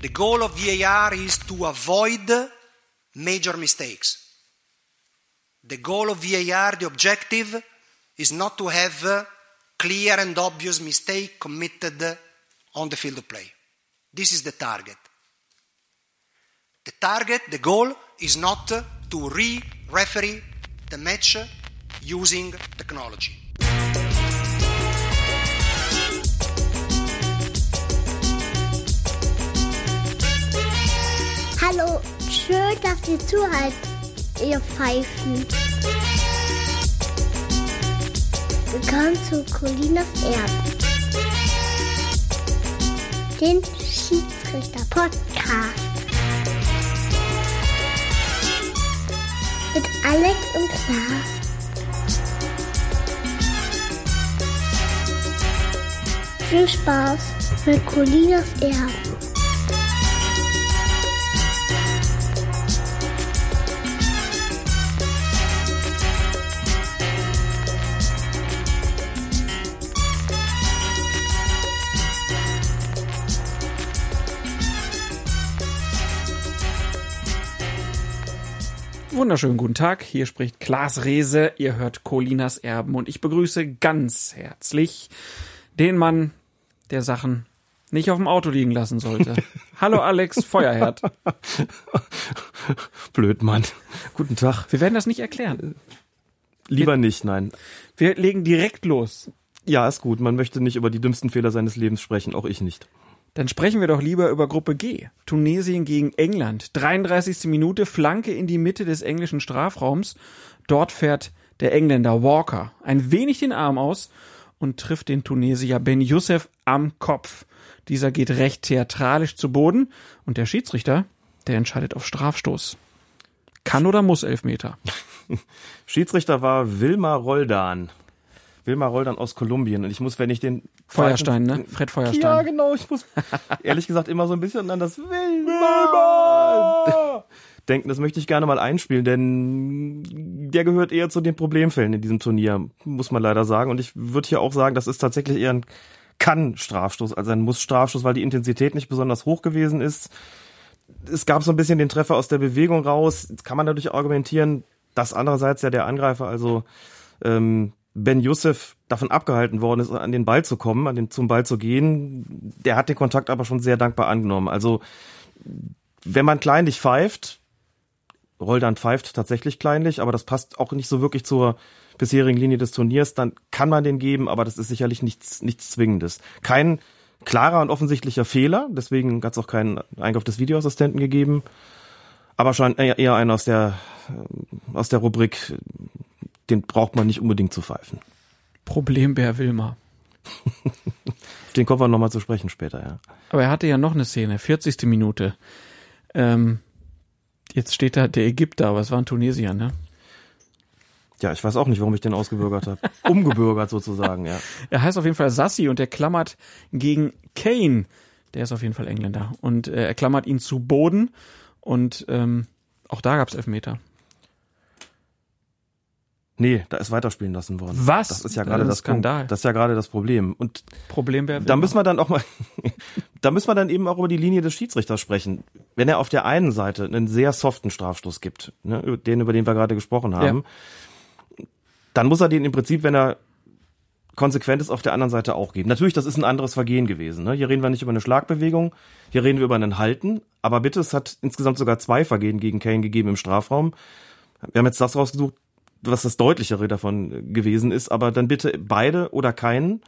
The goal of VAR is to avoid major mistakes. The goal of VAR, the objective, is not to have clear and obvious mistake committed on the field of play. This is the target. The target, the goal, is not to re-referee the match using technology. Schön, dass ihr zuhört, ihr Pfeifen. Willkommen zu Colinas Erben. Den Schiedsrichter-Podcast. Mit Alex und Klaas. Viel Spaß mit Colinas Erben. Wunderschönen guten Tag, hier spricht Klaas Rehse, ihr hört Colinas Erben und ich begrüße ganz herzlich den Mann, der Sachen nicht auf dem Auto liegen lassen sollte. Hallo Alex Feuerherd. Blöd, Mann. Guten Tag. Wir werden das nicht erklären. Lieber nicht, nein. Wir legen direkt los. Ja, ist gut. Man möchte nicht über die dümmsten Fehler seines Lebens sprechen, auch ich nicht. Dann sprechen wir doch lieber über Gruppe G. Tunesien gegen England. 33. Minute, Flanke in die Mitte des englischen Strafraums. Dort fährt der Engländer Walker ein wenig den Arm aus und trifft den Tunesier Ben Youssef am Kopf. Dieser geht recht theatralisch zu Boden und der Schiedsrichter, der entscheidet auf Strafstoß. Kann oder muss Elfmeter? Schiedsrichter war Wilmar Roldan. Wilmar Roldan aus Kolumbien. Und ich muss, wenn ich den Feuerstein, ne? Fred Feuerstein. Ja, genau. Ich muss ehrlich gesagt immer so ein bisschen an das Wilmar denken. Das möchte ich gerne mal einspielen, denn der gehört eher zu den Problemfällen in diesem Turnier, muss man leider sagen. Und ich würde hier auch sagen, das ist tatsächlich eher ein kann-Strafstoß als ein Muss-Strafstoß, weil die Intensität nicht besonders hoch gewesen ist. Es gab so ein bisschen den Treffer aus der Bewegung raus. Jetzt kann man dadurch argumentieren, dass andererseits ja der Angreifer, also ähm, Ben Youssef davon abgehalten worden ist, an den Ball zu kommen, an den, zum Ball zu gehen. Der hat den Kontakt aber schon sehr dankbar angenommen. Also wenn man kleinlich pfeift, Roldan pfeift tatsächlich kleinlich, aber das passt auch nicht so wirklich zur bisherigen Linie des Turniers, dann kann man den geben, aber das ist sicherlich nichts, nichts Zwingendes. Kein klarer und offensichtlicher Fehler, deswegen hat es auch keinen Eingriff des Videoassistenten gegeben, aber schon eher einer aus der, aus der Rubrik, den braucht man nicht unbedingt zu pfeifen. Problembär Wilmar. Auf den kommen wir nochmal zu sprechen später, ja. Aber er hatte ja noch eine Szene, 40. Minute. Ähm, jetzt steht da der Ägypter, aber es war ein Tunesier, ne? Ja, ich weiß auch nicht, warum ich den ausgebürgert habe. Umgebürgert sozusagen, ja. Er heißt auf jeden Fall Sassi und er klammert gegen Kane. Der ist auf jeden Fall Engländer. Und äh, er klammert ihn zu Boden. Und ähm, auch da gab's Elfmeter. Nee, da ist weiterspielen lassen worden. Was? Das ist ja gerade Das ist das, Skandal. Punkt. Das ist ja gerade das Problem. Und Problembär da müssen wir dann auch mal, da müssen wir dann eben auch über die Linie des Schiedsrichters sprechen. Wenn er auf der einen Seite einen sehr soften Strafstoß gibt, ne, den, über den wir gerade gesprochen haben, dann muss er den im Prinzip, wenn er konsequent ist, auf der anderen Seite auch geben. Natürlich, das ist ein anderes Vergehen gewesen. Ne? Hier reden wir nicht über eine Schlagbewegung, hier reden wir über einen Halten. Aber bitte, es hat insgesamt sogar zwei Vergehen gegen Kane gegeben im Strafraum. Wir haben jetzt das rausgesucht, was das deutlichere davon gewesen ist, aber dann bitte beide oder keinen.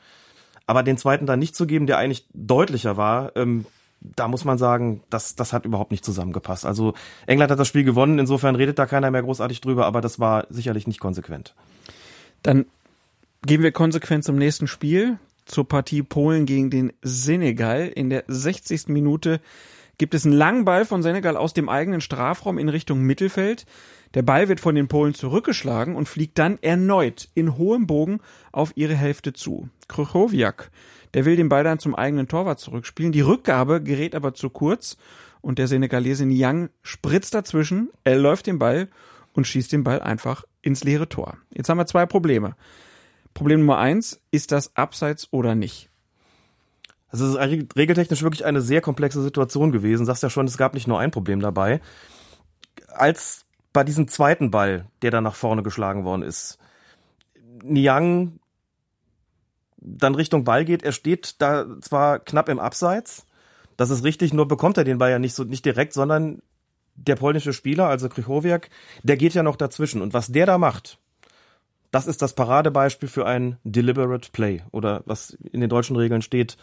Aber den zweiten dann nicht zu geben, der eigentlich deutlicher war, ähm, da muss man sagen, das, das hat überhaupt nicht zusammengepasst. Also England hat das Spiel gewonnen, insofern redet da keiner mehr großartig drüber, aber das war sicherlich nicht konsequent. Dann gehen wir konsequent zum nächsten Spiel, zur Partie Polen gegen den Senegal. In der 60. Minute gibt es einen langen Ball von Senegal aus dem eigenen Strafraum in Richtung Mittelfeld. Der Ball wird von den Polen zurückgeschlagen und fliegt dann erneut in hohem Bogen auf ihre Hälfte zu. Krychowiak, der will den Ball dann zum eigenen Torwart zurückspielen. Die Rückgabe gerät aber zu kurz und der Senegalese Niang spritzt dazwischen, er läuft den Ball und schießt den Ball einfach ins leere Tor. Jetzt haben wir zwei Probleme. Problem Nummer eins, ist das abseits oder nicht? Also es ist regeltechnisch wirklich eine sehr komplexe Situation gewesen. Sagst ja schon, es gab nicht nur ein Problem dabei. Als bei diesem zweiten Ball, der dann nach vorne geschlagen worden ist, Niang dann Richtung Ball geht, er steht da zwar knapp im Abseits, das ist richtig, nur bekommt er den Ball ja nicht so nicht direkt, sondern der polnische Spieler, also Krychowiak, der geht ja noch dazwischen. Und was der da macht, das ist das Paradebeispiel für ein deliberate play oder was in den deutschen Regeln steht,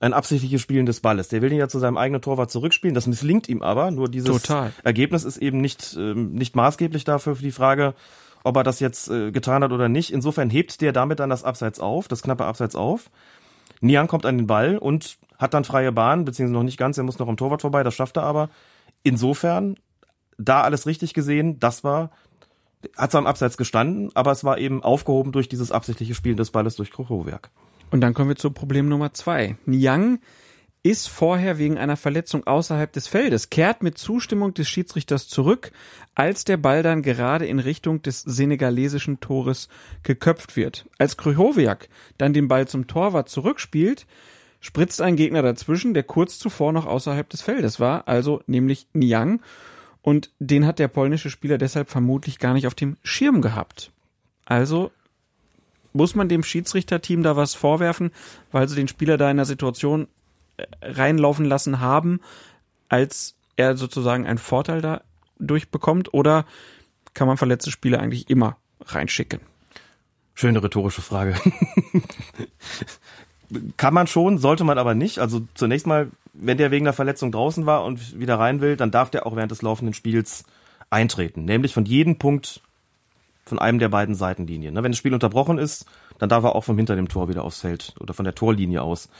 ein absichtliches Spielen des Balles. Der will ihn ja zu seinem eigenen Torwart zurückspielen. Das misslingt ihm aber. Nur dieses Total. Ergebnis ist eben nicht, ähm, nicht maßgeblich dafür für die Frage, ob er das jetzt äh, getan hat oder nicht. Insofern hebt der damit dann das Abseits auf, das knappe Abseits auf. Niang kommt an den Ball und hat dann freie Bahn, beziehungsweise noch nicht ganz, er muss noch am Torwart vorbei, das schafft er aber. Insofern, da alles richtig gesehen, das war, hat zwar am Abseits gestanden, aber es war eben aufgehoben durch dieses absichtliche Spielen des Balles durch Krochowerk. Und dann kommen wir zu Problem Nummer zwei. Niang ist vorher wegen einer Verletzung außerhalb des Feldes, kehrt mit Zustimmung des Schiedsrichters zurück, als der Ball dann gerade in Richtung des senegalesischen Tores geköpft wird. Als Krychowiak dann den Ball zum Torwart zurückspielt, spritzt ein Gegner dazwischen, der kurz zuvor noch außerhalb des Feldes war, also nämlich Niang, und den hat der polnische Spieler deshalb vermutlich gar nicht auf dem Schirm gehabt. Also muss man dem Schiedsrichterteam da was vorwerfen, weil sie den Spieler da in einer Situation äh, reinlaufen lassen haben, als er sozusagen einen Vorteil da durchbekommt? Oder kann man verletzte Spieler eigentlich immer reinschicken? Schöne rhetorische Frage. kann man schon, sollte man aber nicht. Also zunächst mal, wenn der wegen der Verletzung draußen war und wieder rein will, dann darf der auch während des laufenden Spiels eintreten. Nämlich von jedem Punkt von einem der beiden Seitenlinien. Ne, wenn das Spiel unterbrochen ist, dann darf er auch von hinter dem Tor wieder aufs Feld oder von der Torlinie aus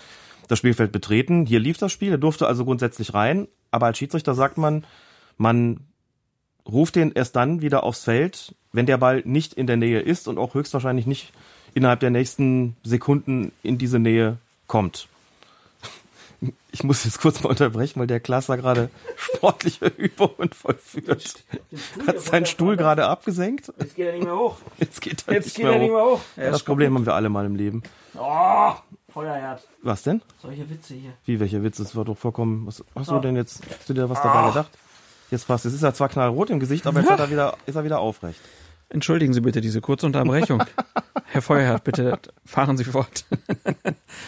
das Spielfeld betreten. Hier lief das Spiel, er durfte also grundsätzlich rein, aber als Schiedsrichter sagt man, man ruft den erst dann wieder aufs Feld, wenn der Ball nicht in der Nähe ist und auch höchstwahrscheinlich nicht innerhalb der nächsten Sekunden in diese Nähe kommt ich muss jetzt kurz mal unterbrechen, weil der Klasser gerade sportliche Übungen vollführt. Hat seinen Stuhl gerade abgesenkt. Jetzt geht er nicht mehr hoch. Jetzt geht er, Jetzt nicht, geht mehr er nicht mehr hoch. Ja, das Problem haben wir alle mal im Leben. Oh, Feuerherd. Was denn? Solche Witze hier. Wie, welcher Witz? Das war doch vollkommen. Was hast du denn jetzt? Hast du dir was dabei gedacht? Jetzt passt. Jetzt ist er zwar knallrot im Gesicht, aber jetzt hat er wieder, ist er wieder aufrecht. Entschuldigen Sie bitte diese kurze Unterbrechung. Herr Feuerherd, bitte fahren Sie fort.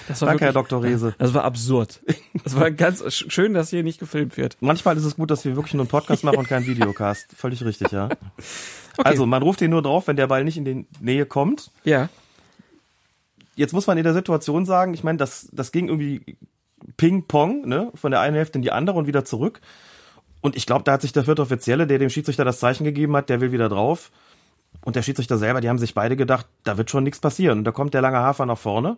Das war Danke, Herr Dr. Rese. Das war absurd. Das war ganz schön, dass hier nicht gefilmt wird. Manchmal ist es gut, dass wir wirklich nur einen Podcast machen und keinen Videocast. Völlig richtig, ja. Okay. Also, man ruft ihn nur drauf, wenn der Ball nicht in die Nähe kommt. Ja. Jetzt muss man in der Situation sagen, ich meine, das, das ging irgendwie Ping-Pong, ne, von der einen Hälfte in die andere und wieder zurück. Und ich glaube, da hat sich der vierte Offizielle, der dem Schiedsrichter das Zeichen gegeben hat, der will wieder drauf und der Schiedsrichter selber, die haben sich beide gedacht, da wird schon nichts passieren. Und da kommt der lange Hafer nach vorne.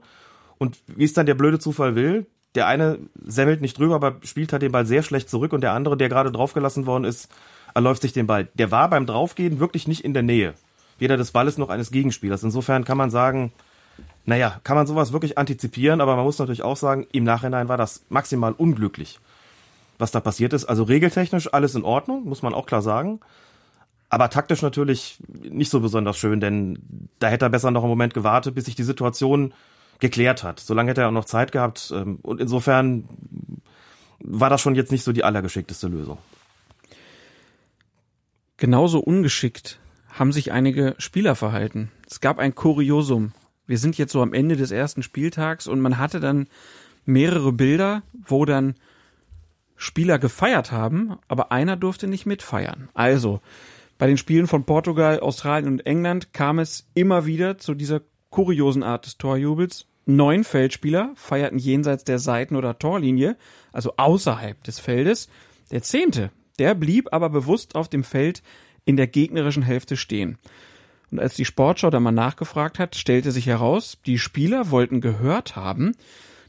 Und wie es dann der blöde Zufall will, der eine semmelt nicht drüber, aber spielt halt den Ball sehr schlecht zurück und der andere, der gerade draufgelassen worden ist, erläuft sich den Ball. Der war beim Draufgehen wirklich nicht in der Nähe. Weder des Balles noch eines Gegenspielers. Insofern kann man sagen, naja, kann man sowas wirklich antizipieren, aber man muss natürlich auch sagen, im Nachhinein war das maximal unglücklich, was da passiert ist. Also regeltechnisch alles in Ordnung, muss man auch klar sagen. Aber taktisch natürlich nicht so besonders schön, denn da hätte er besser noch einen Moment gewartet, bis sich die Situation geklärt hat. Solange hätte er auch noch Zeit gehabt. Ähm, und insofern war das schon jetzt nicht so die allergeschickteste Lösung. Genauso ungeschickt haben sich einige Spieler verhalten. Es gab ein Kuriosum. Wir sind jetzt so am Ende des ersten Spieltags und man hatte dann mehrere Bilder, wo dann Spieler gefeiert haben, aber einer durfte nicht mitfeiern. Also, bei den Spielen von Portugal, Australien und England kam es immer wieder zu dieser kuriosen Art des Torjubels. Neun Feldspieler feierten jenseits der Seiten- oder Torlinie, also außerhalb des Feldes. Der zehnte, der blieb aber bewusst auf dem Feld in der gegnerischen Hälfte stehen. Und als die Sportschau da mal nachgefragt hat, stellte sich heraus, die Spieler wollten gehört haben,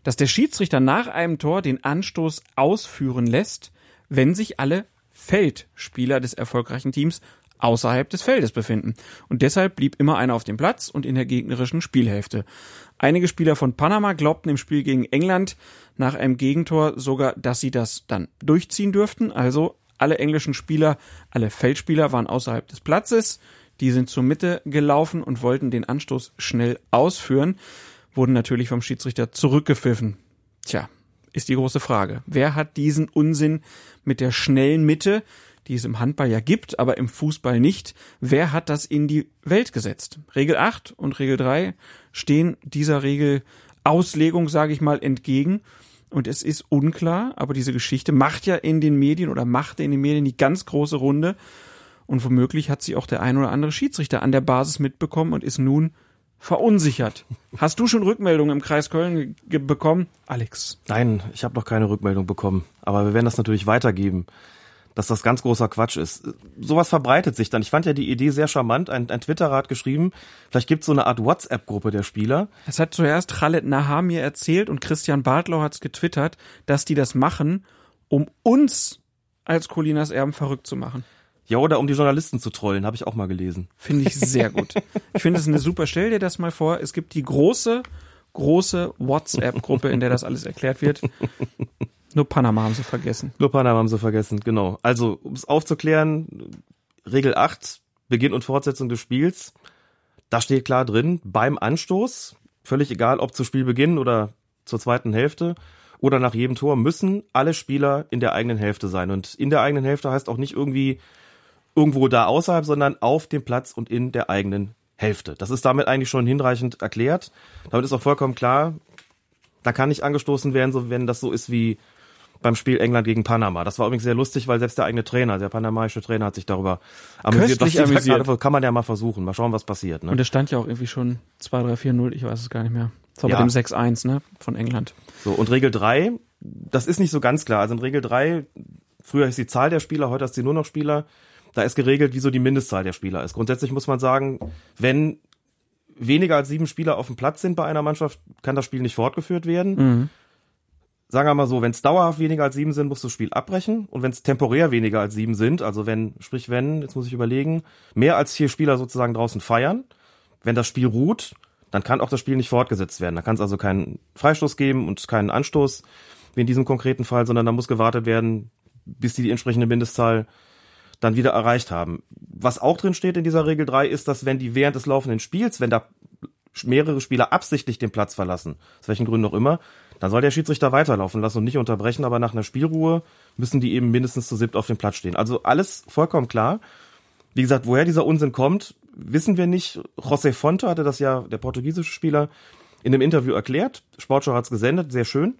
dass der Schiedsrichter nach einem Tor den Anstoß ausführen lässt, wenn sich alle Feldspieler des erfolgreichen Teams außerhalb des Feldes befinden. Und deshalb blieb immer einer auf dem Platz und in der gegnerischen Spielhälfte. Einige Spieler von Panama glaubten im Spiel gegen England nach einem Gegentor sogar, dass sie das dann durchziehen dürften. Also alle englischen Spieler, alle Feldspieler waren außerhalb des Platzes. Die sind zur Mitte gelaufen und wollten den Anstoß schnell ausführen, wurden natürlich vom Schiedsrichter zurückgepfiffen. Tja, ist die große Frage. Wer hat diesen Unsinn mit der schnellen Mitte, die es im Handball ja gibt, aber im Fußball nicht, wer hat das in die Welt gesetzt? Regel 8 und Regel 3 stehen dieser Regel Auslegung, sage ich mal, entgegen. Und es ist unklar, aber diese Geschichte macht ja in den Medien oder machte in den Medien die ganz große Runde. Und womöglich hat sie auch der ein oder andere Schiedsrichter an der Basis mitbekommen und ist nun verunsichert. Hast du schon Rückmeldungen im Kreis Köln bekommen, Alex? Nein, ich habe noch keine Rückmeldung bekommen. Aber wir werden das natürlich weitergeben dass das ganz großer Quatsch ist. Sowas verbreitet sich dann. Ich fand ja die Idee sehr charmant. Ein, ein Twitterer hat geschrieben, vielleicht gibt es so eine Art WhatsApp-Gruppe der Spieler. Es hat zuerst Khaled Nahar mir erzählt und Christian Bartlau hat es getwittert, dass die das machen, um uns als Colinas Erben verrückt zu machen. Ja, oder um die Journalisten zu trollen, habe ich auch mal gelesen. Finde ich sehr gut. ich finde es eine super. Stell dir das mal vor, es gibt die große, große WhatsApp-Gruppe, in der das alles erklärt wird. Nur Panama haben sie vergessen. Nur Panama haben sie vergessen, genau. Also, um es aufzuklären, Regel 8, Beginn und Fortsetzung des Spiels. Da steht klar drin, beim Anstoß, völlig egal ob zu Spielbeginn oder zur zweiten Hälfte oder nach jedem Tor, müssen alle Spieler in der eigenen Hälfte sein. Und in der eigenen Hälfte heißt auch nicht irgendwie irgendwo da außerhalb, sondern auf dem Platz und in der eigenen Hälfte. Das ist damit eigentlich schon hinreichend erklärt. Damit ist auch vollkommen klar, da kann nicht angestoßen werden, so wenn das so ist wie beim Spiel England gegen Panama. Das war übrigens sehr lustig, weil selbst der eigene Trainer, der panamaische Trainer, hat sich darüber amüsiert. Was amüsiert. Gerade, kann man ja mal versuchen. Mal schauen, was passiert. Ne? Und es stand ja auch irgendwie schon 2, 3, 4, 0, ich weiß es gar nicht mehr. Das war ja. bei dem 6-1 ne, von England. So, und Regel 3, das ist nicht so ganz klar. Also in Regel 3, früher ist die Zahl der Spieler, heute ist sie nur noch Spieler. Da ist geregelt, wieso die Mindestzahl der Spieler ist. Grundsätzlich muss man sagen, wenn weniger als sieben Spieler auf dem Platz sind bei einer Mannschaft, kann das Spiel nicht fortgeführt werden. Mhm sagen wir mal so, wenn es dauerhaft weniger als sieben sind, musst du das Spiel abbrechen. Und wenn es temporär weniger als sieben sind, also wenn, sprich wenn, jetzt muss ich überlegen, mehr als vier Spieler sozusagen draußen feiern, wenn das Spiel ruht, dann kann auch das Spiel nicht fortgesetzt werden. Da kann es also keinen Freistoß geben und keinen Anstoß, wie in diesem konkreten Fall, sondern da muss gewartet werden, bis die die entsprechende Mindestzahl dann wieder erreicht haben. Was auch drin steht in dieser Regel 3 ist, dass wenn die während des laufenden Spiels, wenn da mehrere Spieler absichtlich den Platz verlassen, aus welchen Gründen auch immer, dann soll der Schiedsrichter weiterlaufen lassen und nicht unterbrechen, aber nach einer Spielruhe müssen die eben mindestens zu siebt auf dem Platz stehen. Also alles vollkommen klar. Wie gesagt, woher dieser Unsinn kommt, wissen wir nicht. José Fonte hatte das ja, der portugiesische Spieler, in dem Interview erklärt. Sportschau hat es gesendet, sehr schön.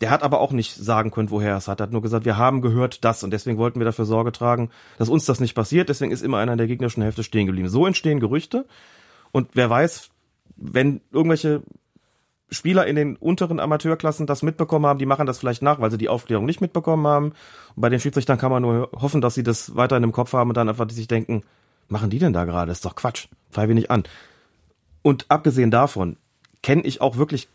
Der hat aber auch nicht sagen können, woher er es hat. Er hat nur gesagt, wir haben gehört das und deswegen wollten wir dafür Sorge tragen, dass uns das nicht passiert. Deswegen ist immer einer in der gegnerischen Hälfte stehen geblieben. So entstehen Gerüchte. Und wer weiß, wenn irgendwelche Spieler in den unteren Amateurklassen das mitbekommen haben, die machen das vielleicht nach, weil sie die Aufklärung nicht mitbekommen haben. Und bei den Schiedsrichtern kann man nur hoffen, dass sie das weiterhin im Kopf haben und dann einfach sich denken, machen die denn da gerade? Das ist doch Quatsch. Pfeife nicht an. Und abgesehen davon kenne ich auch wirklich,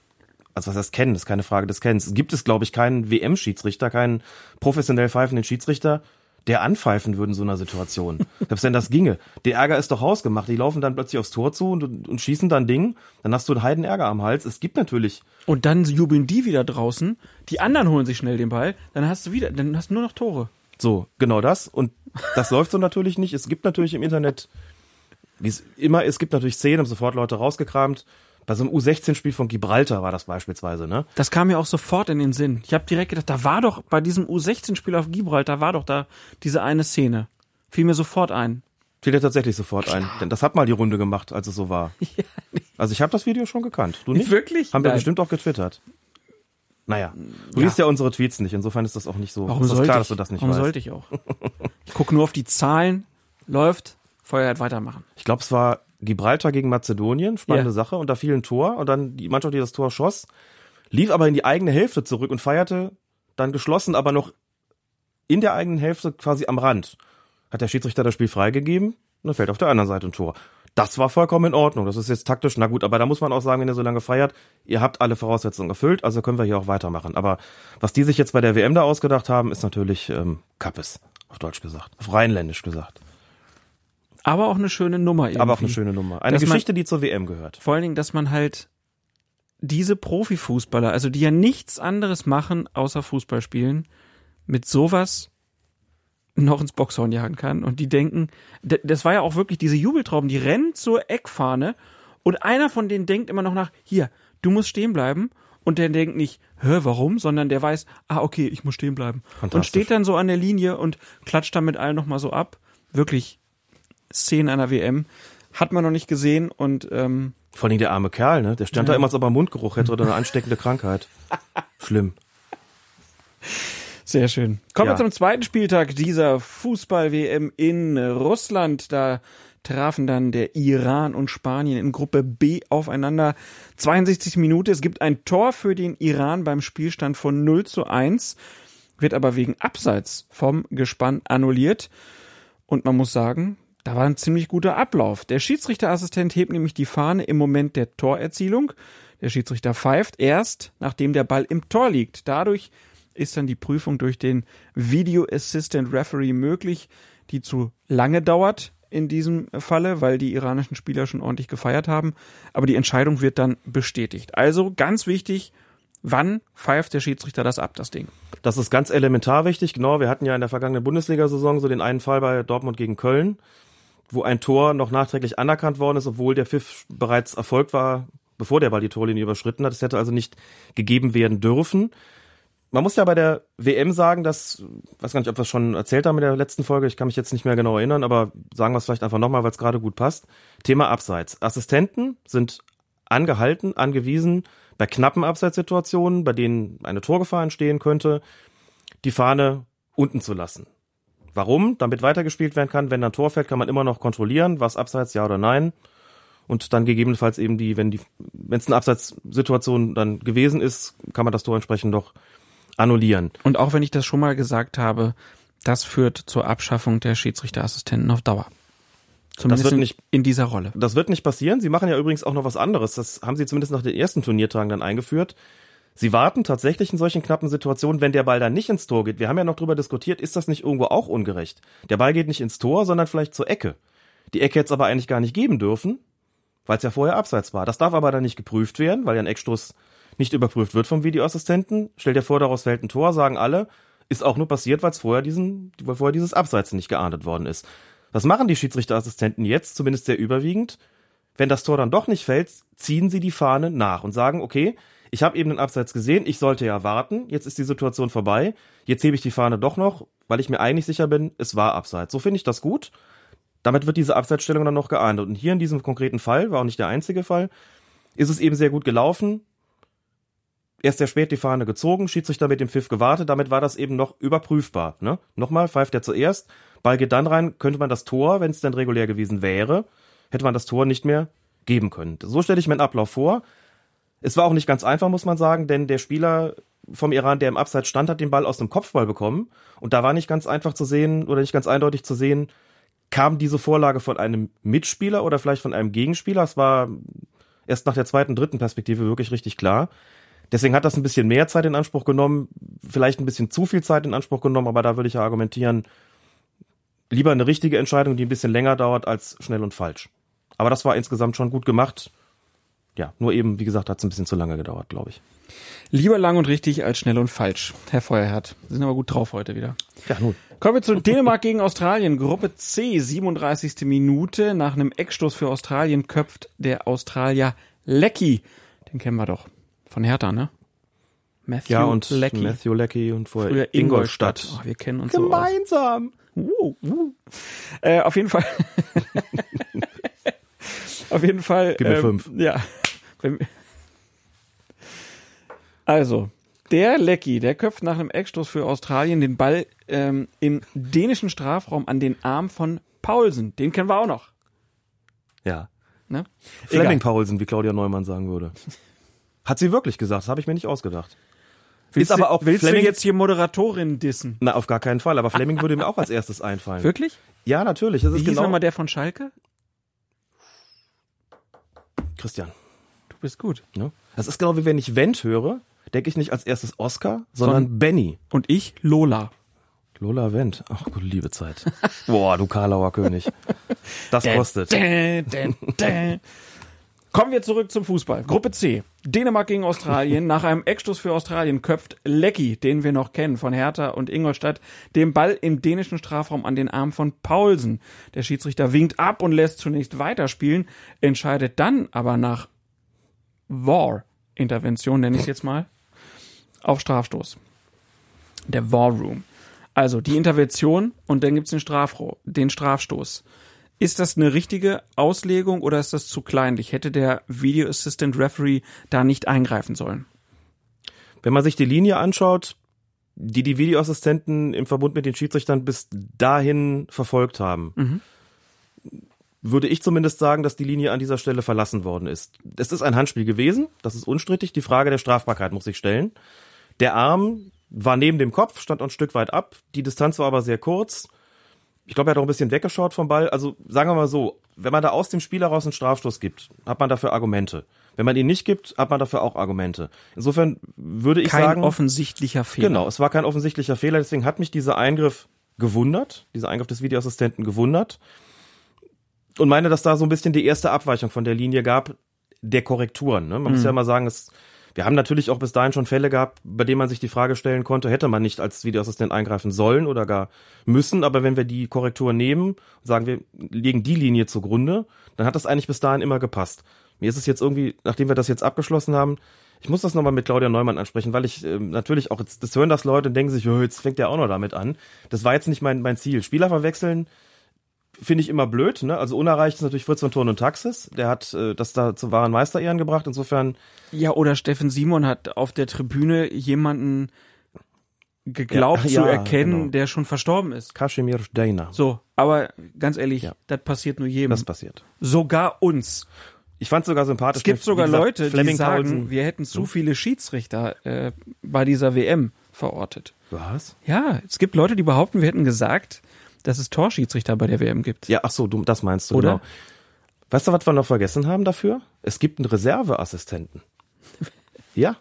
also was heißt kennen, das ist keine Frage des Kennens, gibt es, glaube ich, keinen WM-Schiedsrichter, keinen professionell pfeifenden Schiedsrichter, der anpfeifen würde in so einer Situation. Selbst wenn das ginge. Der Ärger ist doch hausgemacht. Die laufen dann plötzlich aufs Tor zu und, und schießen dann Ding. Dann hast du einen heiden Ärger am Hals. Es gibt natürlich. Und dann jubeln die wieder draußen. Die anderen holen sich schnell den Ball. Dann hast du wieder, dann hast du nur noch Tore. So, genau das. Und das läuft so natürlich nicht. Es gibt natürlich im Internet, wie es immer, es gibt natürlich Szenen, haben sofort Leute rausgekramt bei so einem U16-Spiel von Gibraltar war das beispielsweise, ne? Das kam mir auch sofort in den Sinn. Ich habe direkt gedacht, da war doch bei diesem U16-Spiel auf Gibraltar war doch da diese eine Szene. Fiel mir sofort ein. Fiel dir tatsächlich sofort Klar. ein, denn das hat mal die Runde gemacht, als es so war. Ja. Also ich habe das Video schon gekannt. Du nicht? Wirklich? Haben wir bestimmt auch getwittert. Naja, du ja. liest ja unsere Tweets nicht, insofern ist das auch nicht so. Warum ist das klar, ich? dass du das nicht Warum weißt. sollte ich auch? ich gucke nur auf die Zahlen, läuft, Feuerheit weitermachen. Ich glaube, es war Gibraltar gegen Mazedonien, spannende ja. Sache, und da fiel ein Tor und dann die Mannschaft, die das Tor schoss, lief aber in die eigene Hälfte zurück und feierte dann geschlossen, aber noch in der eigenen Hälfte quasi am Rand. Hat der Schiedsrichter das Spiel freigegeben und dann fällt auf der anderen Seite ein Tor. Das war vollkommen in Ordnung. Das ist jetzt taktisch, na gut, aber da muss man auch sagen, wenn ihr so lange feiert, ihr habt alle Voraussetzungen erfüllt, also können wir hier auch weitermachen. Aber was die sich jetzt bei der WM da ausgedacht haben, ist natürlich ähm, Kappes, auf Deutsch gesagt, auf Rheinländisch gesagt. Aber auch eine schöne Nummer irgendwie. Aber auch eine schöne Nummer. Eine dass Geschichte, man, die zur WM gehört. Vor allen Dingen, dass man halt diese Profifußballer, also die ja nichts anderes machen, außer Fußball spielen, mit sowas noch ins Boxhorn jagen kann. Und die denken, das war ja auch wirklich diese Jubeltrauben, die rennen zur Eckfahne und einer von denen denkt immer noch nach, hier, du musst stehen bleiben und der denkt nicht, hä, warum, sondern der weiß, ah, okay, ich muss stehen bleiben. Und steht dann so an der Linie und klatscht dann mit allen nochmal so ab. Wirklich Szenen einer WM. Hat man noch nicht gesehen und ähm, Vor allem der arme Kerl, ne? Der stand da immer, als ob er Mundgeruch hätte oder eine ansteckende Krankheit. Schlimm. Sehr schön. Kommen Ja. wir zum zweiten Spieltag dieser Fußball-WM in Russland. Da trafen dann der Iran und Spanien in Gruppe B aufeinander. 62 Minute. Es gibt ein Tor für den Iran beim Spielstand von 0 zu 1, wird aber wegen Abseits vom Gespann annulliert. Und man muss sagen, da war ein ziemlich guter Ablauf. Der Schiedsrichterassistent hebt nämlich die Fahne im Moment der Torerzielung. Der Schiedsrichter pfeift erst, nachdem der Ball im Tor liegt. Dadurch ist dann die Prüfung durch den Video Assistant Referee möglich, die zu lange dauert in diesem Falle, weil die iranischen Spieler schon ordentlich gefeiert haben. Aber die Entscheidung wird dann bestätigt. Also ganz wichtig, wann pfeift der Schiedsrichter das ab, das Ding? Das ist ganz elementar wichtig. Genau, wir hatten ja in der vergangenen Bundesliga-Saison so den einen Fall bei Dortmund gegen Köln, wo ein Tor noch nachträglich anerkannt worden ist, obwohl der Pfiff bereits erfolgt war, bevor der Ball die Torlinie überschritten hat. Es hätte also nicht gegeben werden dürfen. Man muss ja bei der WM sagen, dass, weiß gar nicht, ob wir es schon erzählt haben in der letzten Folge, ich kann mich jetzt nicht mehr genau erinnern, aber sagen wir es vielleicht einfach nochmal, weil es gerade gut passt. Thema Abseits. Assistenten sind angehalten, angewiesen, bei knappen Abseitssituationen, bei denen eine Torgefahr entstehen könnte, die Fahne unten zu lassen. Warum? Damit weitergespielt werden kann. Wenn ein Tor fällt, kann man immer noch kontrollieren, was abseits, ja oder nein. Und dann gegebenenfalls eben die, wenn die, wenn es eine Abseitssituation dann gewesen ist, kann man das Tor entsprechend doch annullieren. Und auch wenn ich das schon mal gesagt habe, das führt zur Abschaffung der Schiedsrichterassistenten auf Dauer. Zumindest wird in- nicht- in dieser Rolle. Das wird nicht passieren. Sie machen ja übrigens auch noch was anderes. Das haben sie zumindest nach den ersten Turniertagen dann eingeführt. Sie warten tatsächlich in solchen knappen Situationen, wenn der Ball dann nicht ins Tor geht. Wir haben ja noch drüber diskutiert, ist das nicht irgendwo auch ungerecht? Der Ball geht nicht ins Tor, sondern vielleicht zur Ecke. Die Ecke hätte es aber eigentlich gar nicht geben dürfen, weil es ja vorher abseits war. Das darf aber dann nicht geprüft werden, weil ja ein Eckstoß nicht überprüft wird vom Videoassistenten. Stell dir vor, daraus fällt ein Tor, sagen alle, ist auch nur passiert, weil es vorher diesen, weil vorher dieses Abseits nicht geahndet worden ist. Was machen die Schiedsrichterassistenten jetzt, zumindest sehr überwiegend? Wenn das Tor dann doch nicht fällt, ziehen sie die Fahne nach und sagen, okay, ich habe eben den Abseits gesehen, ich sollte ja warten, jetzt ist die Situation vorbei, jetzt hebe ich die Fahne doch noch, weil ich mir eigentlich sicher bin, es war Abseits. So finde ich das gut. Damit wird diese Abseitsstellung dann noch geahndet. Und hier in diesem konkreten Fall, war auch nicht der einzige Fall, ist es eben sehr gut gelaufen. Erst sehr spät die Fahne gezogen, Schiedsrichter mit dem Pfiff gewartet, damit war das eben noch überprüfbar. Ne? Nochmal, pfeift er zuerst, Ball geht dann rein, könnte man das Tor, wenn es denn regulär gewesen wäre, hätte man das Tor nicht mehr geben können. So stelle ich mir einen Ablauf vor. Es war auch nicht ganz einfach, muss man sagen, denn der Spieler vom Iran, der im Abseits stand, hat den Ball aus dem Kopfball bekommen. Und da war nicht ganz einfach zu sehen oder nicht ganz eindeutig zu sehen, kam diese Vorlage von einem Mitspieler oder vielleicht von einem Gegenspieler. Es war erst nach der zweiten, dritten Perspektive wirklich richtig klar. Deswegen hat das ein bisschen mehr Zeit in Anspruch genommen, vielleicht ein bisschen zu viel Zeit in Anspruch genommen, aber da würde ich ja argumentieren, lieber eine richtige Entscheidung, die ein bisschen länger dauert, als schnell und falsch. Aber das war insgesamt schon gut gemacht. Ja, nur eben, wie gesagt, hat es ein bisschen zu lange gedauert, glaube ich. Lieber lang und richtig als schnell und falsch. Herr Feuerherd, Sie sind aber gut drauf heute wieder. Ja, nun. Kommen wir zu Dänemark gegen Australien. Gruppe C, 37. Minute. Nach einem Eckstoß für Australien köpft der Australier Lecky. Den kennen wir doch. Von Hertha, ne? Matthew Ja, und Lecky. Matthew Lecky und vorher Früher Ingolstadt. Oh, wir kennen uns so aus. Gemeinsam. Uh, uh. Äh, auf jeden Fall. auf jeden Fall. Gib mir ähm, fünf. Ja. Also, der Lecky, der köpft nach einem Eckstoß für Australien den Ball ähm, im dänischen Strafraum an den Arm von Paulsen. Den kennen wir auch noch. Ja. Ne? Fleming. Paulsen, wie Claudia Neumann sagen würde. Hat sie wirklich gesagt, das habe ich mir nicht ausgedacht. Willst Ist aber du, auch willst du Fleming- jetzt hier Moderatorin dissen? Na, auf gar keinen Fall, aber Fleming würde mir auch als erstes einfallen. Wirklich? Ja, natürlich. Das Wie ist genau nochmal der von Schalke? Christian. Du bist gut. Ne? Das ist genau wie wenn ich Wendt höre, denke ich nicht als erstes Oscar, sondern Son- Benny. Und ich Lola. Lola Wendt. Ach, gute liebe Zeit. Boah, du Karlauer König. Das kostet. Kommen wir zurück zum Fußball. Gruppe C. Dänemark gegen Australien. Nach einem Eckstoß für Australien köpft Lecky, den wir noch kennen von Hertha und Ingolstadt, den Ball im dänischen Strafraum an den Arm von Paulsen. Der Schiedsrichter winkt ab und lässt zunächst weiterspielen, entscheidet dann aber nach War, Intervention, nenne ich es jetzt mal, auf Strafstoß. Der War Room. Also die Intervention und dann gibt's den, den Strafstoß. Ist das eine richtige Auslegung oder ist das zu kleinlich? Hätte der Video Assistant Referee da nicht eingreifen sollen? Wenn man sich die Linie anschaut, die die Videoassistenten im Verbund mit den Schiedsrichtern bis dahin verfolgt haben, Mhm. würde ich zumindest sagen, dass die Linie an dieser Stelle verlassen worden ist. Es ist ein Handspiel gewesen, das ist unstrittig. Die Frage der Strafbarkeit muss sich stellen. Der Arm war neben dem Kopf, stand ein Stück weit ab. Die Distanz war aber sehr kurz. Ich glaube, er hat auch ein bisschen weggeschaut vom Ball. Also sagen wir mal so, wenn man da aus dem Spiel heraus einen Strafstoß gibt, hat man dafür Argumente. Wenn man ihn nicht gibt, hat man dafür auch Argumente. Insofern würde ich Kein sagen, offensichtlicher Fehler. Genau, es war kein offensichtlicher Fehler, deswegen hat mich dieser Eingriff gewundert, dieser Eingriff des Videoassistenten gewundert und meine, dass da so ein bisschen die erste Abweichung von der Linie gab, der Korrekturen. Ne? Man muss ja mal sagen, es, wir haben natürlich auch bis dahin schon Fälle gehabt, bei denen man sich die Frage stellen konnte, hätte man nicht als Videoassistent eingreifen sollen oder gar müssen, aber wenn wir die Korrektur nehmen, sagen wir, legen die Linie zugrunde, dann hat das eigentlich bis dahin immer gepasst. Mir ist es jetzt irgendwie, nachdem wir das jetzt abgeschlossen haben, ich muss das nochmal mit Claudia Neumann ansprechen, weil ich ähm, natürlich auch, jetzt, das hören das Leute und denken sich, oh, jetzt fängt der auch noch damit an. Das war jetzt nicht mein, mein Ziel. Spieler verwechseln finde ich immer blöd. Ne? Also unerreicht ist natürlich Fritz von Thurn und Taxis. Der hat äh, das da zu wahren Meisterehren gebracht. Insofern, Ja, oder Steffen Simon hat auf der Tribüne jemanden geglaubt Ja, zu ja, erkennen, genau. der schon verstorben ist. Kasimir Dejna. So, aber ganz ehrlich, Ja. das passiert nur jedem. Das passiert. sogar uns. Ich fand sogar sympathisch. Es gibt sogar gesagt, Leute, die Fleming sagen, Paulsen- wir hätten zu viele Schiedsrichter äh, bei dieser WM verortet. Was? Ja, es gibt Leute, die behaupten, wir hätten gesagt, dass es Torschiedsrichter bei der WM gibt. Ja, ach so, du, das meinst du, Oder? genau. Weißt du, was wir noch vergessen haben dafür? Es gibt einen Reserveassistenten. Ja?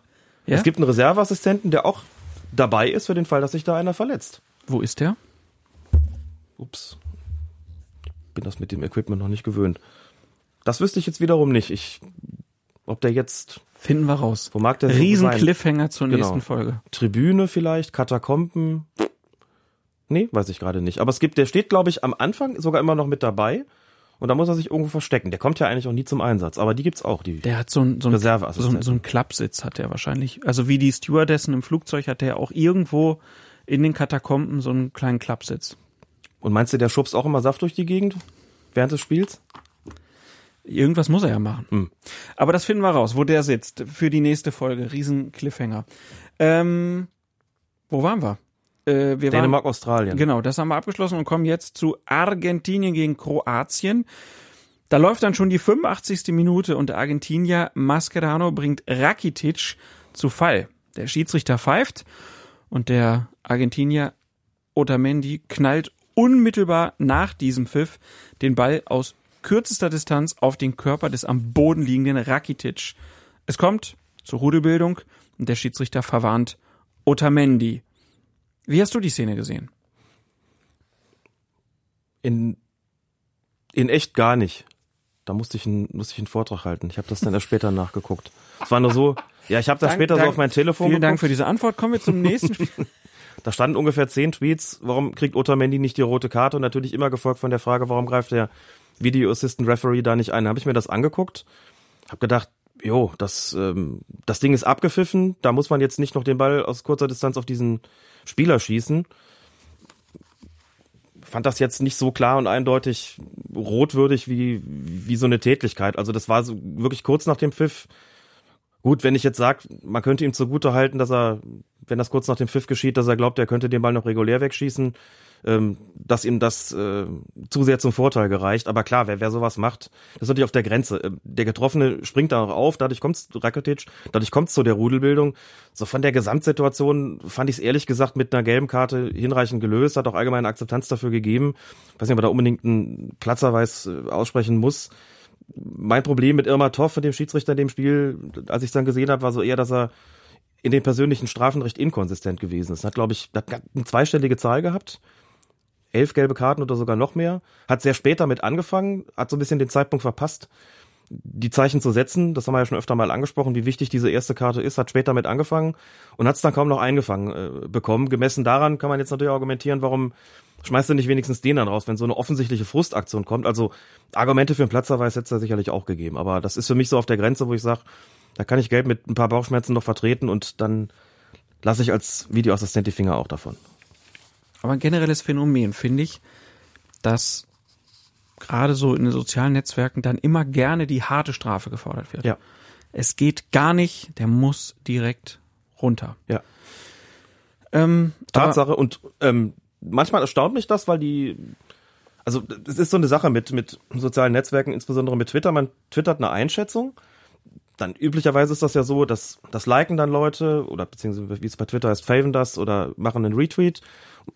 Ja? Es gibt einen Reserveassistenten, der auch dabei ist für den Fall, dass sich da einer verletzt. Wo ist der? Ups. Bin das mit dem Equipment noch nicht gewöhnt. Das wüsste ich jetzt wiederum nicht. Ich, ob der jetzt, Finden wir raus. wo mag der Riesen? Cliffhanger zur Genau. nächsten Folge. Tribüne vielleicht, Katakomben. Nee, weiß ich gerade nicht. Aber es gibt, der steht, glaube ich, am Anfang sogar immer noch mit dabei. Und da muss er sich irgendwo verstecken. Der kommt ja eigentlich auch nie zum Einsatz. Aber die gibt's auch, die. Der hat so ein, so ein, so so ein Klappsitz hat der wahrscheinlich. Also wie die Stewardessen im Flugzeug hat der auch irgendwo in den Katakomben so einen kleinen Klappsitz. Und meinst du, der schubst auch immer Saft durch die Gegend? Während des Spiels? Irgendwas muss er ja machen. Hm. Aber das finden wir raus, wo der sitzt für die nächste Folge. Riesen Cliffhanger. Ähm, wo waren wir? Äh, wir Dänemark, waren, Australien. Genau, das haben wir abgeschlossen und kommen jetzt zu Argentinien gegen Kroatien. Da läuft dann schon die 85. Minute und der Argentinier Mascherano bringt Rakitic zu Fall. Der Schiedsrichter pfeift und der Argentinier Otamendi knallt unmittelbar nach diesem Pfiff den Ball aus kürzester Distanz auf den Körper des am Boden liegenden Rakitic. Es kommt zur Rudelbildung und der Schiedsrichter verwarnt Otamendi. Wie hast du die Szene gesehen? In, in echt gar nicht. Da musste ich, einen, musste ich einen Vortrag halten. Ich habe das dann erst später nachgeguckt. Es war nur so, ja, ich habe das Dank- später so Dank- auf mein Telefon Vielen Dank geguckt. für diese Antwort. Kommen wir zum nächsten Spiel. Da standen ungefähr zehn Tweets, warum kriegt Otamendi nicht die rote Karte und natürlich immer gefolgt von der Frage, warum greift der Video Assistant Referee da nicht ein. Da habe ich mir das angeguckt, habe gedacht, jo, das, ähm, das Ding ist abgepfiffen, da muss man jetzt nicht noch den Ball aus kurzer Distanz auf diesen Spieler schießen. Fand das jetzt nicht so klar und eindeutig rotwürdig wie, wie so eine Tätlichkeit. Also das war so wirklich kurz nach dem Pfiff. Gut, wenn ich jetzt sage, man könnte ihm zugute halten, dass er, wenn das kurz nach dem Pfiff geschieht, dass er glaubt, er könnte den Ball noch regulär wegschießen, ähm, dass ihm das äh, zu sehr zum Vorteil gereicht. Aber klar, wer, wer sowas macht, das ist natürlich auf der Grenze. Ähm, Der Getroffene springt da noch auf, dadurch kommt's Rakitic, dadurch kommt's zu der Rudelbildung. So von der Gesamtsituation fand ich es ehrlich gesagt mit einer gelben Karte hinreichend gelöst, hat auch allgemeine Akzeptanz dafür gegeben. weiß nicht, ob er da unbedingt einen Platzerweis äh, aussprechen muss mein Problem mit Irma Toff und dem Schiedsrichter in dem Spiel, als ich es dann gesehen habe, war so eher, dass er in den persönlichen Strafen recht inkonsistent gewesen ist. Hat, glaube ich, hat eine zweistellige Zahl gehabt. Elf gelbe Karten oder sogar noch mehr. Hat sehr spät damit angefangen, hat so ein bisschen den Zeitpunkt verpasst, die Zeichen zu setzen. Das haben wir ja schon öfter mal angesprochen, wie wichtig diese erste Karte ist. Hat später damit angefangen und hat es dann kaum noch eingefangen äh, bekommen. Gemessen daran kann man jetzt natürlich argumentieren, warum schmeißt du nicht wenigstens den dann raus, wenn so eine offensichtliche Frustaktion kommt. Also Argumente für einen Platzerweis hätte es da sicherlich auch gegeben. Aber das ist für mich so auf der Grenze, wo ich sage, Da kann ich Gelb mit ein paar Bauchschmerzen noch vertreten und dann lasse ich als Videoassistent die Finger auch davon. Aber ein generelles Phänomen finde ich, dass gerade so in den sozialen Netzwerken dann immer gerne die harte Strafe gefordert wird. Ja. Es geht gar nicht, der muss direkt runter. Ja. Ähm, Tatsache und ähm, manchmal erstaunt mich das, weil die also es ist so eine Sache mit mit sozialen Netzwerken, insbesondere mit Twitter. Man twittert eine Einschätzung. Dann üblicherweise ist das ja so, dass das liken dann Leute oder beziehungsweise wie es bei Twitter heißt, faven das oder machen einen Retweet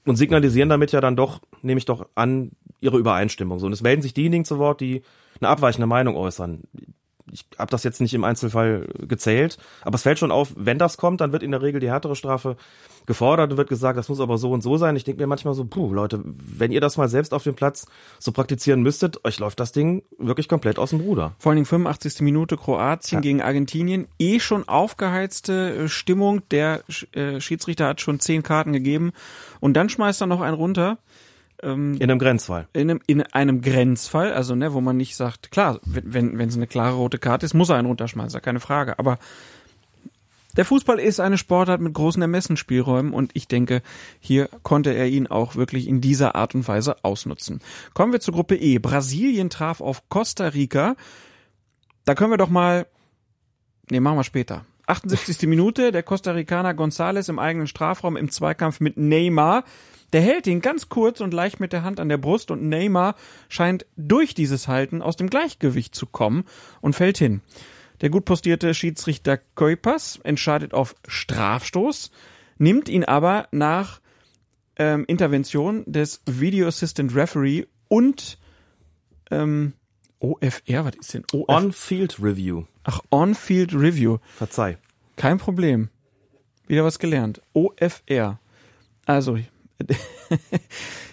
und signalisieren damit ja dann doch, nehme ich doch an, ihre Übereinstimmung. So und es melden sich diejenigen zu Wort, die eine abweichende Meinung äußern. Ich habe das jetzt nicht im Einzelfall gezählt, aber es fällt schon auf, wenn das kommt, dann wird in der Regel die härtere Strafe gefordert und wird gesagt, das muss aber so und so sein. Ich denke mir manchmal so, puh, Leute, wenn ihr das mal selbst auf dem Platz so praktizieren müsstet, euch läuft das Ding wirklich komplett aus dem Ruder. Vor allen Dingen 85. Minute Kroatien gegen Argentinien. Eh schon aufgeheizte äh, Stimmung. Der äh, Schiedsrichter hat schon zehn Karten gegeben. Und dann schmeißt er noch einen runter. In einem Grenzfall. In einem, in einem Grenzfall, also ne, wo man nicht sagt, klar, wenn wenn wenn es eine klare rote Karte ist, muss er einen runterschmeißen, keine Frage. Aber der Fußball ist eine Sportart mit großen Ermessensspielräumen und ich denke, hier konnte er ihn auch wirklich in dieser Art und Weise ausnutzen. Kommen wir zur Gruppe E. Brasilien traf auf Costa Rica. Da können wir doch mal, nee, machen wir später. 78. Minute, der Costa Ricaner González im eigenen Strafraum im Zweikampf mit Neymar. Der hält ihn ganz kurz und leicht mit der Hand an der Brust und Neymar scheint durch dieses Halten aus dem Gleichgewicht zu kommen und fällt hin. Der gut postierte Schiedsrichter Kuipas entscheidet auf Strafstoß, nimmt ihn aber nach ähm, Intervention des Video Assistant Referee und ähm, OFR, was ist denn OFR? On-Field Review. Ach, On-Field Review. Verzeih. Kein Problem. Wieder was gelernt. OFR. Also,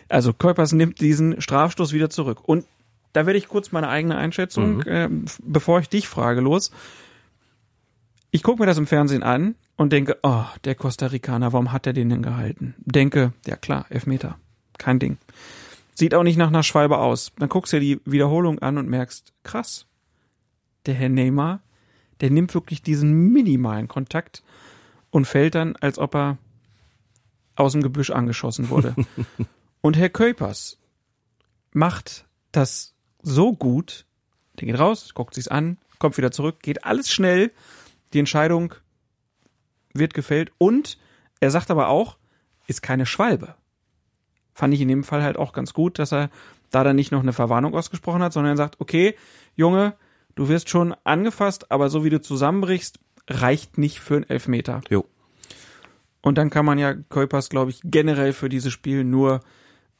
also Kuipers nimmt diesen Strafstoß wieder zurück. Und da werde ich kurz meine eigene Einschätzung, ähm, f- bevor ich dich frage, los. Ich gucke mir das im Fernsehen an und denke, oh, der Costa Ricaner, warum hat er den denn gehalten? Denke, ja klar, Elfmeter. Kein Ding. Sieht auch nicht nach einer Schwalbe aus. Dann guckst du dir die Wiederholung an und merkst, krass. Der Herr Neymar, der nimmt wirklich diesen minimalen Kontakt und fällt dann, als ob er aus dem Gebüsch angeschossen wurde. und Herr Köpers macht das so gut, der geht raus, guckt sich's an, kommt wieder zurück, geht alles schnell, die Entscheidung wird gefällt und er sagt aber auch, ist keine Schwalbe. Fand ich in dem Fall halt auch ganz gut, dass er da dann nicht noch eine Verwarnung ausgesprochen hat, sondern er sagt, okay, Junge, du wirst schon angefasst, aber so wie du zusammenbrichst, reicht nicht für einen Elfmeter. Jo. Und dann kann man ja Kuipers, glaube ich, generell für dieses Spiel nur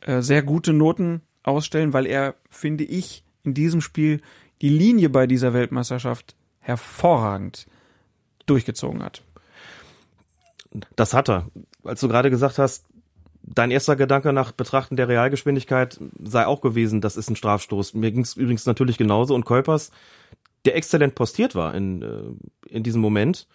äh, sehr gute Noten ausstellen, weil er, finde ich, in diesem Spiel die Linie bei dieser Weltmeisterschaft hervorragend durchgezogen hat. Das hat er. Als du gerade gesagt hast, dein erster Gedanke nach Betrachten der Realgeschwindigkeit sei auch gewesen, das ist ein Strafstoß. Mir ging es übrigens natürlich genauso. Und Kolpers, der exzellent postiert war in, äh, in diesem Moment,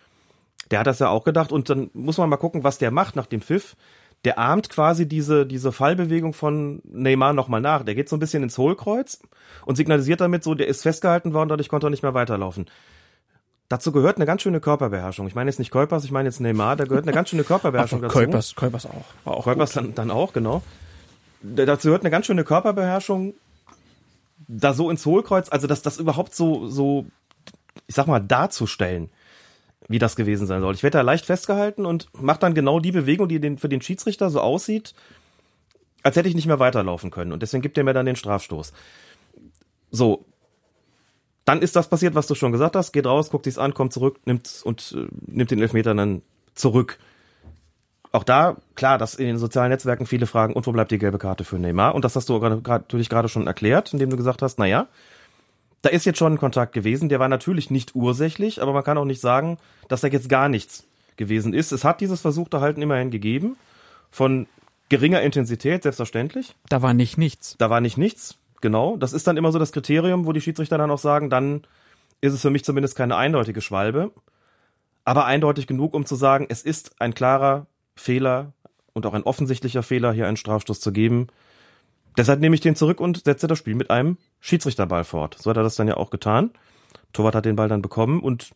der hat das ja auch gedacht. Und dann muss man mal gucken, was der macht nach dem Pfiff. Der ahmt quasi diese, diese Fallbewegung von Neymar nochmal nach. Der geht so ein bisschen ins Hohlkreuz und signalisiert damit so, der ist festgehalten worden, dadurch konnte er nicht mehr weiterlaufen. Dazu gehört eine ganz schöne Körperbeherrschung. Ich meine jetzt nicht Kolpers, ich meine jetzt Neymar, da gehört eine ganz schöne Körperbeherrschung dazu. Kuipers, Kuipers auch. Auch Kolpers dann, dann auch, genau. Da- Dazu gehört eine ganz schöne Körperbeherrschung, da so ins Hohlkreuz, also das, das überhaupt so, so, ich sag mal, darzustellen, wie das gewesen sein soll. Ich werde da leicht festgehalten und mache dann genau die Bewegung, die den, für den Schiedsrichter so aussieht, als hätte ich nicht mehr weiterlaufen können. Und deswegen gibt er mir dann den Strafstoß. So. Dann ist das passiert, was du schon gesagt hast. Geht raus, guckt sich's an, kommt zurück, nimmt und äh, nimmt den Elfmeter dann zurück. Auch da, klar, dass in den sozialen Netzwerken viele fragen, und wo bleibt die gelbe Karte für Neymar? Und das hast du natürlich gerade schon erklärt, indem du gesagt hast, na ja, da ist jetzt schon ein Kontakt gewesen, der war natürlich nicht ursächlich, aber man kann auch nicht sagen, dass da jetzt gar nichts gewesen ist. Es hat dieses versuchte Halten immerhin gegeben, von geringer Intensität, selbstverständlich. Da war nicht nichts. Da war nicht nichts, genau. Das ist dann immer so das Kriterium, wo die Schiedsrichter dann auch sagen, dann ist es für mich zumindest keine eindeutige Schwalbe, aber eindeutig genug, um zu sagen, es ist ein klarer Fehler und auch ein offensichtlicher Fehler, hier einen Strafstoß zu geben. Deshalb nehme ich den zurück und setze das Spiel mit einem Schiedsrichterball fort. So hat er das dann ja auch getan. Torwart hat den Ball dann bekommen und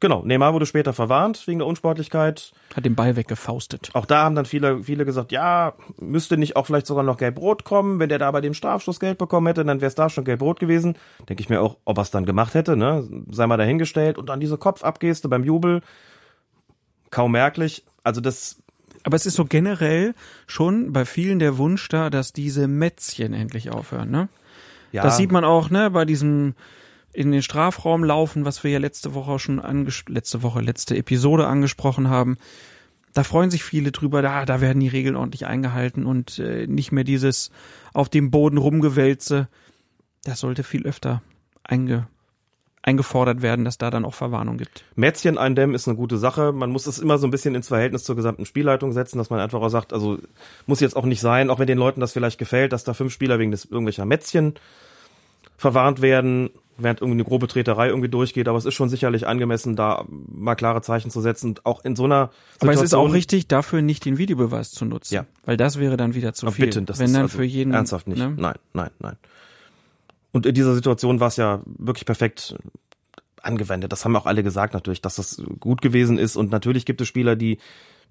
Genau, Neymar wurde später verwarnt wegen der Unsportlichkeit. Hat den Ball weggefaustet. Auch da haben dann viele, viele gesagt, ja, müsste nicht auch vielleicht sogar noch Gelb-Rot kommen. Wenn der da bei dem Strafstoß Geld bekommen hätte, dann wäre es da schon Gelb-Rot gewesen. Denke ich mir auch, ob er es dann gemacht hätte, ne? Sei mal dahingestellt. Und dann diese Kopfabgeste beim Jubel. Kaum merklich. Also das, Aber es ist so generell schon bei vielen der Wunsch da, dass diese Mätzchen endlich aufhören, ne? ja. Das sieht man auch, ne, bei diesem in den Strafraum laufen, was wir ja letzte Woche schon letzte Woche, letzte Episode angesprochen haben. Da freuen sich viele drüber, da, da werden die Regeln ordentlich eingehalten und äh, nicht mehr dieses auf dem Boden rumgewälze. Das sollte viel öfter einge eingefordert werden, dass da dann auch Verwarnung gibt. Mätzchen eindämmen ist eine gute Sache. Man muss es immer so ein bisschen ins Verhältnis zur gesamten Spielleitung setzen, dass man einfach auch sagt, also muss jetzt auch nicht sein, auch wenn den Leuten das vielleicht gefällt, dass da fünf Spieler wegen des irgendwelcher Mätzchen verwarnt werden, während irgendwie eine grobe Treterei irgendwie durchgeht. Aber es ist schon sicherlich angemessen, da mal klare Zeichen zu setzen. Und auch in so einer Aber es ist auch Situation- richtig, dafür nicht den Videobeweis zu nutzen. Ja. Weil das wäre dann wieder zu Aber viel. bitte, das Wenn ist dann also für jeden. ernsthaft nicht. Ne? Nein, nein, nein. Und in dieser Situation war es ja wirklich perfekt angewendet. Das haben auch alle gesagt natürlich, dass das gut gewesen ist. Und natürlich gibt es Spieler, die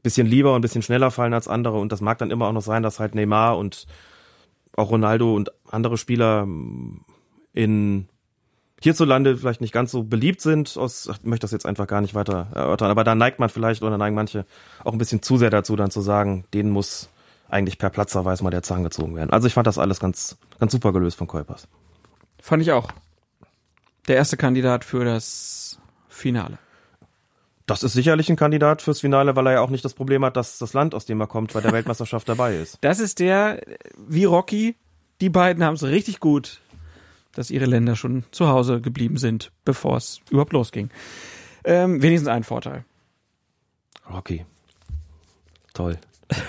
bisschen lieber und bisschen schneller fallen als andere. Und das mag dann immer auch noch sein, dass halt Neymar und auch Ronaldo und andere Spieler mm, in hierzulande vielleicht nicht ganz so beliebt sind. Aus, ich möchte das jetzt einfach gar nicht weiter erörtern. Aber da neigt man vielleicht oder neigen manche auch ein bisschen zu sehr dazu, dann zu sagen, denen muss eigentlich per Platzverweis mal der Zahn gezogen werden. Also ich fand das alles ganz, ganz super gelöst von Kuipers. Fand ich auch. Der erste Kandidat für das Finale. Das ist sicherlich ein Kandidat fürs Finale, weil er ja auch nicht das Problem hat, dass das Land, aus dem er kommt, bei der Weltmeisterschaft dabei ist. Das ist der, wie Rocky, die beiden haben es richtig gut, dass ihre Länder schon zu Hause geblieben sind, bevor es überhaupt losging. Ähm, wenigstens ein Vorteil. Rocky. Toll.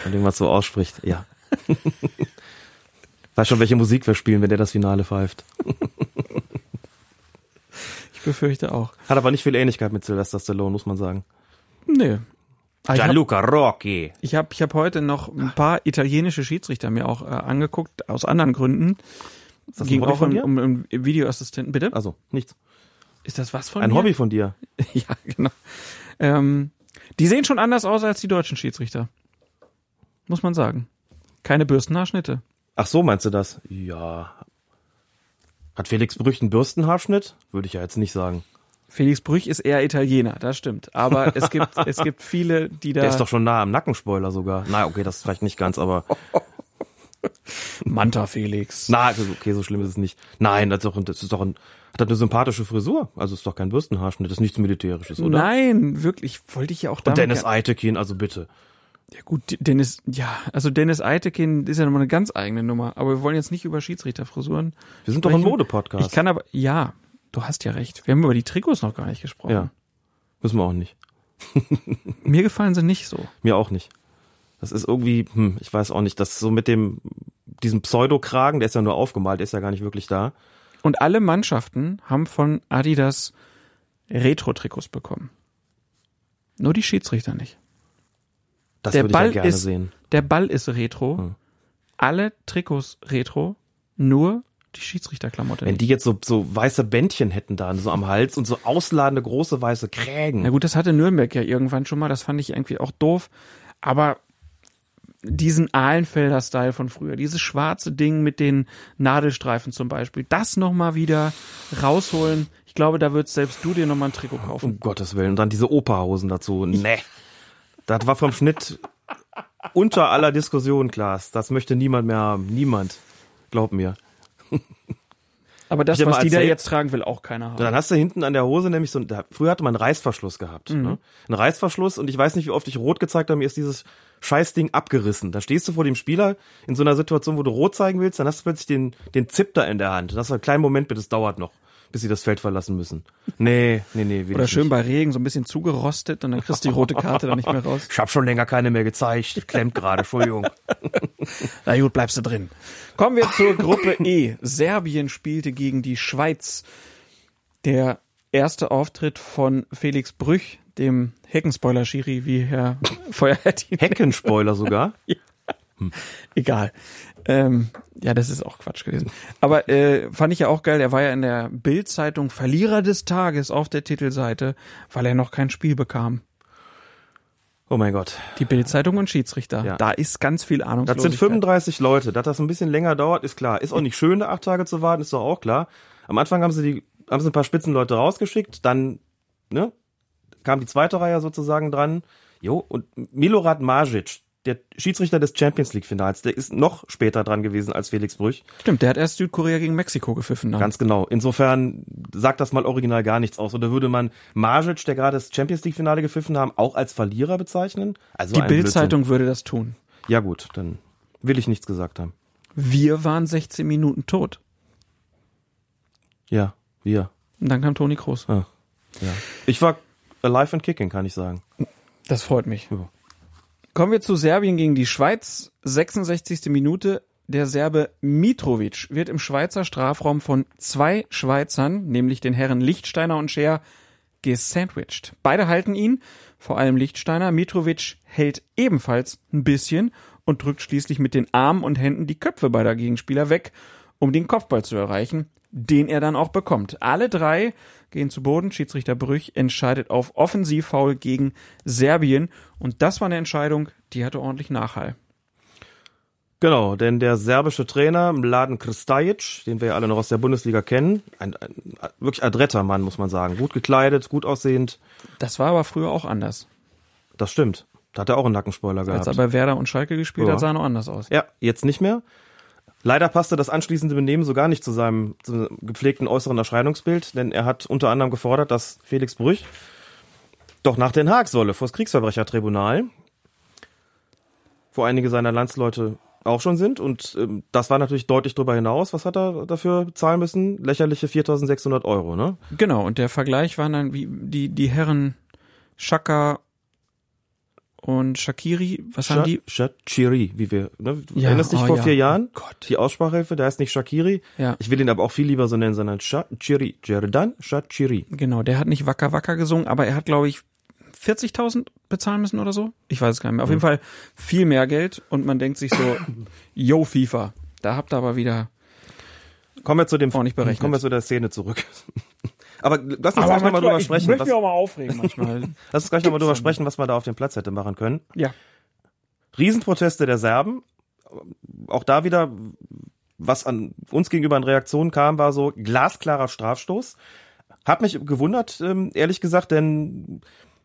Wenn irgendwas so ausspricht, ja. Weiß schon, welche Musik wir spielen, wenn der das Finale pfeift. Ich befürchte auch. Hat aber nicht viel Ähnlichkeit mit Sylvester Stallone, muss man sagen. Nö. Ah, habe Gianluca Rocky. ich hab, ich hab heute noch ein paar italienische Schiedsrichter mir auch äh, angeguckt, aus anderen Gründen. Ist das Ging auch von um, um, um Videoassistenten. Bitte? Also, nichts. Ist das was von Ein mir? Hobby von dir. Ja, genau. Ähm, die sehen schon anders aus als die deutschen Schiedsrichter. Muss man sagen. Keine Bürstenhaarschnitte. Ach so, meinst du das? Ja. Hat Felix Brüch einen Bürstenhaarschnitt? Würde ich ja jetzt nicht sagen. Felix Brüch ist eher Italiener, das stimmt. Aber es gibt, es gibt viele, die da. Der ist doch schon nah am Nackenspoiler sogar. Na, okay, das ist vielleicht nicht ganz, aber. Manta Felix. Na, also, okay, so schlimm ist es nicht. Nein, das ist doch, ein- das ist doch ein, hat eine sympathische Frisur. Also ist doch kein Bürstenhaarschnitt, das ist nichts Militärisches, oder? Nein, wirklich, wollte ich ja auch Und damit. Dennis Eitekin, also bitte. Ja gut, Dennis, ja, also Dennis Eitekin ist ja nochmal eine ganz eigene Nummer. Aber wir wollen jetzt nicht über Schiedsrichterfrisuren. Wir sind doch ein sprechen. Modepodcast. Ich kann aber, ja, du hast ja recht. Wir haben über die Trikots noch gar nicht gesprochen. Ja. Müssen wir auch nicht. Mir gefallen sie nicht so. Mir auch nicht. Das ist irgendwie, hm, ich weiß auch nicht, das so mit dem, diesem Pseudokragen, der ist ja nur aufgemalt, der ist ja gar nicht wirklich da. Und alle Mannschaften haben von Adidas Retro-Trikots bekommen. Nur die Schiedsrichter nicht. Das Der würde ich Ball ja gerne ist- sehen. Der Ball ist Retro. Hm. Alle Trikots Retro. Nur die Schiedsrichterklamotte Wenn die jetzt so, so weiße Bändchen hätten da, so am Hals und so ausladende große weiße Krägen. Na gut, das hatte Nürnberg ja irgendwann schon mal. Das fand ich irgendwie auch doof. Aber diesen Ahlenfelder-Style von früher, dieses schwarze Ding mit den Nadelstreifen zum Beispiel, das nochmal wieder rausholen. Ich glaube, da würdest selbst du dir nochmal ein Trikot kaufen. Um Gottes Willen. Und dann diese Operhosen dazu. Nee. Das war vom Schnitt unter aller Diskussion, Klaas. Das möchte niemand mehr haben. Niemand. Glaub mir. Aber das, was die da jetzt tragen, will auch keiner haben. Dann hast du hinten an der Hose nämlich so, ein- da, früher hatte man einen Reißverschluss gehabt. Ne? Ein Reißverschluss und ich weiß nicht, wie oft ich rot gezeigt habe, mir ist dieses Scheißding abgerissen. Da stehst du vor dem Spieler in so einer Situation, wo du rot zeigen willst, dann hast du plötzlich den, den Zip da in der Hand. Das ist ein kleiner Moment, bitte, es dauert noch, bis sie das Feld verlassen müssen. Nee, nee, nee. Oder schön nicht. bei Regen so ein bisschen zugerostet und dann kriegst du die rote Karte da nicht mehr raus. Ich habe schon länger keine mehr gezeigt. Klemmt gerade, Entschuldigung. Na gut, bleibst du drin. Kommen wir zur Gruppe E. Serbien spielte gegen die Schweiz. Der erste Auftritt von Felix Brüch, dem Heckenspoiler-Schiri, wie Herr Feuerhertin. Heckenspoiler sogar. Egal. Ähm, ja, das ist auch Quatsch gewesen. Aber äh, fand ich ja auch geil, er war ja in der Bild-Zeitung Verlierer des Tages auf der Titelseite, weil er noch kein Spiel bekam. Oh mein Gott. Die Bild-Zeitung und Schiedsrichter. Ja. Da ist ganz viel Ahnung. Das sind 35 Leute. Dass das ein bisschen länger dauert, ist klar. Ist auch nicht schön, da acht Tage zu warten, ist doch auch klar. Am Anfang haben sie die, haben sie ein paar Spitzenleute rausgeschickt, dann, ne, kam die zweite Reihe sozusagen dran. Jo, und Milorad Majic, der Schiedsrichter des Champions League Finals, der ist noch später dran gewesen als Felix Brüch. Stimmt, der hat erst Südkorea gegen Mexiko gepfiffen. Dann. Ganz genau. Insofern sagt das mal original gar nichts aus. Oder würde man Majic, der gerade das Champions League Finale gepfiffen haben, auch als Verlierer bezeichnen? Also Die Bild-Zeitung würde das tun. Ja gut, dann will ich nichts gesagt haben. Wir waren 16 Minuten tot. Ja, wir. Und dann kam Toni Kroos. Ja. ja. Ich war alive and kicking, kann ich sagen. Das freut mich. Ja. Kommen wir zu Serbien gegen die Schweiz. 66. Minute. Der Serbe Mitrovic wird im Schweizer Strafraum von zwei Schweizern, nämlich den Herren Lichtsteiner und Scher, gesandwiched. Beide halten ihn, vor allem Lichtsteiner. Mitrovic hält ebenfalls ein bisschen und drückt schließlich mit den Armen und Händen die Köpfe beider Gegenspieler weg, um den Kopfball zu erreichen, den er dann auch bekommt. Alle drei gehen zu Boden. Schiedsrichter Brüch entscheidet auf Offensivfoul gegen Serbien. Und das war eine Entscheidung, die hatte ordentlich Nachhall. Genau, denn der serbische Trainer Mladen Kristajic, den wir ja alle noch aus der Bundesliga kennen, ein, ein wirklich adretter Mann, muss man sagen. Gut gekleidet, gut aussehend. Das war aber früher auch anders. Das stimmt. Da hat er auch einen Nackenspoiler gehabt. Als er bei Werder und Schalke gespielt Ja. hat, sah er noch anders aus. Ja, jetzt nicht mehr. Leider passte das anschließende Benehmen so gar nicht zu seinem, zu seinem gepflegten äußeren Erscheinungsbild, denn er hat unter anderem gefordert, dass Felix Brüch doch nach Den Haag solle, vor das Kriegsverbrechertribunal, wo einige seiner Landsleute auch schon sind. Und ähm, das war natürlich deutlich darüber hinaus. Was hat er dafür zahlen müssen? Lächerliche 4.600 Euro, ne? Genau, und der Vergleich waren dann wie die, die Herren Shaka und Shakiri, was haben die? Shachiri, wie wir, ne? Du Ja, erinnerst dich oh vor ja. vier Jahren? Gott. Die Aussprachhilfe, der heißt nicht Shakiri. Ja. Ich will ihn aber auch viel lieber so nennen, sondern Shachiri. Jerdan Shachiri. Genau, der hat nicht Wacker Wacker gesungen, aber er hat, glaube ich, 40.000 bezahlen müssen oder so. Ich weiß es gar nicht mehr. Auf jeden Fall viel mehr Geld und man denkt sich so, yo FIFA, da habt ihr aber wieder Kommen wir zu dem, Auch nicht berechnet. kommen wir zu der Szene zurück. Aber lass uns gleich nochmal drüber sprechen. Was, auch mal aufregen manchmal. lass uns gleich nochmal drüber sprechen, was man da auf dem Platz hätte machen können. ja. Riesenproteste der Serben. Auch da wieder, was an uns gegenüber an Reaktionen kam, war so glasklarer Strafstoß. Hat mich gewundert, ähm, ehrlich gesagt, denn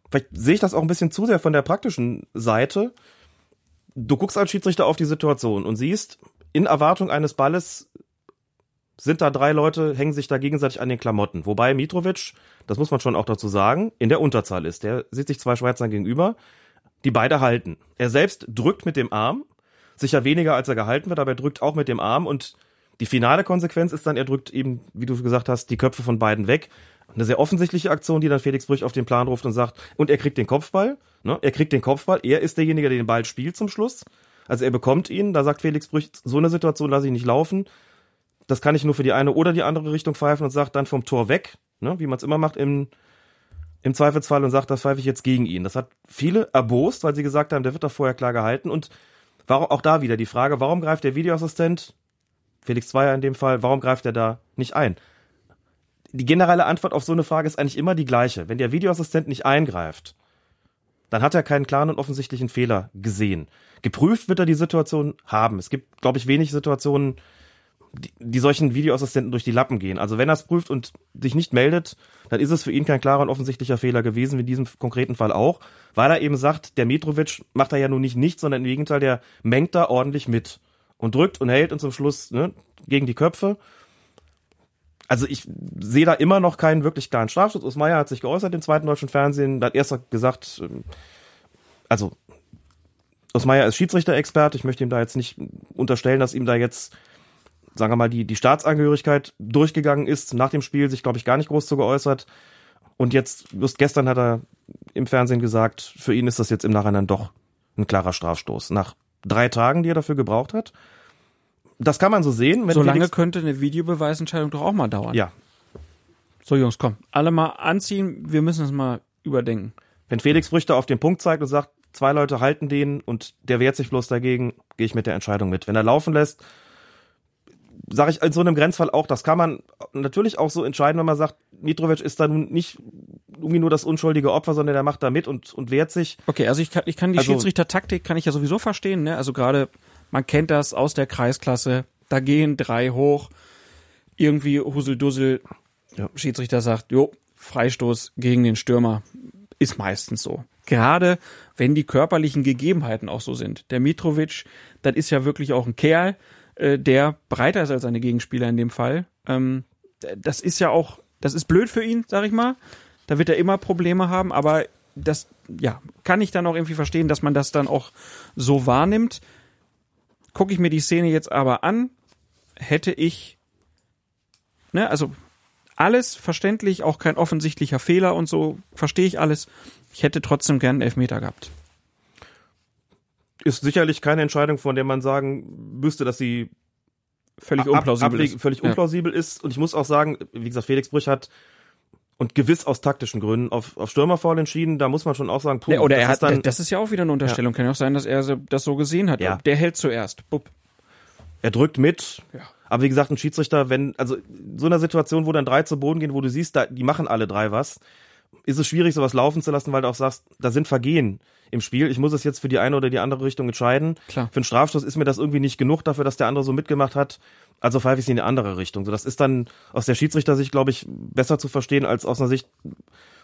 vielleicht sehe ich das auch ein bisschen zu sehr von der praktischen Seite. Du guckst als Schiedsrichter auf die Situation und siehst, in Erwartung eines Balles sind da drei Leute, hängen sich da gegenseitig an den Klamotten. Wobei Mitrovic, das muss man schon auch dazu sagen, in der Unterzahl ist. Der sieht sich zwei Schweizern gegenüber, die beide halten. Er selbst drückt mit dem Arm, sicher weniger als er gehalten wird, aber er drückt auch mit dem Arm und die finale Konsequenz ist dann, er drückt eben, wie du gesagt hast, die Köpfe von beiden weg. Eine sehr offensichtliche Aktion, die dann Felix Brüch auf den Plan ruft und sagt, und er kriegt den Kopfball, ne? er kriegt den Kopfball, er ist derjenige, der den Ball spielt zum Schluss. Also er bekommt ihn, da sagt Felix Brüch, so eine Situation lasse ich nicht laufen. Das kann ich nur für die eine oder die andere Richtung pfeifen und sagt dann vom Tor weg, ne? wie man es immer macht im, im Zweifelsfall und sagt, das pfeife ich jetzt gegen ihn. Das hat viele erbost, weil sie gesagt haben, der wird doch vorher klar gehalten. Und warum, auch da wieder die Frage, warum greift der Videoassistent, Felix Zweier in dem Fall, warum greift er da nicht ein? Die generelle Antwort auf so eine Frage ist eigentlich immer die gleiche. Wenn der Videoassistent nicht eingreift, dann hat er keinen klaren und offensichtlichen Fehler gesehen. Geprüft wird er die Situation haben. Es gibt, glaube ich, wenig Situationen, die, die solchen Videoassistenten durch die Lappen gehen. Also wenn er es prüft und sich nicht meldet, dann ist es für ihn kein klarer und offensichtlicher Fehler gewesen, wie in diesem konkreten Fall auch, weil er eben sagt, der Mitrovic macht da ja nun nicht nichts, sondern im Gegenteil, der mengt da ordentlich mit und drückt und hält und zum Schluss ne, gegen die Köpfe. Also ich sehe da immer noch keinen wirklich klaren Strafschutz. Usmeier hat sich geäußert im zweiten deutschen Fernsehen, hat erst gesagt, ähm, also Usmeier ist Schiedsrichter-Experte, ich möchte ihm da jetzt nicht unterstellen, dass ihm da jetzt sagen wir mal, die, die Staatsangehörigkeit durchgegangen ist, nach dem Spiel sich, glaube ich, gar nicht groß zu geäußert. Und jetzt, just gestern hat er im Fernsehen gesagt, für ihn ist das jetzt im Nachhinein doch ein klarer Strafstoß. Nach drei Tagen, die er dafür gebraucht hat. Das kann man so sehen. Wenn So lange könnte eine Videobeweisentscheidung doch auch mal dauern. Ja. So Jungs, komm, alle mal anziehen, wir müssen es mal überdenken. Wenn Felix Brüchter auf den Punkt zeigt und sagt, zwei Leute halten den und der wehrt sich bloß dagegen, gehe ich mit der Entscheidung mit. Wenn er laufen lässt, sage ich in so einem Grenzfall auch, das kann man natürlich auch so entscheiden, wenn man sagt, Mitrovic ist da nun nicht irgendwie nur das unschuldige Opfer, sondern der macht da mit und, und wehrt sich. Okay, also ich kann, ich kann die Also- Schiedsrichtertaktik kann ich ja sowieso verstehen, ne? Also gerade, man kennt das aus der Kreisklasse, da gehen drei hoch, irgendwie Huseldussel, Ja. Schiedsrichter sagt, jo, Freistoß gegen den Stürmer. Ist meistens so. Gerade wenn die körperlichen Gegebenheiten auch so sind. Der Mitrovic, das ist ja wirklich auch ein Kerl, äh, der breiter ist als seine Gegenspieler in dem Fall. Ähm, das ist ja auch, das ist blöd für ihn, sag ich mal. Da wird er immer Probleme haben, aber das, ja, kann ich dann auch irgendwie verstehen, dass man das dann auch so wahrnimmt. Gucke ich mir die Szene jetzt aber an, hätte ich, ne, also alles verständlich, auch kein offensichtlicher Fehler und so, verstehe ich alles. Ich hätte trotzdem gern einen Elfmeter gehabt. Ist sicherlich keine Entscheidung, von der man sagen müsste, dass sie Völlig ab- unplausibel. ist. völlig Ja. unplausibel ist. Und ich muss auch sagen, wie gesagt, Felix Brüch hat und gewiss aus taktischen Gründen auf, auf Stürmerfoul entschieden. Da muss man schon auch sagen, puh, Nee, oder das er hat, ist dann, das ist ja auch wieder eine Unterstellung. Kann ja auch sein, dass er das so gesehen hat. Ja. Der hält zuerst. Bupp. er drückt mit. Ja. Aber wie gesagt, ein Schiedsrichter, wenn, also in so einer Situation, wo dann drei zu Boden gehen, wo du siehst, da, die machen alle drei was, ist es schwierig, sowas laufen zu lassen, weil du auch sagst, da sind Vergehen im Spiel. Ich muss es jetzt für die eine oder die andere Richtung entscheiden. Klar. Für einen Strafstoß ist mir das irgendwie nicht genug dafür, dass der andere so mitgemacht hat. Also pfeife ich sie in eine andere Richtung. So, das ist dann aus der Schiedsrichtersicht, glaube ich, besser zu verstehen als aus einer Sicht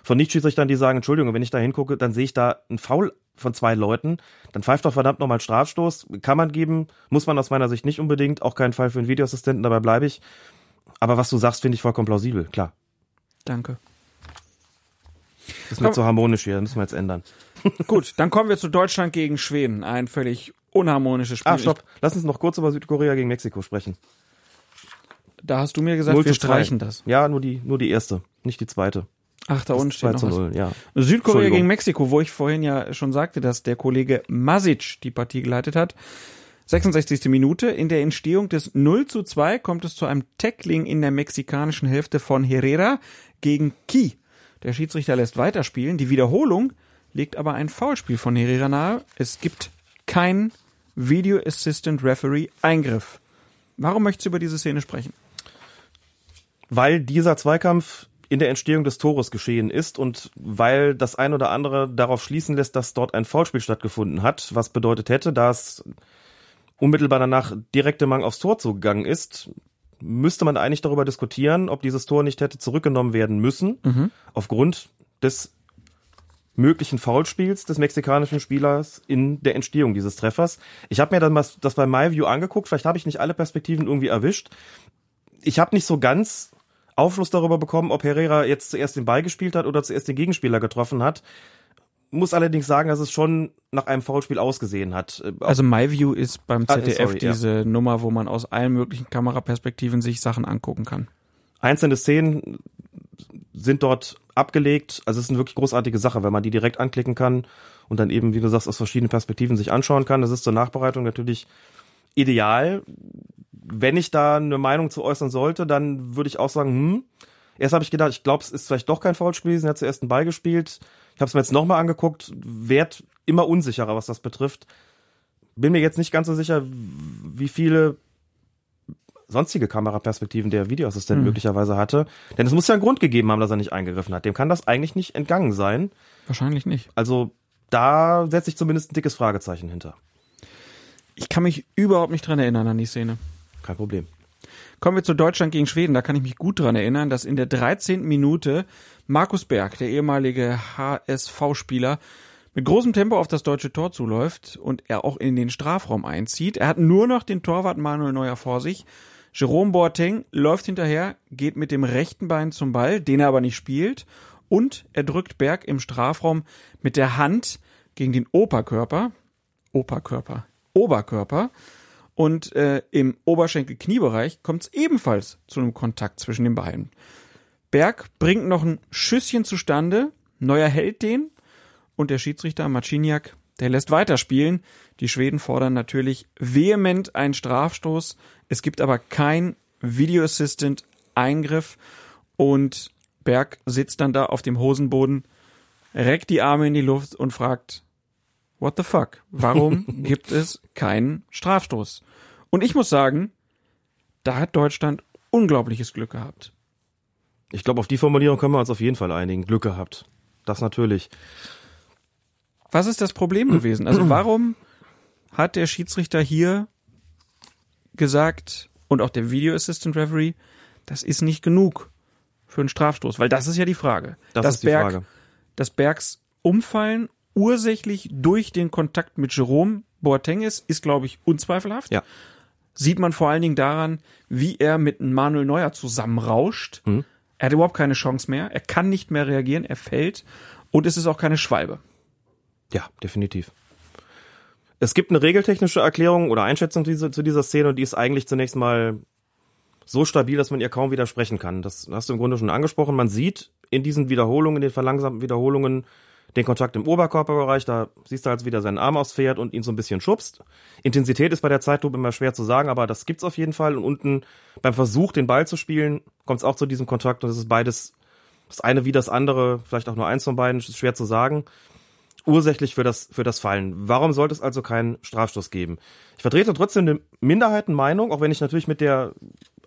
von Nicht-Schiedsrichtern, die sagen, Entschuldigung, wenn ich da hingucke, dann sehe ich da einen Foul von zwei Leuten, dann pfeift doch verdammt nochmal Strafstoß. Kann man geben, muss man aus meiner Sicht nicht unbedingt, auch kein Fall für einen Videoassistenten, dabei bleibe ich. Aber was du sagst, finde ich vollkommen plausibel, klar. Danke. Das ist mir zu harmonisch hier, das müssen wir jetzt ändern. Gut, dann kommen wir zu Deutschland gegen Schweden. Ein völlig unharmonisches Spiel. Ah, stopp, lass uns noch kurz über Südkorea gegen Mexiko sprechen. Da hast du mir gesagt, 0 wir zu 2. streichen das. Ja, nur die, nur die erste, nicht die zweite. Ach, da unten steht 2 noch zu was. 0, ja. Südkorea gegen Mexiko, wo ich vorhin ja schon sagte, dass der Kollege Masic die Partie geleitet hat. 66. Minute. In der Entstehung des 0 zu 2 kommt es zu einem Tackling in der mexikanischen Hälfte von Herrera gegen Ki. Der Schiedsrichter lässt weiterspielen. Die Wiederholung legt aber ein Foulspiel von Herrera nahe. Es gibt keinen Video Assistant Referee Eingriff. Warum möchtest du über diese Szene sprechen? weil dieser Zweikampf in der Entstehung des Tores geschehen ist und weil das ein oder andere darauf schließen lässt, dass dort ein Foulspiel stattgefunden hat, was bedeutet hätte, dass unmittelbar danach direkte Mang aufs Tor zugegangen ist, müsste man eigentlich darüber diskutieren, ob dieses Tor nicht hätte zurückgenommen werden müssen, aufgrund des möglichen Foulspiels des mexikanischen Spielers in der Entstehung dieses Treffers. Ich habe mir dann was, das bei MyView angeguckt, vielleicht habe ich nicht alle Perspektiven irgendwie erwischt. Ich habe nicht so ganz Aufschluss darüber bekommen, ob Herrera jetzt zuerst den Ball gespielt hat oder zuerst den Gegenspieler getroffen hat. Muss allerdings sagen, dass es schon nach einem Foulspiel ausgesehen hat. Äh, Also MyView ist beim Ah, ZDF sorry, ja. diese Nummer, wo man aus allen möglichen Kameraperspektiven sich Sachen angucken kann. Einzelne Szenen sind dort abgelegt. Also es ist eine wirklich großartige Sache, wenn man die direkt anklicken kann und dann eben, wie du sagst, aus verschiedenen Perspektiven sich anschauen kann. Das ist zur Nachbereitung natürlich ideal. Wenn ich da eine Meinung zu äußern sollte, dann würde ich auch sagen, hm, erst habe ich gedacht, ich glaube, es ist vielleicht doch kein Foulspiel, sie hat zuerst einen Ball gespielt. Ich habe es mir jetzt nochmal angeguckt, werd immer unsicherer, was das betrifft. Bin mir jetzt nicht ganz so sicher, wie viele sonstige Kameraperspektiven der Videoassistent Hm. möglicherweise hatte. Denn es muss ja einen Grund gegeben haben, dass er nicht eingegriffen hat. Dem kann das eigentlich nicht entgangen sein. Wahrscheinlich nicht. Also da setze ich zumindest ein dickes Fragezeichen hinter. Ich kann mich überhaupt nicht dran erinnern an die Szene. Kein Problem. Kommen wir zu Deutschland gegen Schweden. Da kann ich mich gut dran erinnern, dass in der 13. Minute Markus Berg, der ehemalige HSV-Spieler, mit großem Tempo auf das deutsche Tor zuläuft und er auch in den Strafraum einzieht. Er hat nur noch den Torwart Manuel Neuer vor sich. Jerome Boateng läuft hinterher, geht mit dem rechten Bein zum Ball, den er aber nicht spielt. Und er drückt Berg im Strafraum mit der Hand gegen den Oberkörper. Oberkörper. Oberkörper. Und äh, im Oberschenkel-Kniebereich kommt es ebenfalls zu einem Kontakt zwischen den beiden. Berg bringt noch ein Schüsschen zustande, Neuer hält den und der Schiedsrichter Marciniak, der lässt weiterspielen. Die Schweden fordern natürlich vehement einen Strafstoß. Es gibt aber kein Video Assistant Eingriff und Berg sitzt dann da auf dem Hosenboden, reckt die Arme in die Luft und fragt, what the fuck? Warum gibt es keinen Strafstoß? Und ich muss sagen, da hat Deutschland unglaubliches Glück gehabt. Ich glaube, auf die Formulierung können wir uns auf jeden Fall einigen. Glück gehabt. Das natürlich. Was ist das Problem gewesen? Also warum hat der Schiedsrichter hier gesagt und auch der Video Assistant Referee, das ist nicht genug für einen Strafstoß? Weil das ist ja die Frage. Das dass ist die Berg, Frage. Dass Bergs Umfallen ursächlich durch den Kontakt mit Jerome Boateng ist, ist, glaube ich, unzweifelhaft. Ja. Sieht man vor allen Dingen daran, wie er mit Manuel Neuer zusammenrauscht. Mhm. Er hat überhaupt keine Chance mehr. Er kann nicht mehr reagieren. Er fällt. Und es ist auch keine Schwalbe. Ja, definitiv. Es gibt eine regeltechnische Erklärung oder Einschätzung zu dieser, zu dieser Szene und die ist eigentlich zunächst mal so stabil, dass man ihr kaum widersprechen kann. Das hast du im Grunde schon angesprochen. Man sieht in diesen Wiederholungen, in den verlangsamten Wiederholungen, den Kontakt im Oberkörperbereich, da siehst du halt wie er seinen Arm ausfährt und ihn so ein bisschen schubst. Intensität ist bei der Zeitlupe immer schwer zu sagen, aber das gibt's auf jeden Fall. Und unten beim Versuch, den Ball zu spielen, kommt es auch zu diesem Kontakt und es ist beides, das eine wie das andere, vielleicht auch nur eins von beiden, ist schwer zu sagen. Ursächlich für das, für das Fallen. Warum sollte es also keinen Strafstoß geben? Ich vertrete trotzdem eine Minderheitenmeinung, auch wenn ich natürlich mit der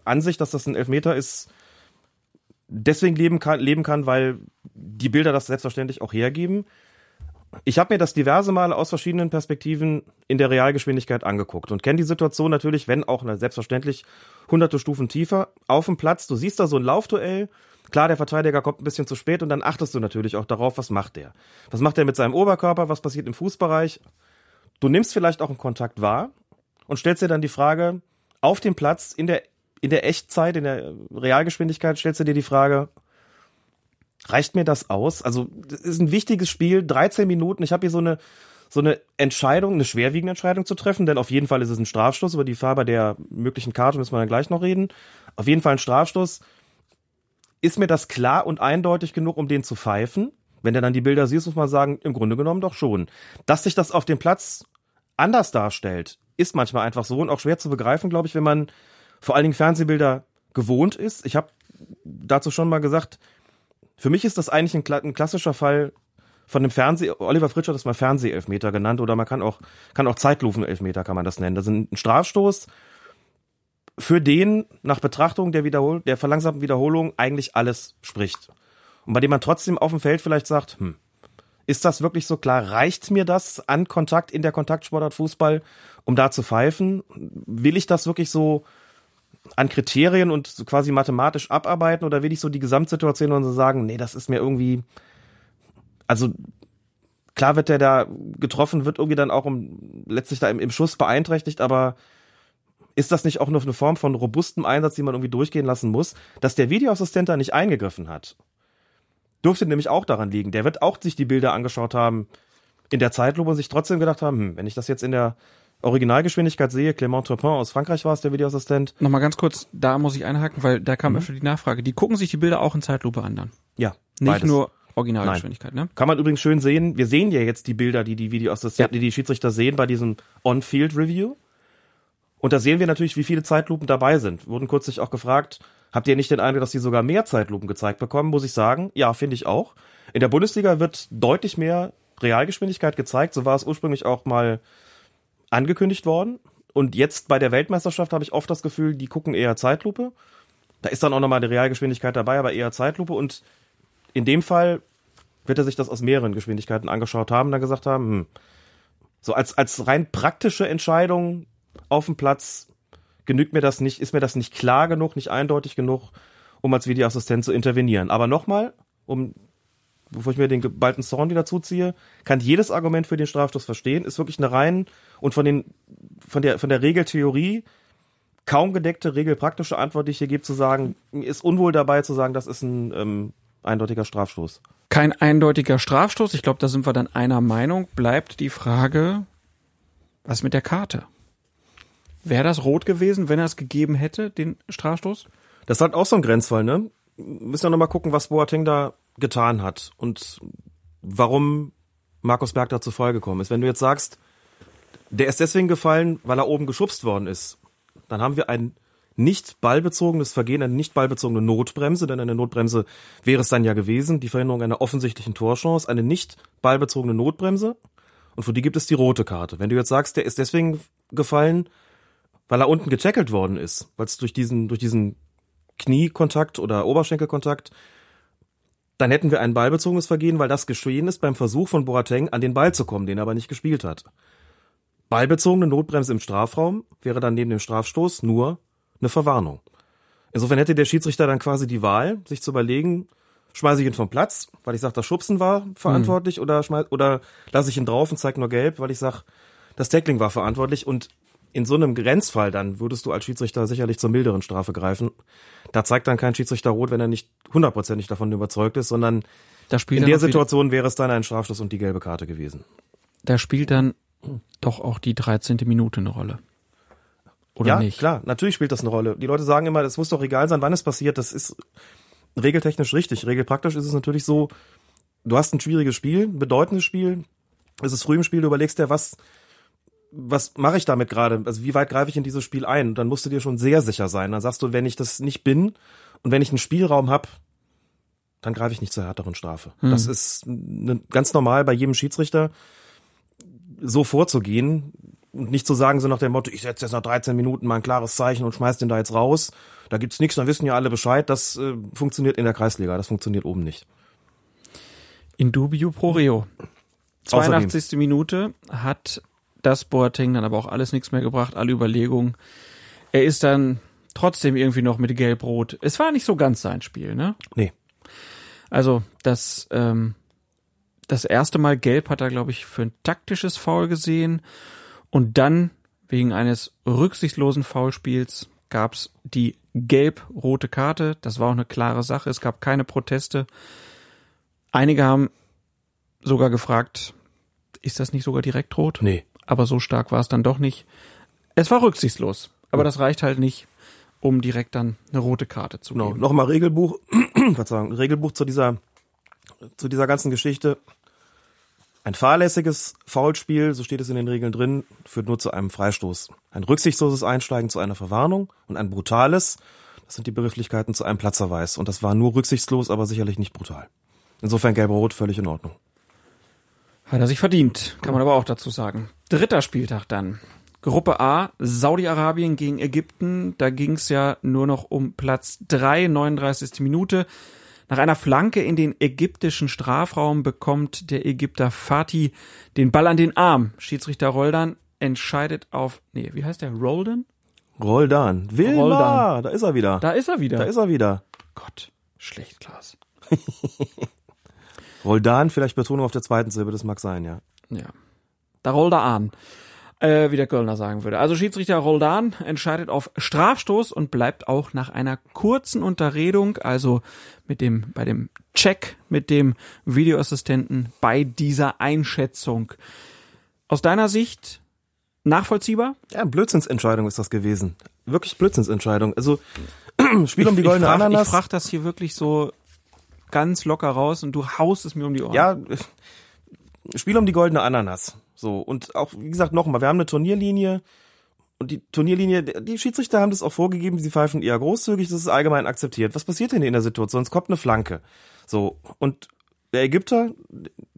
Ansicht, dass das ein Elfmeter ist, deswegen leben kann, leben kann, weil die Bilder das selbstverständlich auch hergeben. Ich habe mir das diverse Male aus verschiedenen Perspektiven in der Realgeschwindigkeit angeguckt und kenne die Situation natürlich, wenn auch selbstverständlich hunderte Stufen tiefer auf dem Platz. Du siehst da so ein Laufduell. Klar, der Verteidiger kommt ein bisschen zu spät und dann achtest du natürlich auch darauf, was macht der? Was macht er mit seinem Oberkörper? Was passiert im Fußbereich? Du nimmst vielleicht auch einen Kontakt wahr und stellst dir dann die Frage, auf dem Platz, in der, in der Echtzeit, in der Realgeschwindigkeit, stellst du dir die Frage, reicht mir das aus? Also, das ist ein wichtiges Spiel, 13 Minuten. Ich habe hier so eine, so eine Entscheidung, eine schwerwiegende Entscheidung zu treffen, denn auf jeden Fall ist es ein Strafstoß. Über die Farbe der möglichen Karte müssen wir dann gleich noch reden. Auf jeden Fall ein Strafstoß. Ist mir das klar und eindeutig genug, um den zu pfeifen? Wenn du dann die Bilder siehst, muss man sagen, im Grunde genommen doch schon. Dass sich das auf dem Platz anders darstellt, ist manchmal einfach so und auch schwer zu begreifen, glaube ich, wenn man vor allen Dingen Fernsehbilder gewohnt ist. Ich habe dazu schon mal gesagt, für mich ist das eigentlich ein, klassischer Fall von dem Fernseh, Oliver Fritsch hat das mal Fernsehelfmeter genannt oder man kann auch, kann auch Zeitlufenelfmeter kann man das nennen. Das ist ein Strafstoß, für den nach Betrachtung der Wiederhol der verlangsamten Wiederholung eigentlich alles spricht. Und bei dem man trotzdem auf dem Feld vielleicht sagt, hm, ist das wirklich so klar? Reicht mir das an Kontakt in der Kontaktsportart Fußball, um da zu pfeifen? Will ich das wirklich so an Kriterien und so quasi mathematisch abarbeiten oder will ich so die Gesamtsituation und so sagen, nee, das ist mir irgendwie, also klar wird der da getroffen, wird irgendwie dann auch um, letztlich da im, im Schuss beeinträchtigt, aber ist das nicht auch nur eine Form von robustem Einsatz, die man irgendwie durchgehen lassen muss, dass der Videoassistent da nicht eingegriffen hat? Dürfte nämlich auch daran liegen. Der wird auch sich die Bilder angeschaut haben in der Zeitlupe und sich trotzdem gedacht haben, hm, wenn ich das jetzt in der Originalgeschwindigkeit sehe, Clément Turpin aus Frankreich war es, der Videoassistent. Nochmal ganz kurz, da muss ich einhaken, weil da kam Mhm. öfter die Nachfrage. Die gucken sich die Bilder auch in Zeitlupe an dann. Ja, Nicht beides. nur Originalgeschwindigkeit, ne? Kann man übrigens schön sehen. Wir sehen ja jetzt die Bilder, die die Videoassistenten, Ja. die die Schiedsrichter sehen bei diesem On-Field-Review. Und da sehen wir natürlich, wie viele Zeitlupen dabei sind. Wurden kürzlich auch gefragt, habt ihr nicht den Eindruck, dass die sogar mehr Zeitlupen gezeigt bekommen? Muss ich sagen, ja, finde ich auch. In der Bundesliga wird deutlich mehr Realgeschwindigkeit gezeigt. So war es ursprünglich auch mal angekündigt worden. Und jetzt bei der Weltmeisterschaft habe ich oft das Gefühl, die gucken eher Zeitlupe. Da ist dann auch nochmal die Realgeschwindigkeit dabei, aber eher Zeitlupe. Und in dem Fall wird er sich das aus mehreren Geschwindigkeiten angeschaut haben und dann gesagt haben, hm, so als, als rein praktische Entscheidung auf dem Platz genügt mir das nicht, ist mir das nicht klar genug, nicht eindeutig genug, um als Videoassistent zu intervenieren. Aber nochmal, um, bevor ich mir den geballten Zorn wieder zuziehe, kann jedes Argument für den Strafstoß verstehen, ist wirklich eine rein und von den, von der, von der Regeltheorie kaum gedeckte regelpraktische Antwort, die ich hier gebe, zu sagen, mir ist unwohl dabei zu sagen, das ist ein ähm, eindeutiger Strafstoß. Kein eindeutiger Strafstoß. Ich glaube, da sind wir dann einer Meinung. Bleibt die Frage, was mit der Karte? Wäre das rot gewesen, wenn er es gegeben hätte, den Strafstoß? Das ist halt auch so ein Grenzfall, ne? Müssen wir nochmal gucken, was Boateng da getan hat und warum Markus Berg da zu Fall gekommen ist. Wenn du jetzt sagst, der ist deswegen gefallen, weil er oben geschubst worden ist, dann haben wir ein nicht ballbezogenes Vergehen, eine nicht ballbezogene Notbremse, denn eine Notbremse wäre es dann ja gewesen, die Verhinderung einer offensichtlichen Torchance, eine nicht ballbezogene Notbremse. Und für die gibt es die rote Karte. Wenn du jetzt sagst, der ist deswegen gefallen, weil er unten getackelt worden ist, weil es durch diesen, durch diesen Kniekontakt oder Oberschenkelkontakt, dann hätten wir ein ballbezogenes Vergehen, weil das geschehen ist beim Versuch von Boateng an den Ball zu kommen, den er aber nicht gespielt hat. Ballbezogene Notbremse im Strafraum wäre dann neben dem Strafstoß nur eine Verwarnung. Insofern hätte der Schiedsrichter dann quasi die Wahl, sich zu überlegen, schmeiße ich ihn vom Platz, weil ich sage, das Schubsen war verantwortlich, oder schmeiß, oder lasse ich ihn drauf und zeige nur gelb, weil ich sage, das Tackling war verantwortlich und in so einem Grenzfall dann würdest du als Schiedsrichter sicherlich zur milderen Strafe greifen. Da zeigt dann kein Schiedsrichter rot, wenn er nicht hundertprozentig davon überzeugt ist, sondern Da spielt in der wieder- Situation wäre es dann ein Strafstoß und die gelbe Karte gewesen. da spielt dann doch auch die 13. Minute eine Rolle. Oder ja, nicht? klar, natürlich spielt das eine Rolle. Die Leute sagen immer, das muss doch egal sein, wann es passiert. Das ist regeltechnisch richtig. Regelpraktisch ist es natürlich so, du hast ein schwieriges Spiel, ein bedeutendes Spiel. Es ist früh im Spiel, du überlegst dir, was, was mache ich damit gerade? Also wie weit greife ich in dieses Spiel ein? Und dann musst du dir schon sehr sicher sein. Dann sagst du, wenn ich das nicht bin und wenn ich einen Spielraum habe, dann greife ich nicht zur härteren Strafe. Das ist ne, ganz normal bei jedem Schiedsrichter, so vorzugehen und nicht zu sagen, so nach dem Motto, ich setze jetzt nach 13 Minuten mal ein klares Zeichen und schmeiß den da jetzt raus. Da gibt's nichts, dann wissen ja alle Bescheid. Das äh, funktioniert in der Kreisliga, das funktioniert oben nicht. In dubio pro reo. Außerdem. 82. Minute hat das Boateng dann aber auch alles nichts mehr gebracht, alle Überlegungen. Er ist dann trotzdem irgendwie noch mit Gelb-Rot. Es war nicht so ganz sein Spiel, ne? Nee. Also das, ähm, das erste Mal Gelb hat er, glaube ich, für ein taktisches Foul gesehen. Und dann, wegen eines rücksichtslosen Foulspiels, gab's die gelb-rote Karte. Das war auch eine klare Sache. Es gab keine Proteste. Einige haben sogar gefragt, ist das nicht sogar direkt rot? Nee. Aber so stark war es dann doch nicht. Es war rücksichtslos. Aber das reicht halt nicht, um direkt dann eine rote Karte zu Genau. geben. Nochmal Regelbuch, Verzeihung, Regelbuch zu dieser, zu dieser ganzen Geschichte. Ein fahrlässiges Foulspiel, so steht es in den Regeln drin, führt nur zu einem Freistoß. Ein rücksichtsloses Einsteigen zu einer Verwarnung und ein brutales, das sind die Begrifflichkeiten, zu einem Platzverweis. Und das war nur rücksichtslos, aber sicherlich nicht brutal. Insofern gelb-rot völlig in Ordnung. Hat er sich verdient, kann man aber auch dazu sagen. Dritter Spieltag dann. Gruppe A, Saudi-Arabien gegen Ägypten. Da ging es ja nur noch um Platz 3, 39. Minute. Nach einer Flanke in den ägyptischen Strafraum bekommt der Ägypter Fatih den Ball an den Arm. Schiedsrichter Roldan entscheidet auf, nee, wie heißt der? Roldan? Roldan. Wilma, Roldan. da ist er wieder. Da ist er wieder. Da ist er wieder. Gott, schlecht, Klaas. Roldan, vielleicht Betonung auf der zweiten Silbe, das mag sein, ja. Ja. Da rollt er an. Äh, wie der Kölner sagen würde. Also Schiedsrichter Roldan entscheidet auf Strafstoß und bleibt auch nach einer kurzen Unterredung, also mit dem, bei dem Check mit dem Videoassistenten bei dieser Einschätzung. Aus deiner Sicht nachvollziehbar? Ja, Blödsinnsentscheidung ist das gewesen. Wirklich Blödsinnsentscheidung. Also, Spiel um die ich, goldene frag, Ananas. Ich frag das hier wirklich so ganz locker raus und du haust es mir um die Ohren. ja, Spiel um die goldene Ananas. So, und auch, wie gesagt, nochmal, wir haben eine Turnierlinie und die Turnierlinie, die Schiedsrichter haben das auch vorgegeben, sie pfeifen eher großzügig, das ist allgemein akzeptiert. Was passiert denn in der Situation? Es kommt eine Flanke. So, und der Ägypter,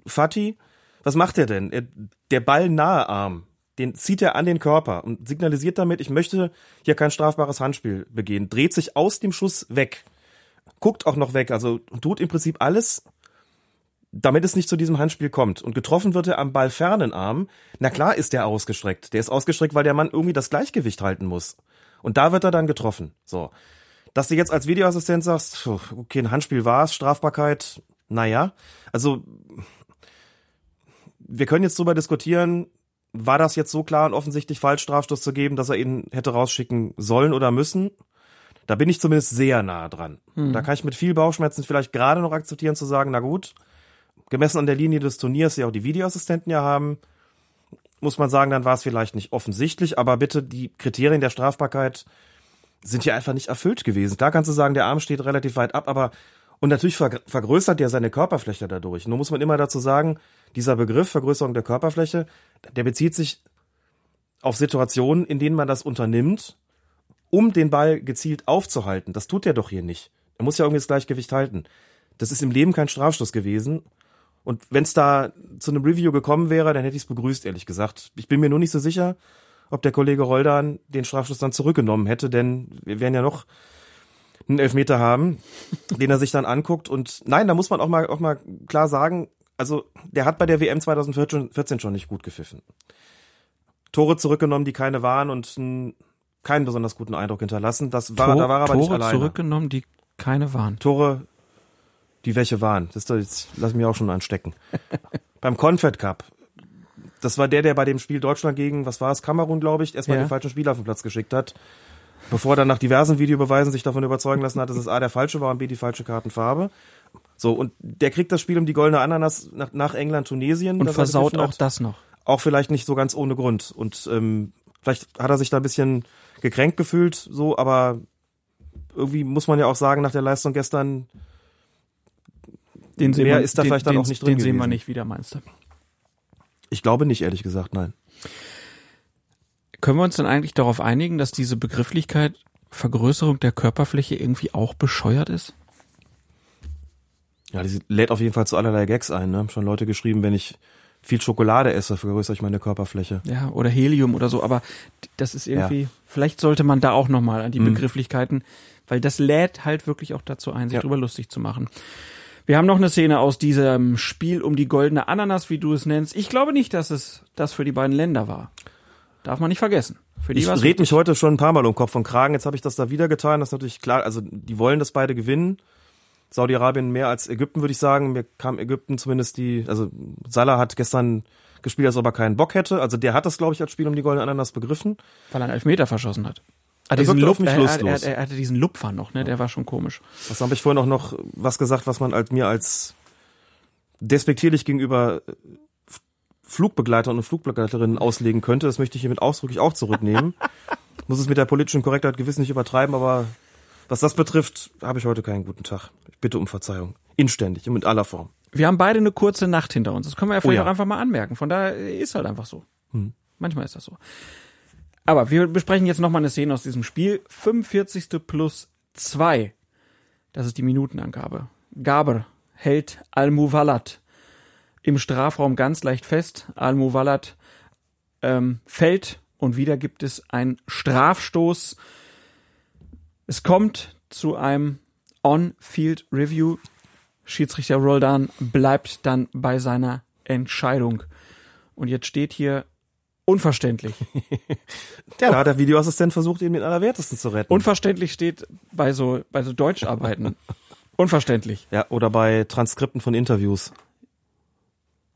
Fatih, was macht er denn? Er, der Ball nahe Arm, den zieht er an den Körper und signalisiert damit, ich möchte hier kein strafbares Handspiel begehen, dreht sich aus dem Schuss weg, guckt auch noch weg, also tut im Prinzip alles, damit es nicht zu diesem Handspiel kommt. Und getroffen wird er am ballfernen Arm. Na klar ist der ausgestreckt. Der ist ausgestreckt, weil der Mann irgendwie das Gleichgewicht halten muss. Und da wird er dann getroffen. So. Dass du jetzt als Videoassistent sagst, okay, ein Handspiel war's, Strafbarkeit, naja. Also, wir können jetzt drüber diskutieren, war das jetzt so klar und offensichtlich falsch, Strafstoß zu geben, dass er ihn hätte rausschicken sollen oder müssen? Da bin ich zumindest sehr nah dran. Da kann ich mit viel Bauchschmerzen vielleicht gerade noch akzeptieren zu sagen, na gut, gemessen an der Linie des Turniers, die auch die Videoassistenten ja haben, muss man sagen, dann war es vielleicht nicht offensichtlich, aber bitte die Kriterien der Strafbarkeit sind hier einfach nicht erfüllt gewesen. Klar kannst du sagen, der Arm steht relativ weit ab, aber und natürlich ver vergrößert er seine Körperfläche dadurch. Nur muss man immer dazu sagen, dieser Begriff Vergrößerung der Körperfläche, der bezieht sich auf Situationen, in denen man das unternimmt, um den Ball gezielt aufzuhalten. Das tut er doch hier nicht. Er muss ja irgendwie das Gleichgewicht halten. Das ist im Leben kein Strafstoß gewesen. Und wenn es da zu einem Review gekommen wäre, dann hätte ich es begrüßt, ehrlich gesagt. Ich bin mir nur nicht so sicher, ob der Kollege Roldan den Strafschuss dann zurückgenommen hätte, denn wir werden ja noch einen Elfmeter haben, den er sich dann anguckt. Und nein, da muss man auch mal, auch mal klar sagen, also der hat bei der WM 2014 schon nicht gut gepfiffen. Tore zurückgenommen, die keine waren und einen, keinen besonders guten Eindruck hinterlassen. Das war, Tor, da war er aber Tore nicht alleine. zurückgenommen, die keine waren. Tore, die welche waren. Das ist doch jetzt, lass mich auch schon anstecken. Beim Confed Cup. Das war der, der bei dem Spiel Deutschland gegen, was war es, Kamerun, glaube ich, erstmal Ja. den falschen Spieler auf den Platz geschickt hat. Bevor er dann nach diversen Videobeweisen sich davon überzeugen lassen hat, dass es A der falsche war und B die falsche Kartenfarbe. So, und der kriegt das Spiel um die goldene Ananas nach, nach England, Tunesien. Und er versaut auch das noch. Auch vielleicht nicht so ganz ohne Grund. Und ähm, vielleicht hat er sich da ein bisschen gekränkt gefühlt, so, aber irgendwie muss man ja auch sagen, nach der Leistung gestern, Den sehen Mehr wir, ist da den, vielleicht dann den, auch nicht drin Den sehen wir gewesen. nicht wieder, meinst du? ich glaube nicht, ehrlich gesagt, nein. Können wir uns denn eigentlich darauf einigen, dass diese Begrifflichkeit Vergrößerung der Körperfläche irgendwie auch bescheuert ist? Ja, die lädt auf jeden Fall zu allerlei Gags ein, ne? Haben Schon Leute geschrieben, wenn ich viel Schokolade esse, vergrößere ich meine Körperfläche. Ja, oder Helium oder so, aber das ist irgendwie, vielleicht sollte man da auch nochmal an die Mhm. Begrifflichkeiten, weil das lädt halt wirklich auch dazu ein, sich Ja. drüber lustig zu machen. Wir haben noch eine Szene aus diesem Spiel um die goldene Ananas, wie du es nennst. Ich glaube nicht, dass es das für die beiden Länder war. Darf man nicht vergessen. Für die Ich war's red mich heute schon ein paar Mal um Kopf und Kragen. Jetzt habe ich das da wieder getan. Das ist natürlich klar. Also die wollen das beide gewinnen. Saudi-Arabien mehr als Ägypten, würde ich sagen. Mir kam Ägypten zumindest die, also Salah hat gestern gespielt, als ob er keinen Bock hätte. Also der hat das, glaube ich, als Spiel um die goldene Ananas begriffen. weil er einen Elfmeter verschossen hat. Ah, Er diesen Lup, er, er, er, hatte diesen Lupfer noch, ne? Der war schon komisch. Was habe ich vorhin auch noch was gesagt, was man als mir als despektierlich gegenüber äh, F- Flugbegleitern und Flugbegleiterinnen auslegen könnte. Das möchte ich hiermit ausdrücklich auch zurücknehmen. Muss es mit der politischen Korrektheit gewiss nicht übertreiben, aber was das betrifft, habe ich heute keinen guten Tag. Ich bitte um Verzeihung. Inständig und mit aller Form. Wir haben beide eine kurze Nacht hinter uns. Das können wir ja vielleicht ja. auch einfach mal anmerken. Von daher ist halt einfach so. Manchmal ist das so. Aber wir besprechen jetzt nochmal eine Szene aus diesem Spiel. 45. plus 2. Das ist die Minutenangabe. Gaber hält Al-Muwalat im Strafraum ganz leicht fest. Al-Muwalat ähm, fällt und wieder gibt es einen Strafstoß. Es kommt zu einem On-Field Review. Schiedsrichter Roldan bleibt dann bei seiner Entscheidung. Und jetzt steht hier unverständlich. Ja, da hat der Videoassistent versucht, ihn den Allerwertesten zu retten. Unverständlich steht bei so, bei so Deutscharbeiten. Unverständlich. ja, oder bei Transkripten von Interviews.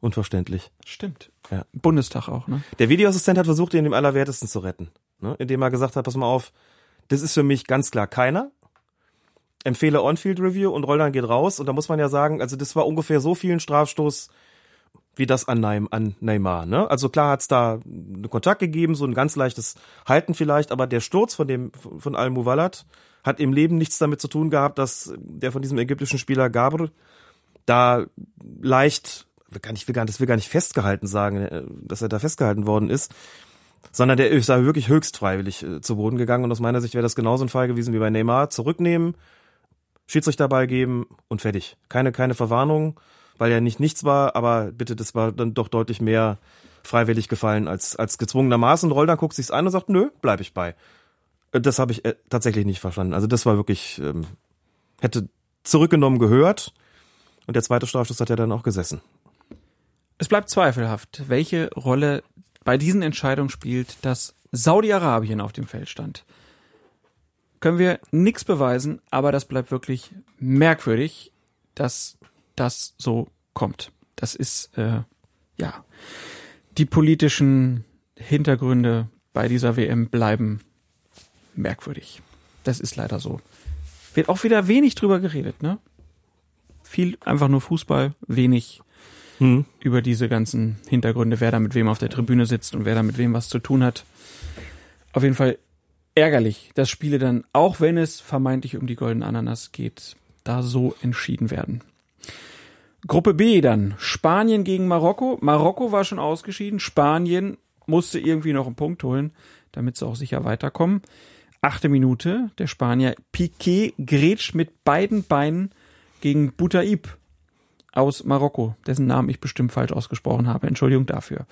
Unverständlich. Stimmt. Ja. Bundestag auch, ne? Der Videoassistent hat versucht, ihn dem Allerwertesten zu retten. Ne? Indem er gesagt hat, pass mal auf, das ist für mich ganz klar keiner. Empfehle On-Field-Review und Roldan geht raus. Und da muss man ja sagen, also das war ungefähr so viel ein Strafstoß wie das an, Neym an Neymar. Ne? Also klar hat's da einen Kontakt gegeben, so ein ganz leichtes Halten vielleicht, aber der Sturz von dem von Al-Muwalat hat im Leben nichts damit zu tun gehabt, dass der von diesem ägyptischen Spieler Gabr da leicht, gar nicht, will gar das will gar nicht festgehalten sagen, äh, dass er da festgehalten worden ist, sondern der ist da wirklich höchst freiwillig äh, zu Boden gegangen und aus meiner Sicht wäre das genauso ein Fall gewesen wie bei Neymar. Zurücknehmen, Schiedsrichter beigeben und fertig. Keine, keine Verwarnung, weil ja nicht nichts war, aber bitte, das war dann doch deutlich mehr freiwillig gefallen als, als gezwungenermaßen. Roldan guckt sich's an und sagt, nö, bleib ich bei. Äh, Das habe ich äh, tatsächlich nicht verstanden. Also das war wirklich, ähm, hätte zurückgenommen gehört. Und der zweite Strafstoß hat ja dann auch gesessen. Es bleibt zweifelhaft, welche Rolle bei diesen Entscheidungen spielt, dass Saudi-Arabien auf dem Feld stand. Können wir nichts beweisen, aber das bleibt wirklich merkwürdig, dass das so kommt. Das ist, äh, ja, die politischen Hintergründe bei dieser WM bleiben merkwürdig. Das ist leider so. Wird auch wieder wenig drüber geredet, ne? Viel einfach nur Fußball, wenig über diese ganzen Hintergründe, wer da mit wem auf der Tribüne sitzt und wer da mit wem was zu tun hat. Auf jeden Fall ärgerlich, dass Spiele dann, auch wenn es vermeintlich um die goldene Ananas geht, da so entschieden werden. Gruppe B dann. Spanien gegen Marokko. Marokko war schon ausgeschieden. Spanien musste irgendwie noch einen Punkt holen, damit sie auch sicher weiterkommen. Achte Minute. Der Spanier Piquet grätscht mit beiden Beinen gegen Butaib. aus Marokko, dessen Namen ich bestimmt falsch ausgesprochen habe. Entschuldigung dafür.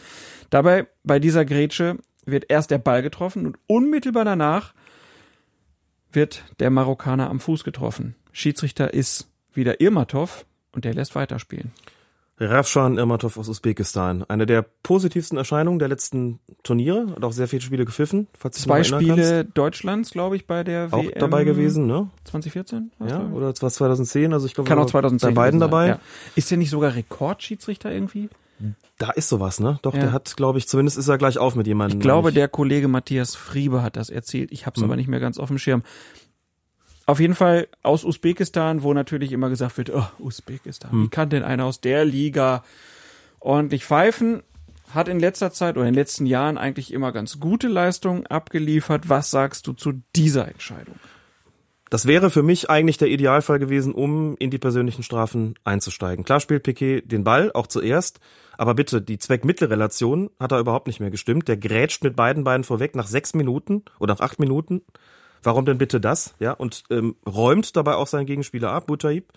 Dabei, bei dieser Grätsche wird erst der Ball getroffen und unmittelbar danach wird der Marokkaner am Fuß getroffen. Schiedsrichter ist wieder Irmatov und der lässt weiterspielen. Rafshan Irmatov aus Usbekistan. Eine der positivsten Erscheinungen der letzten Turniere. Hat auch sehr viele Spiele gepfiffen. Zwei Spiele kannst. Deutschlands, glaube ich, bei der auch WM dabei gewesen, ne? 2014? Ja, oder was 2010, also ich glaube, kann auch 2010 bei beiden dabei. Ja. Ist der nicht sogar Rekordschiedsrichter irgendwie? Da ist sowas, ne? Doch, ja. der hat, glaube ich, zumindest ist er gleich auf mit jemandem. Ich glaube, der Kollege Matthias Friebe hat das erzählt. Ich habe es hm. aber nicht mehr ganz auf dem Schirm. Auf jeden Fall aus Usbekistan, wo natürlich immer gesagt wird, oh, Usbekistan, hm. wie kann denn einer aus der Liga ordentlich pfeifen? Hat in letzter Zeit oder in den letzten Jahren eigentlich immer ganz gute Leistungen abgeliefert. Was sagst du zu dieser Entscheidung? Das wäre für mich eigentlich der Idealfall gewesen, um in die persönlichen Strafen einzusteigen. Klar spielt Piquet den Ball, auch zuerst, aber bitte, die Zweck-Mittel-Relation hat da überhaupt nicht mehr gestimmt. Der grätscht mit beiden Beinen vorweg nach sechs Minuten oder nach acht Minuten Warum denn bitte das? Ja, und ähm, räumt dabei auch seinen Gegenspieler ab, Butaib.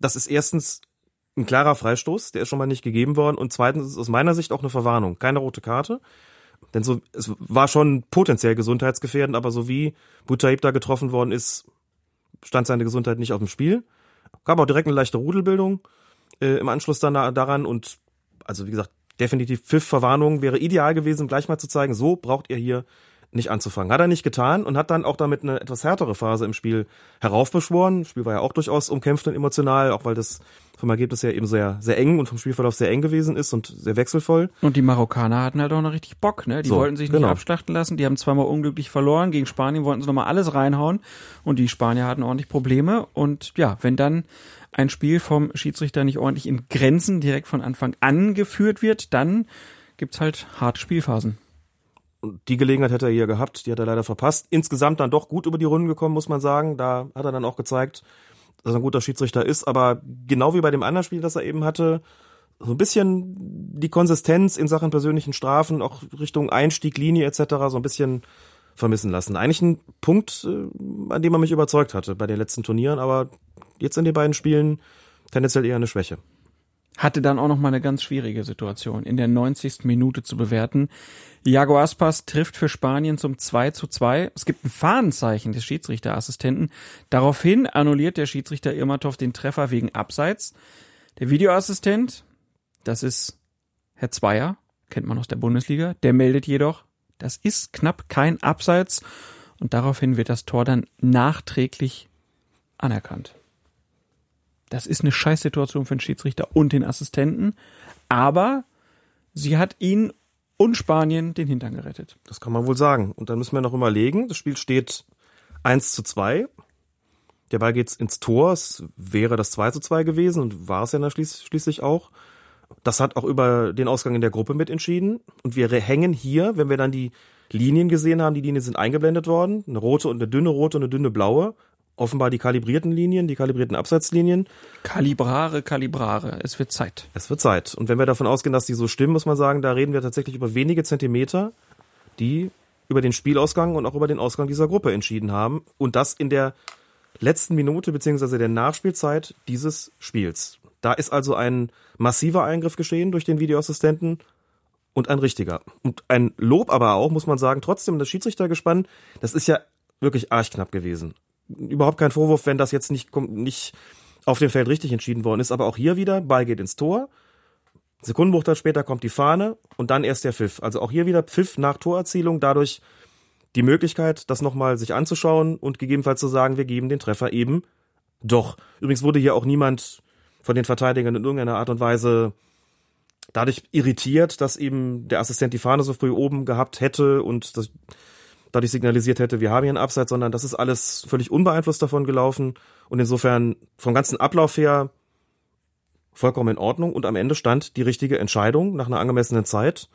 Das ist erstens ein klarer Freistoß, der ist schon mal nicht gegeben worden. Und zweitens ist es aus meiner Sicht auch eine Verwarnung. Keine rote Karte. Denn so, es war schon potenziell gesundheitsgefährdend, aber so wie Butaib da getroffen worden ist, stand seine Gesundheit nicht auf dem Spiel. Gab auch direkt eine leichte Rudelbildung äh, im Anschluss dann daran und also wie gesagt, definitiv Pfiff Verwarnung wäre ideal gewesen, gleich mal zu zeigen, so braucht ihr hier nicht anzufangen. Hat er nicht getan und hat dann auch damit eine etwas härtere Phase im Spiel heraufbeschworen. Das Spiel war ja auch durchaus umkämpft und emotional, auch weil das vom Ergebnis her eben sehr, sehr eng und vom Spielverlauf sehr eng gewesen ist und sehr wechselvoll. Und die Marokkaner hatten halt auch noch richtig Bock, ne? Die so, wollten sich nicht genau. abschlachten lassen. Die haben zweimal unglücklich verloren. Gegen Spanien wollten sie nochmal alles reinhauen. Und die Spanier hatten ordentlich Probleme. Und ja, wenn dann ein Spiel vom Schiedsrichter nicht ordentlich in Grenzen direkt von Anfang an geführt wird, dann gibt's halt harte Spielphasen die Gelegenheit hätte er hier gehabt, die hat er leider verpasst. Insgesamt dann doch gut über die Runden gekommen, muss man sagen. Da hat er dann auch gezeigt, dass er ein guter Schiedsrichter ist. Aber genau wie bei dem anderen Spiel, das er eben hatte, so ein bisschen die Konsistenz in Sachen persönlichen Strafen, auch Richtung Einstieg, Linie etc. so ein bisschen vermissen lassen. Eigentlich ein Punkt, äh, an dem er mich überzeugt hatte bei den letzten Turnieren, aber jetzt in den beiden Spielen tendenziell eher eine Schwäche hatte dann auch noch mal eine ganz schwierige Situation in der 90. Minute zu bewerten. Iago Aspas trifft für Spanien zum 2 zu 2. Es gibt ein Fahnenzeichen des Schiedsrichterassistenten. Daraufhin annulliert der Schiedsrichter Irmatov den Treffer wegen Abseits. Der Videoassistent, das ist Herr Zweier, kennt man aus der Bundesliga, der meldet jedoch, das ist knapp kein Abseits und daraufhin wird das Tor dann nachträglich anerkannt. Das ist eine Scheißsituation für den Schiedsrichter und den Assistenten. Aber sie hat ihn und Spanien den Hintern gerettet. Das kann man wohl sagen. Und dann müssen wir noch überlegen, das Spiel steht 1 zu 2. Der Ball geht ins Tor. Es wäre das 2 zu 2 gewesen und war es ja dann schließ, schließlich auch. Das hat auch über den Ausgang in der Gruppe mitentschieden. Und wir hängen hier, wenn wir dann die Linien gesehen haben, die Linien sind eingeblendet worden. Eine rote und eine dünne rote und eine dünne blaue offenbar die kalibrierten Linien, die kalibrierten Absatzlinien. Kalibrare, Kalibrare. Es wird Zeit. Es wird Zeit. Und wenn wir davon ausgehen, dass die so stimmen, muss man sagen, da reden wir tatsächlich über wenige Zentimeter, die über den Spielausgang und auch über den Ausgang dieser Gruppe entschieden haben. Und das in der letzten Minute beziehungsweise der Nachspielzeit dieses Spiels. Da ist also ein massiver Eingriff geschehen durch den Videoassistenten und ein richtiger. Und ein Lob aber auch, muss man sagen, trotzdem das Schiedsrichtergespann, das ist ja wirklich arschknapp gewesen überhaupt kein Vorwurf, wenn das jetzt nicht, nicht auf dem Feld richtig entschieden worden ist. Aber auch hier wieder, Ball geht ins Tor. Sekundenbruchteil später kommt die Fahne und dann erst der Pfiff. Also auch hier wieder Pfiff nach Torerzielung, dadurch die Möglichkeit, das nochmal sich anzuschauen und gegebenenfalls zu sagen, wir geben den Treffer eben doch. Übrigens wurde hier auch niemand von den Verteidigern in irgendeiner Art und Weise dadurch irritiert, dass eben der Assistent die Fahne so früh oben gehabt hätte und das dadurch signalisiert hätte, wir haben hier einen Abseits, sondern das ist alles völlig unbeeinflusst davon gelaufen und insofern vom ganzen Ablauf her vollkommen in Ordnung und am Ende stand die richtige Entscheidung nach einer angemessenen Zeit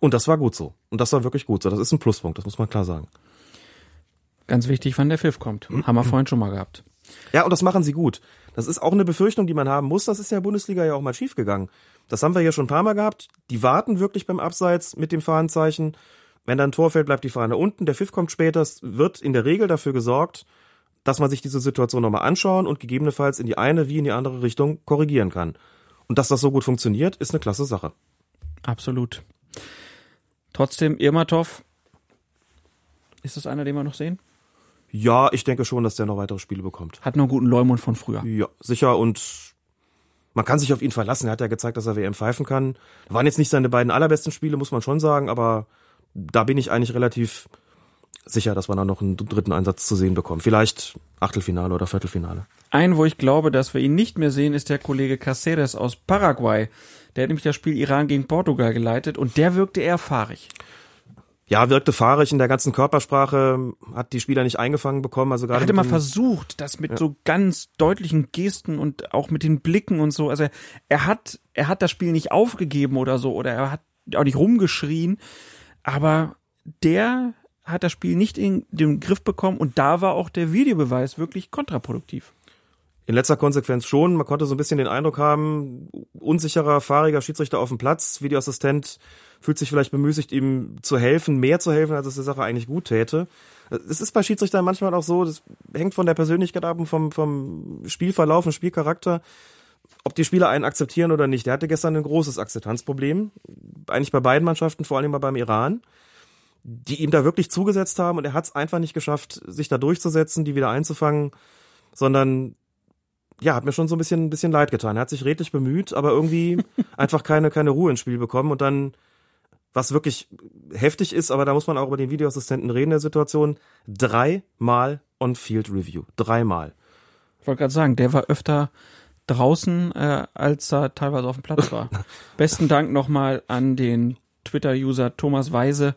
und das war gut so. Und das war wirklich gut so. Das ist ein Pluspunkt, das muss man klar sagen. Ganz wichtig, wann der Pfiff kommt. Haben wir vorhin schon mal gehabt. Ja, und das machen sie gut. Das ist auch eine Befürchtung, die man haben muss. Das ist ja in der Bundesliga ja auch mal schiefgegangen. Das haben wir ja schon ein paar Mal gehabt. Die warten wirklich beim Abseits mit dem Fahnenzeichen wenn da ein Tor fällt, bleibt die Fahne unten. Der Pfiff kommt später. Es wird in der Regel dafür gesorgt, dass man sich diese Situation nochmal anschauen und gegebenenfalls in die eine wie in die andere Richtung korrigieren kann. Und dass das so gut funktioniert, ist eine klasse Sache. Absolut. Trotzdem, Irmatov, ist das einer, den wir noch sehen? Ja, ich denke schon, dass der noch weitere Spiele bekommt. Hat noch einen guten Leumund von früher. Ja, sicher und man kann sich auf ihn verlassen. Er hat ja gezeigt, dass er WM pfeifen kann. Waren jetzt nicht seine beiden allerbesten Spiele, muss man schon sagen, aber da bin ich eigentlich relativ sicher, dass wir dann noch einen dritten Einsatz zu sehen bekommen. Vielleicht Achtelfinale oder Viertelfinale. Ein, wo ich glaube, dass wir ihn nicht mehr sehen, ist der Kollege Caceres aus Paraguay. Der hat nämlich das Spiel Iran gegen Portugal geleitet und der wirkte eher fahrig. Ja, wirkte fahrig in der ganzen Körpersprache, hat die Spieler nicht eingefangen bekommen. Also gerade Er mal dem- versucht, das mit so ganz deutlichen Gesten und auch mit den Blicken und so. Also er hat, er hat das Spiel nicht aufgegeben oder so oder er hat auch nicht rumgeschrien, aber der hat das Spiel nicht in den Griff bekommen und da war auch der Videobeweis wirklich kontraproduktiv. In letzter Konsequenz schon. Man konnte so ein bisschen den Eindruck haben, unsicherer, fahriger Schiedsrichter auf dem Platz. Videoassistent fühlt sich vielleicht bemüßigt, ihm zu helfen, mehr zu helfen, als es der Sache eigentlich gut täte. Es ist bei Schiedsrichtern manchmal auch so, das hängt von der Persönlichkeit ab und vom, vom Spielverlauf, vom Spielcharakter, ob die Spieler einen akzeptieren oder nicht. Der hatte gestern ein großes Akzeptanzproblem. Eigentlich bei beiden Mannschaften, vor allem mal beim Iran die ihm da wirklich zugesetzt haben und er hat es einfach nicht geschafft, sich da durchzusetzen, die wieder einzufangen, sondern ja, hat mir schon so ein bisschen, ein bisschen leid getan. Er hat sich redlich bemüht, aber irgendwie einfach keine, keine Ruhe ins Spiel bekommen und dann, was wirklich heftig ist, aber da muss man auch über den Videoassistenten reden der Situation, dreimal On-Field Review. Dreimal. Ich wollte gerade sagen, der war öfter draußen, äh, als er teilweise auf dem Platz war. Besten Dank nochmal an den Twitter-User Thomas Weise,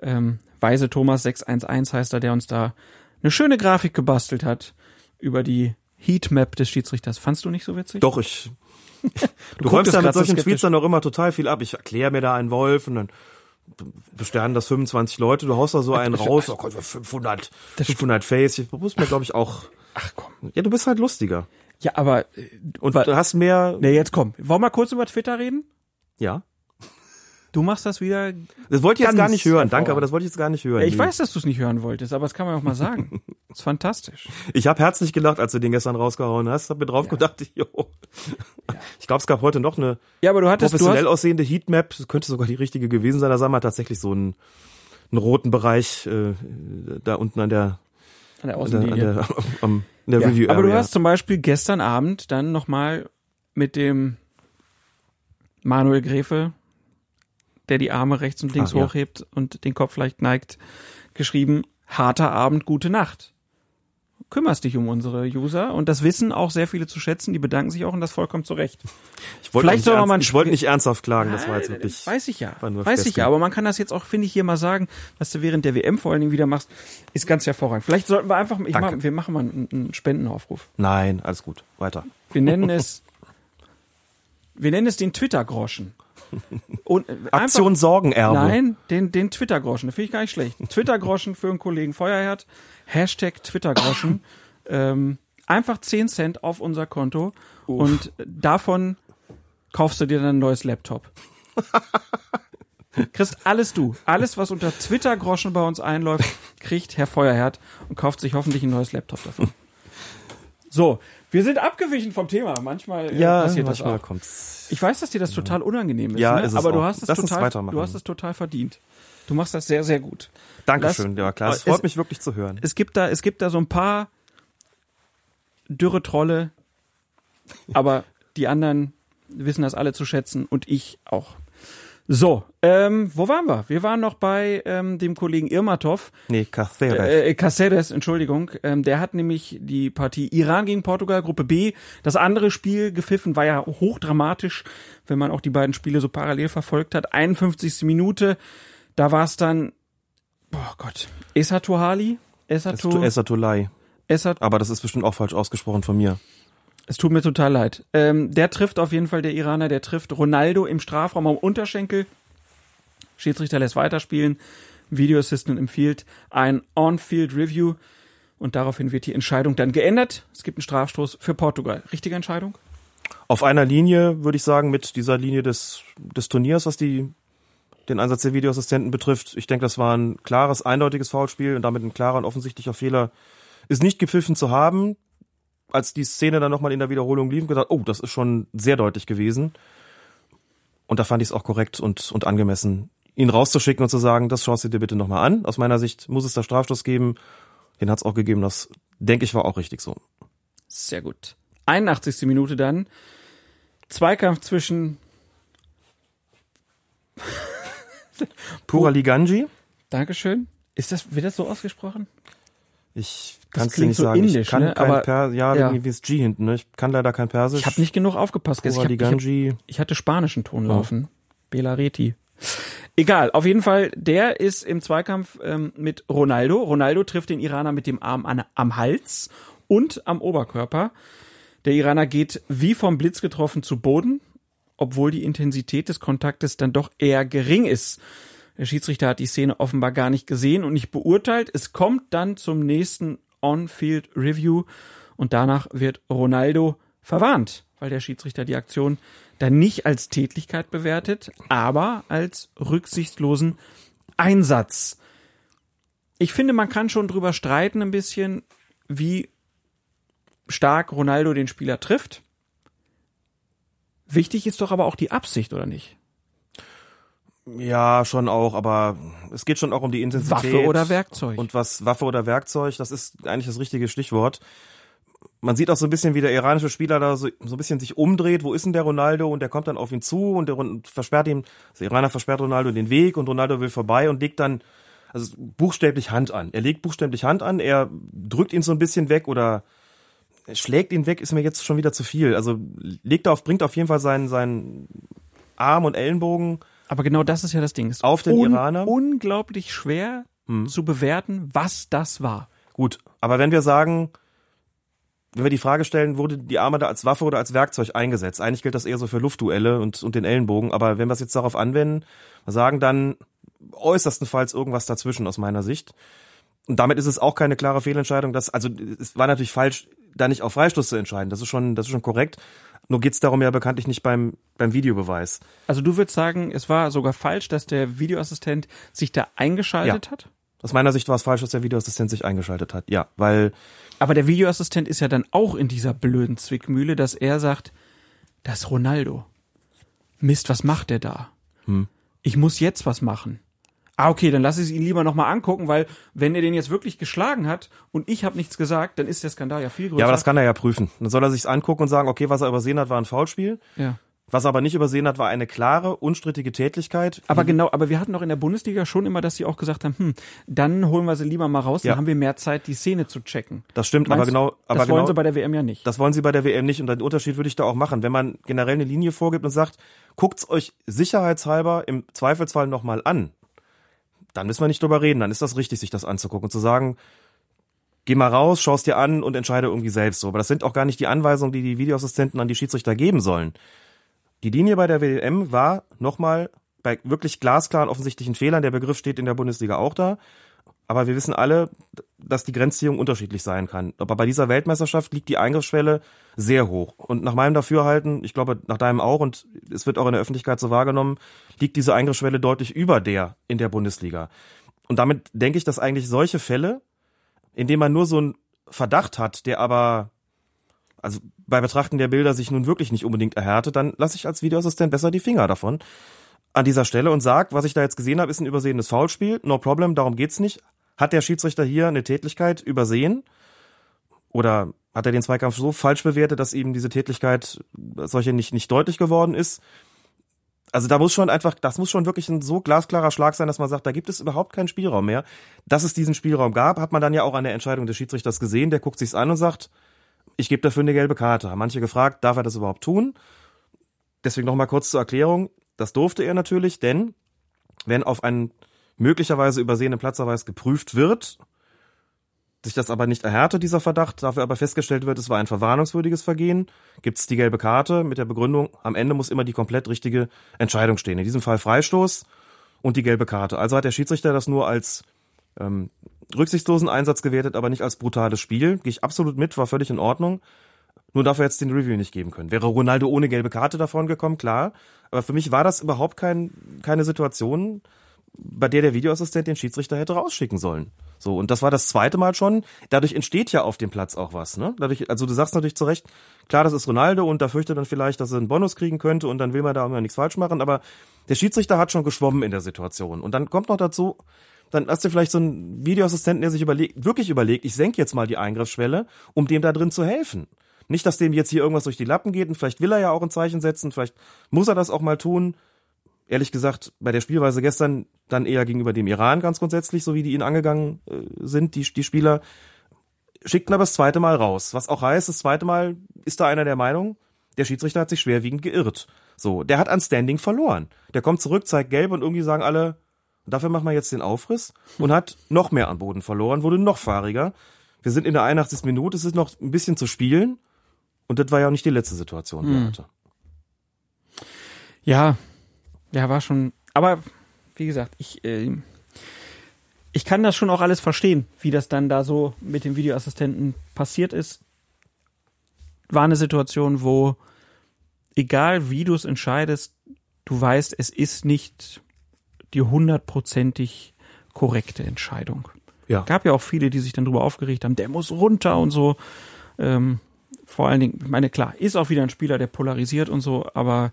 ähm, Weise Thomas 611 heißt er, der uns da eine schöne Grafik gebastelt hat über die Heatmap des Schiedsrichters. Fandst du nicht so witzig? Doch, ich. Du, guckst räumst ja mit so solchen skeptisch. Tweets dann auch immer total viel ab. Ich erkläre mir da einen Wolf und dann besternen das 25 Leute, du haust da so einen raus, oh Gott, 500, 500 Face. Ich muss mir, glaube ich, auch, Ach komm. ja, du bist halt lustiger. Ja, aber äh, Und du hast mehr, nee, jetzt komm. Wollen wir mal kurz über Twitter reden? ja. Du machst das wieder. Das wollte ich jetzt gar nicht hören, danke, aber das wollte ich jetzt gar nicht hören. Ja, ich Nee. weiß, dass du es nicht hören wolltest, aber das kann man auch mal sagen. Das ist fantastisch. Ich habe herzlich gelacht, als du den gestern rausgehauen hast, hab mir drauf gedacht, jo. Ich glaube, es gab heute noch eine Ja, aber du hattest, du professionell hast, aussehende Heatmap, das könnte sogar die richtige gewesen sein, da sah man tatsächlich so einen, einen roten Bereich äh, da unten an der, an der an der, an Außenlinie. der, am, in der Ja, Review aber du Area. hast zum Beispiel gestern Abend dann nochmal mit dem Manuel Gräfe, der die Arme rechts und links ja. hochhebt und den Kopf leicht neigt, geschrieben, harter Abend, gute Nacht. Kümmerst dich um unsere User und das wissen auch sehr viele zu schätzen, die bedanken sich auch und das vollkommen zu Recht. Ich wollte nicht, ernst, ich wollte nicht ernsthaft klagen, das war jetzt wirklich. Weiß ich ja. Weiß ich ja. Aber man kann das jetzt auch, finde ich, hier mal sagen, was du während der WM vor allen Dingen wieder machst, ist ganz hervorragend. Vielleicht sollten wir einfach, ich mach, wir machen mal einen, einen Spendenaufruf. Nein, alles gut, weiter. Wir nennen es, wir nennen es den Twitter-Groschen. Und äh, Aktion einfach, Sorgenerbe. Nein, den, den Twitter-Groschen. Das finde ich gar nicht schlecht. Twitter-Groschen für einen Kollegen Feuerherd. Hashtag Twitter-Groschen. ähm, einfach 10 Cent auf unser Konto. Und davon kaufst du dir dann ein neues Laptop. Kriegst alles du. Alles, was unter Twitter-Groschen bei uns einläuft, kriegt Herr Feuerherd und kauft sich hoffentlich ein neues Laptop davon. So, wir sind abgewichen vom Thema. Manchmal äh, Ja, passiert das manchmal auch. kommt's. Ich weiß, dass dir das total unangenehm ist, Ja, ne? ist es aber du auch. hast es Lass total, du hast es total verdient. Du machst das sehr, sehr gut. Dankeschön, Lass- ja klar. Es Es- freut mich wirklich zu hören. Es gibt da, es gibt da so ein paar dürre Trolle, aber die anderen wissen das alle zu schätzen und ich auch. So, ähm, wo waren wir? Wir waren noch bei ähm, dem Kollegen Irmatov, Nee, Caceres. äh, Caceres, Entschuldigung. Ähm, der hat nämlich die Partie Iran gegen Portugal, Gruppe B. Das andere Spiel gepfiffen war ja hochdramatisch, wenn man auch die beiden Spiele so parallel verfolgt hat. 51. Minute, da war es dann, boah Gott, Esatu Hali? Esatu, Esatolai. Esat, Aber das ist bestimmt auch falsch ausgesprochen von mir. Es tut mir total leid. Ähm, der trifft auf jeden Fall, der Iraner, der trifft Ronaldo im Strafraum am Unterschenkel. Schiedsrichter lässt weiterspielen. Video Assistant empfiehlt ein On-Field Review. Und daraufhin wird die Entscheidung dann geändert. Es gibt einen Strafstoß für Portugal. Richtige Entscheidung? Auf einer Linie, würde ich sagen, mit dieser Linie des, des Turniers, was die, den Einsatz der Videoassistenten betrifft. Ich denke, das war ein klares, eindeutiges Foulspiel und damit ein klarer und offensichtlicher Fehler ist nicht gepfiffen zu haben. Als die Szene dann nochmal in der Wiederholung lief, gesagt, oh, das ist schon sehr deutlich gewesen. Und da fand ich es auch korrekt und, und angemessen, ihn rauszuschicken und zu sagen, das schaust du dir bitte nochmal an. Aus meiner Sicht muss es da Strafstoß geben. Den hat es auch gegeben. Das, denke ich, war auch richtig so. Sehr gut. 81. Minute dann. Zweikampf zwischen Pura Liganji. Dankeschön. Ist das, wird das so ausgesprochen? Ich kann es nicht so sagen. indisch, ich kann ne? kein Aber- per ja, ja. irgendwie ist G hinten. Ne? Ich kann leider kein Persisch. Ich habe nicht genug aufgepasst. Pura Ich, hab, ich, hab, ich hatte spanischen Ton laufen. Belareti. Egal, auf jeden Fall, der ist im Zweikampf ähm, mit Ronaldo. Ronaldo trifft den Iraner mit dem Arm an, am Hals und am Oberkörper. Der Iraner geht wie vom Blitz getroffen zu Boden, obwohl die Intensität des Kontaktes dann doch eher gering ist. Der Schiedsrichter hat die Szene offenbar gar nicht gesehen und nicht beurteilt. Es kommt dann zum nächsten On-Field Review und danach wird Ronaldo verwarnt, weil der Schiedsrichter die Aktion dann nicht als Tätlichkeit bewertet, aber als rücksichtslosen Einsatz. Ich finde, man kann schon drüber streiten ein bisschen, wie stark Ronaldo den Spieler trifft. Wichtig ist doch aber auch die Absicht, oder nicht? Ja, schon auch, aber es geht schon auch um die Intensität. Waffe oder Werkzeug. Und was Waffe oder Werkzeug, das ist eigentlich das richtige Stichwort. Man sieht auch so ein bisschen, wie der iranische Spieler da so, so ein bisschen sich umdreht. Wo ist denn der Ronaldo? Und der kommt dann auf ihn zu und der versperrt ihm, der Iraner versperrt Ronaldo den Weg und Ronaldo will vorbei und legt dann, also buchstäblich Hand an. Er legt buchstäblich Hand an, er drückt ihn so ein bisschen weg oder er schlägt ihn weg, ist mir jetzt schon wieder zu viel. Also legt auf, bringt auf jeden Fall seinen, seinen Arm und Ellenbogen Aber genau das ist ja das Ding. Es ist Auf den Iraner? unglaublich schwer zu bewerten, was das war. Gut, aber wenn wir sagen, wenn wir die Frage stellen, wurde die Arme da als Waffe oder als Werkzeug eingesetzt? Eigentlich gilt das eher so für Luftduelle und, und den Ellenbogen, aber wenn wir es jetzt darauf anwenden, wir sagen dann äußerstenfalls irgendwas dazwischen aus meiner Sicht. Und damit ist es auch keine klare Fehlentscheidung, dass, also es war natürlich falsch, da nicht auf Freistoß zu entscheiden. Das ist schon, das ist schon korrekt. Nur geht's darum ja bekanntlich nicht beim, beim Videobeweis. Also du würdest sagen, es war sogar falsch, dass der Videoassistent sich da eingeschaltet hat? Aus meiner Sicht war es falsch, dass der Videoassistent sich eingeschaltet hat. Ja, weil Aber der Videoassistent ist ja dann auch in dieser blöden Zwickmühle, dass er sagt, das Ronaldo. Mist, was macht der da? Hm. Ich muss jetzt was machen. Ah, okay, dann lass ich es ihn lieber nochmal angucken, weil wenn er den jetzt wirklich geschlagen hat und ich habe nichts gesagt, dann ist der Skandal ja viel größer. Ja, aber das kann er ja prüfen. Dann soll er sich's angucken und sagen, okay, was er übersehen hat, war ein Foulspiel. ja. Was er aber nicht übersehen hat, war eine klare, unstrittige Tätigkeit. Aber genau, aber wir hatten doch in der Bundesliga schon immer, dass sie auch gesagt haben, hm, dann holen wir sie lieber mal raus, Ja. dann haben wir mehr Zeit, die Szene zu checken. Das stimmt, aber Meinst du, genau, aber das wollen genau, sie bei der WM ja nicht. das wollen sie bei der WM nicht und den Unterschied würde ich da auch machen. Wenn man generell eine Linie vorgibt und sagt, guckt's euch sicherheitshalber im Zweifelsfall nochmal an, dann müssen wir nicht drüber reden, dann ist das richtig, sich das anzugucken und zu sagen, geh mal raus, schau's dir an und entscheide irgendwie selbst so. Aber das sind auch gar nicht die Anweisungen, die die Videoassistenten an die Schiedsrichter geben sollen. Die Linie bei der WM war nochmal bei wirklich glasklaren offensichtlichen Fehlern. Der Begriff steht in der Bundesliga auch da. Aber wir wissen alle, dass die Grenzziehung unterschiedlich sein kann. Aber bei dieser Weltmeisterschaft liegt die Eingriffsschwelle sehr hoch. Und nach meinem Dafürhalten, ich glaube nach deinem auch, und es wird auch in der Öffentlichkeit so wahrgenommen, liegt diese Eingriffsschwelle deutlich über der in der Bundesliga. Und damit denke ich, dass eigentlich solche Fälle, in denen man nur so einen Verdacht hat, der aber also bei Betrachten der Bilder sich nun wirklich nicht unbedingt erhärtet, dann lasse ich als Videoassistent besser die Finger davon an dieser Stelle und sag, was ich da jetzt gesehen habe, ist ein übersehenes Foulspiel. No problem, darum geht's nicht. Hat der Schiedsrichter hier eine Tätlichkeit übersehen? Oder hat er den Zweikampf so falsch bewertet, dass ihm diese Tätlichkeit als solche nicht, nicht deutlich geworden ist? Also da muss schon einfach, das muss schon wirklich ein so glasklarer Schlag sein, dass man sagt, da gibt es überhaupt keinen Spielraum mehr. Dass es diesen Spielraum gab, hat man dann ja auch an der Entscheidung des Schiedsrichters gesehen. Der guckt sich's an und sagt, ich gebe dafür eine gelbe Karte. Haben manche gefragt, darf er das überhaupt tun? Deswegen nochmal kurz zur Erklärung. Das durfte er natürlich, denn wenn auf einen möglicherweise übersehenen Platzerweis geprüft wird, sich das aber nicht erhärtet, dieser Verdacht, dafür aber festgestellt wird, es war ein verwarnungswürdiges Vergehen, gibt es die gelbe Karte mit der Begründung, am Ende muss immer die komplett richtige Entscheidung stehen. In diesem Fall Freistoß und die gelbe Karte. Also hat der Schiedsrichter das nur als ähm, rücksichtslosen Einsatz gewertet, aber nicht als brutales Spiel. Gehe ich absolut mit, war völlig in Ordnung. Nur er jetzt den Review nicht geben können. Wäre Ronaldo ohne gelbe Karte davon gekommen, klar. Aber für mich war das überhaupt kein, keine Situation, bei der der Videoassistent den Schiedsrichter hätte rausschicken sollen. So, und das war das zweite Mal schon. Dadurch entsteht ja auf dem Platz auch was, ne? Dadurch, also du sagst natürlich zu Recht, klar, das ist Ronaldo und da fürchtet dann vielleicht, dass er einen Bonus kriegen könnte und dann will man da immer nichts falsch machen, aber der Schiedsrichter hat schon geschwommen in der Situation. Und dann kommt noch dazu, dann hast du vielleicht so einen Videoassistenten, der sich überlegt, wirklich überlegt, ich senke jetzt mal die Eingriffsschwelle, um dem da drin zu helfen. Nicht, dass dem jetzt hier irgendwas durch die Lappen geht und vielleicht will er ja auch ein Zeichen setzen, vielleicht muss er das auch mal tun. Ehrlich gesagt, bei der Spielweise gestern dann eher gegenüber dem Iran ganz grundsätzlich, so wie die ihn angegangen äh, sind, die, die Spieler, schickten aber das zweite Mal raus. Was auch heißt, das zweite Mal ist da einer der Meinung, der Schiedsrichter hat sich schwerwiegend geirrt. So, der hat an Standing verloren. Der kommt zurück, zeigt gelb und irgendwie sagen alle, dafür machen wir jetzt den Aufriss und hat noch mehr an Boden verloren, wurde noch fahriger. Wir sind in der 81. Minute, es ist noch ein bisschen zu spielen und das war ja auch nicht die letzte Situation, die er hatte. Ja, ja, war schon. Aber wie gesagt, ich, äh, ich kann das schon auch alles verstehen, wie das dann da so mit dem Videoassistenten passiert ist. War eine Situation, wo egal wie du es entscheidest, du weißt, es ist nicht die hundertprozentig korrekte Entscheidung. Ja. Gab ja auch viele, die sich dann darüber aufgeregt haben, der muss runter und so. Ähm, vor allen Dingen, ich meine, klar, ist auch wieder ein Spieler, der polarisiert und so, aber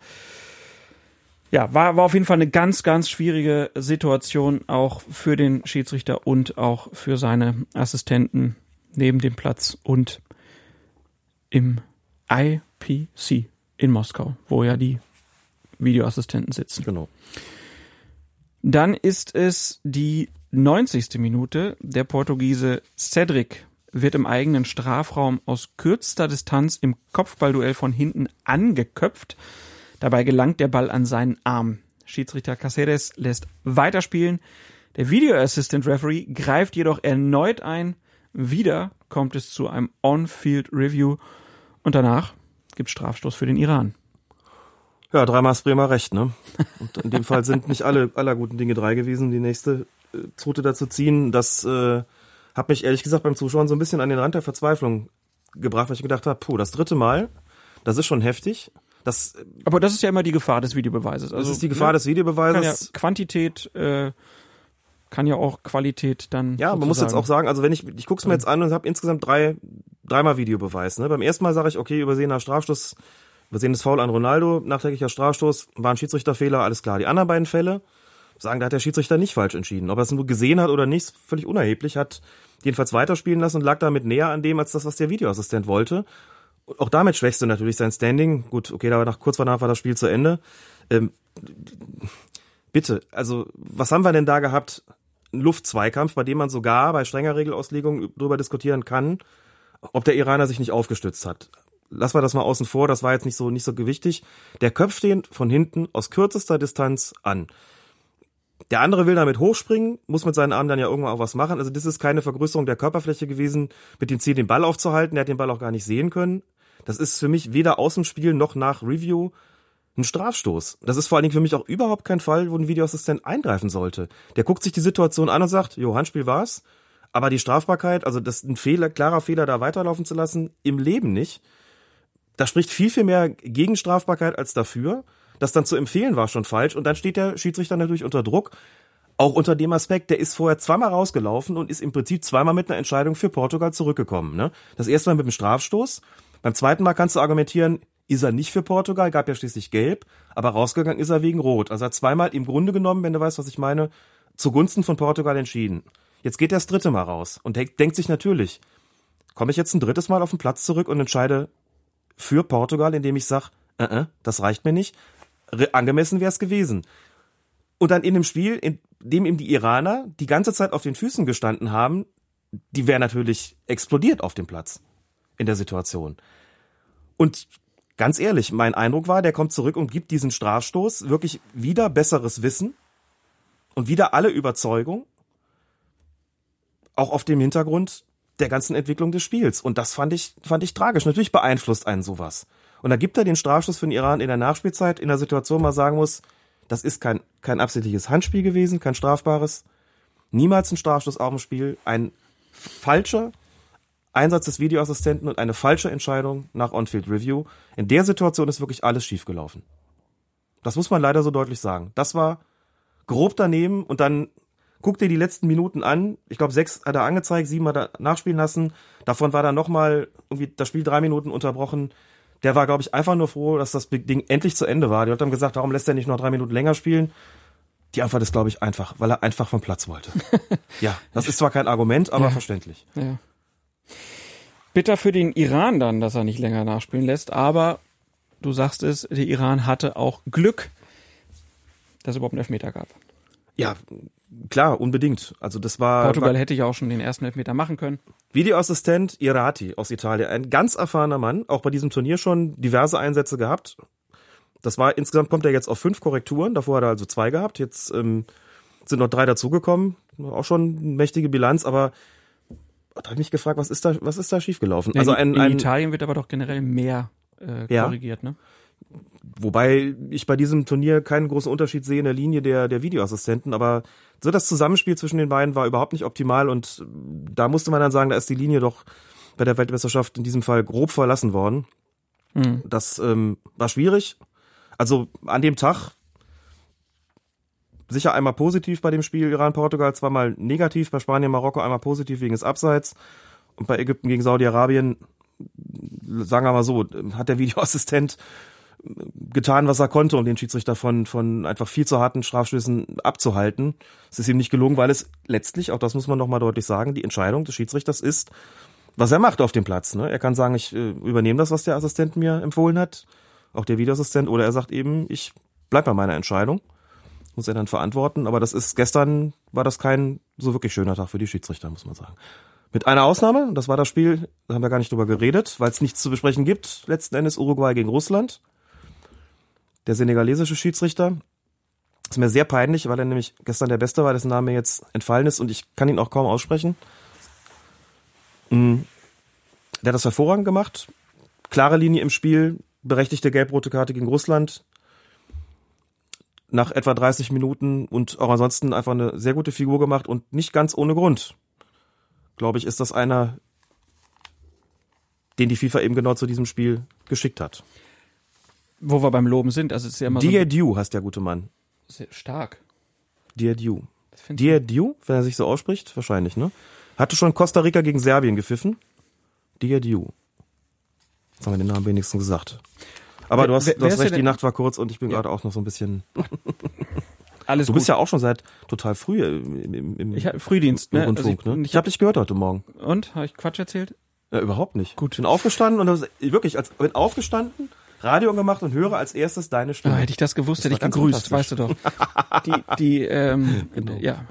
ja, war, war auf jeden Fall eine ganz, ganz schwierige Situation auch für den Schiedsrichter und auch für seine Assistenten neben dem Platz und im IPC in Moskau, wo ja die Videoassistenten sitzen. Genau. Dann ist es die 90. Minute. Der Portugiese Cedric wird im eigenen Strafraum aus kürzester Distanz im Kopfballduell von hinten angeköpft. Dabei gelangt der Ball an seinen Arm. Schiedsrichter Caceres lässt weiterspielen. Der Video Assistant Referee greift jedoch erneut ein. Wieder kommt es zu einem On-Field Review und danach gibt Strafstoß für den Iran. Ja, dreimal ist Bremer recht, ne? Und in dem Fall sind nicht alle aller guten Dinge drei gewesen. Die nächste äh, Zote dazu ziehen, das äh, hat mich ehrlich gesagt beim Zuschauen so ein bisschen an den Rand der Verzweiflung gebracht, weil ich gedacht habe, puh, das dritte Mal, das ist schon heftig. Das, Aber das ist ja immer die Gefahr des Videobeweises. Also, das ist die Gefahr ne, des kann ja Videobeweises. Quantität äh, kann ja auch Qualität dann. Ja, man muss jetzt auch sagen, also wenn ich, ich guck's mir jetzt an und habe insgesamt drei, dreimal Videobeweis. Ne? Beim ersten Mal sage ich, okay, übersehener Strafstoß, übersehenes Foul an Ronaldo, nachträglicher Strafstoß, war ein Schiedsrichterfehler, alles klar. Die anderen beiden Fälle sagen, da hat der Schiedsrichter nicht falsch entschieden. Ob er es nur gesehen hat oder nicht, ist völlig unerheblich, hat jedenfalls weiterspielen lassen und lag damit näher an dem, als das, was der Videoassistent wollte. Auch damit schwächst du natürlich sein Standing. Gut, okay, da war nach, kurz danach war das Spiel zu Ende. Ähm, bitte, also was haben wir denn da gehabt? Ein Luftzweikampf, bei dem man sogar bei strenger Regelauslegung darüber diskutieren kann, ob der Iraner sich nicht aufgestützt hat. Lassen wir das mal außen vor, das war jetzt nicht so, nicht so gewichtig. Der köpft den von hinten aus kürzester Distanz an. Der andere will damit hochspringen, muss mit seinen Armen dann ja irgendwann auch was machen. Also das ist keine Vergrößerung der Körperfläche gewesen, mit dem Ziel, den Ball aufzuhalten. Der hat den Ball auch gar nicht sehen können. Das ist für mich weder aus dem Spiel noch nach Review ein Strafstoß. Das ist vor allen Dingen für mich auch überhaupt kein Fall, wo ein Videoassistent eingreifen sollte. Der guckt sich die Situation an und sagt, jo, Handspiel war's. Aber die Strafbarkeit, also das ist ein Fehler, klarer Fehler, da weiterlaufen zu lassen, im Leben nicht. Da spricht viel, viel mehr gegen Strafbarkeit als dafür. Das dann zu empfehlen war schon falsch. Und dann steht der Schiedsrichter natürlich unter Druck. Auch unter dem Aspekt, der ist vorher zweimal rausgelaufen und ist im Prinzip zweimal mit einer Entscheidung für Portugal zurückgekommen. Ne? Das erste Mal mit dem Strafstoß. Beim zweiten Mal kannst du argumentieren, ist er nicht für Portugal, gab ja schließlich gelb, aber rausgegangen ist er wegen rot. Also er hat zweimal im Grunde genommen, wenn du weißt, was ich meine, zugunsten von Portugal entschieden. Jetzt geht er das dritte Mal raus und denk- denkt sich natürlich, komme ich jetzt ein drittes Mal auf den Platz zurück und entscheide für Portugal, indem ich sage, äh, äh, das reicht mir nicht. Re angemessen wäre es gewesen. Und dann in dem Spiel, in dem ihm die Iraner die ganze Zeit auf den Füßen gestanden haben, die wäre natürlich explodiert auf dem Platz in der Situation. Und ganz ehrlich, mein Eindruck war, der kommt zurück und gibt diesen Strafstoß wirklich wieder besseres Wissen und wieder alle Überzeugung, auch auf dem Hintergrund der ganzen Entwicklung des Spiels. Und das fand ich, fand ich tragisch. Natürlich beeinflusst einen sowas. Und da gibt er den Strafstoß für den Iran in der Nachspielzeit in der Situation, wo man sagen muss, das ist kein, kein absichtliches Handspiel gewesen, kein strafbares. Niemals ein Strafstoß auf dem Spiel. Ein falscher Einsatz des Videoassistenten und eine falsche Entscheidung nach On-Field Review. In der Situation ist wirklich alles schiefgelaufen. Das muss man leider so deutlich sagen. Das war grob daneben und dann guck dir die letzten Minuten an. Ich glaube, sechs hat er angezeigt, sieben hat er nachspielen lassen. Davon war dann nochmal irgendwie das Spiel drei Minuten unterbrochen. Der war, glaube ich, einfach nur froh, dass das Ding endlich zu Ende war. Die hat dann gesagt, warum lässt er nicht noch drei Minuten länger spielen? Die Antwort ist, glaube ich, einfach, weil er einfach vom Platz wollte. ja, das ist zwar kein Argument, aber Ja. verständlich. Ja. Bitter für den Iran dann, dass er nicht länger nachspielen lässt, aber du sagst es, der Iran hatte auch Glück, dass es überhaupt einen Elfmeter gab. Ja, klar, unbedingt. Also das war, Portugal war hätte ja auch schon den ersten Elfmeter machen können. Videoassistent Irati aus Italien, ein ganz erfahrener Mann, auch bei diesem Turnier schon diverse Einsätze gehabt. Das war insgesamt kommt er jetzt auf fünf Korrekturen, davor hat er also zwei gehabt. Jetzt ähm, sind noch drei dazugekommen, auch schon eine mächtige Bilanz, aber da habe ich mich gefragt, was ist da, was ist da schiefgelaufen? Also in, ein, in ein Italien wird aber doch generell mehr äh, Ja. korrigiert, ne? Wobei ich bei diesem Turnier keinen großen Unterschied sehe in der Linie der, der Videoassistenten, aber so das Zusammenspiel zwischen den beiden war überhaupt nicht optimal und da musste man dann sagen, da ist die Linie doch bei der Weltmeisterschaft in diesem Fall grob verlassen worden. Mhm. Das ähm, war schwierig. Also an dem Tag sicher einmal positiv bei dem Spiel Iran-Portugal, zweimal negativ, bei Spanien-Marokko einmal positiv wegen des Abseits und bei Ägypten gegen Saudi-Arabien, sagen wir mal so, hat der Videoassistent getan, was er konnte, um den Schiedsrichter von, von einfach viel zu harten Strafstößen abzuhalten. Es ist ihm nicht gelungen, weil es letztlich, auch das muss man noch mal deutlich sagen, die Entscheidung des Schiedsrichters ist, was er macht auf dem Platz. Ne? Er kann sagen, ich äh, übernehme das, was der Assistent mir empfohlen hat, auch der Videoassistent, oder er sagt eben, ich bleib bei meiner Entscheidung. Muss er dann verantworten. Aber das ist, gestern war das kein so wirklich schöner Tag für die Schiedsrichter, muss man sagen. Mit einer Ausnahme, das war das Spiel, da haben wir gar nicht drüber geredet, weil es nichts zu besprechen gibt. Letzten Endes Uruguay gegen Russland. Der senegalesische Schiedsrichter. Ist mir sehr peinlich, weil er nämlich gestern der Beste war, dessen Name jetzt entfallen ist und ich kann ihn auch kaum aussprechen. Mm. Der hat das hervorragend gemacht. Klare Linie im Spiel, berechtigte gelb-rote Karte gegen Russland. Nach etwa 30 Minuten und auch ansonsten einfach eine sehr gute Figur gemacht und nicht ganz ohne Grund. Glaube ich, ist das einer, den die FIFA eben genau zu diesem Spiel geschickt hat. Wo wir beim Loben sind, also es ist ja immer Diadiu heißt der gute Mann. so sehr stark. Das finde ich- Diadiu, wenn er sich so ausspricht, wahrscheinlich, ne? Hatte schon Costa Rica gegen Serbien gepfiffen. Diadiu. Jetzt haben wir den Namen wenigstens gesagt. Aber du hast, wer- du hast recht, die Nacht war kurz und ich bin gerade auch noch so ein bisschen. Alles Du gut. bist ja auch schon seit total früh im, im, im, ich hab Frühdienst, im ne? Rundfunk, also ich, ne? Ich habe dich gehört heute Morgen. und habe ich Quatsch erzählt? Ja, überhaupt nicht. Gut. Bin aufgestanden und wirklich, als bin aufgestanden, Radio gemacht und höre als erstes deine Ah, Stimme. hätte ich das gewusst, Das hätte ich gegrüßt, weißt du doch. Die, die, ähm, Genau. ja.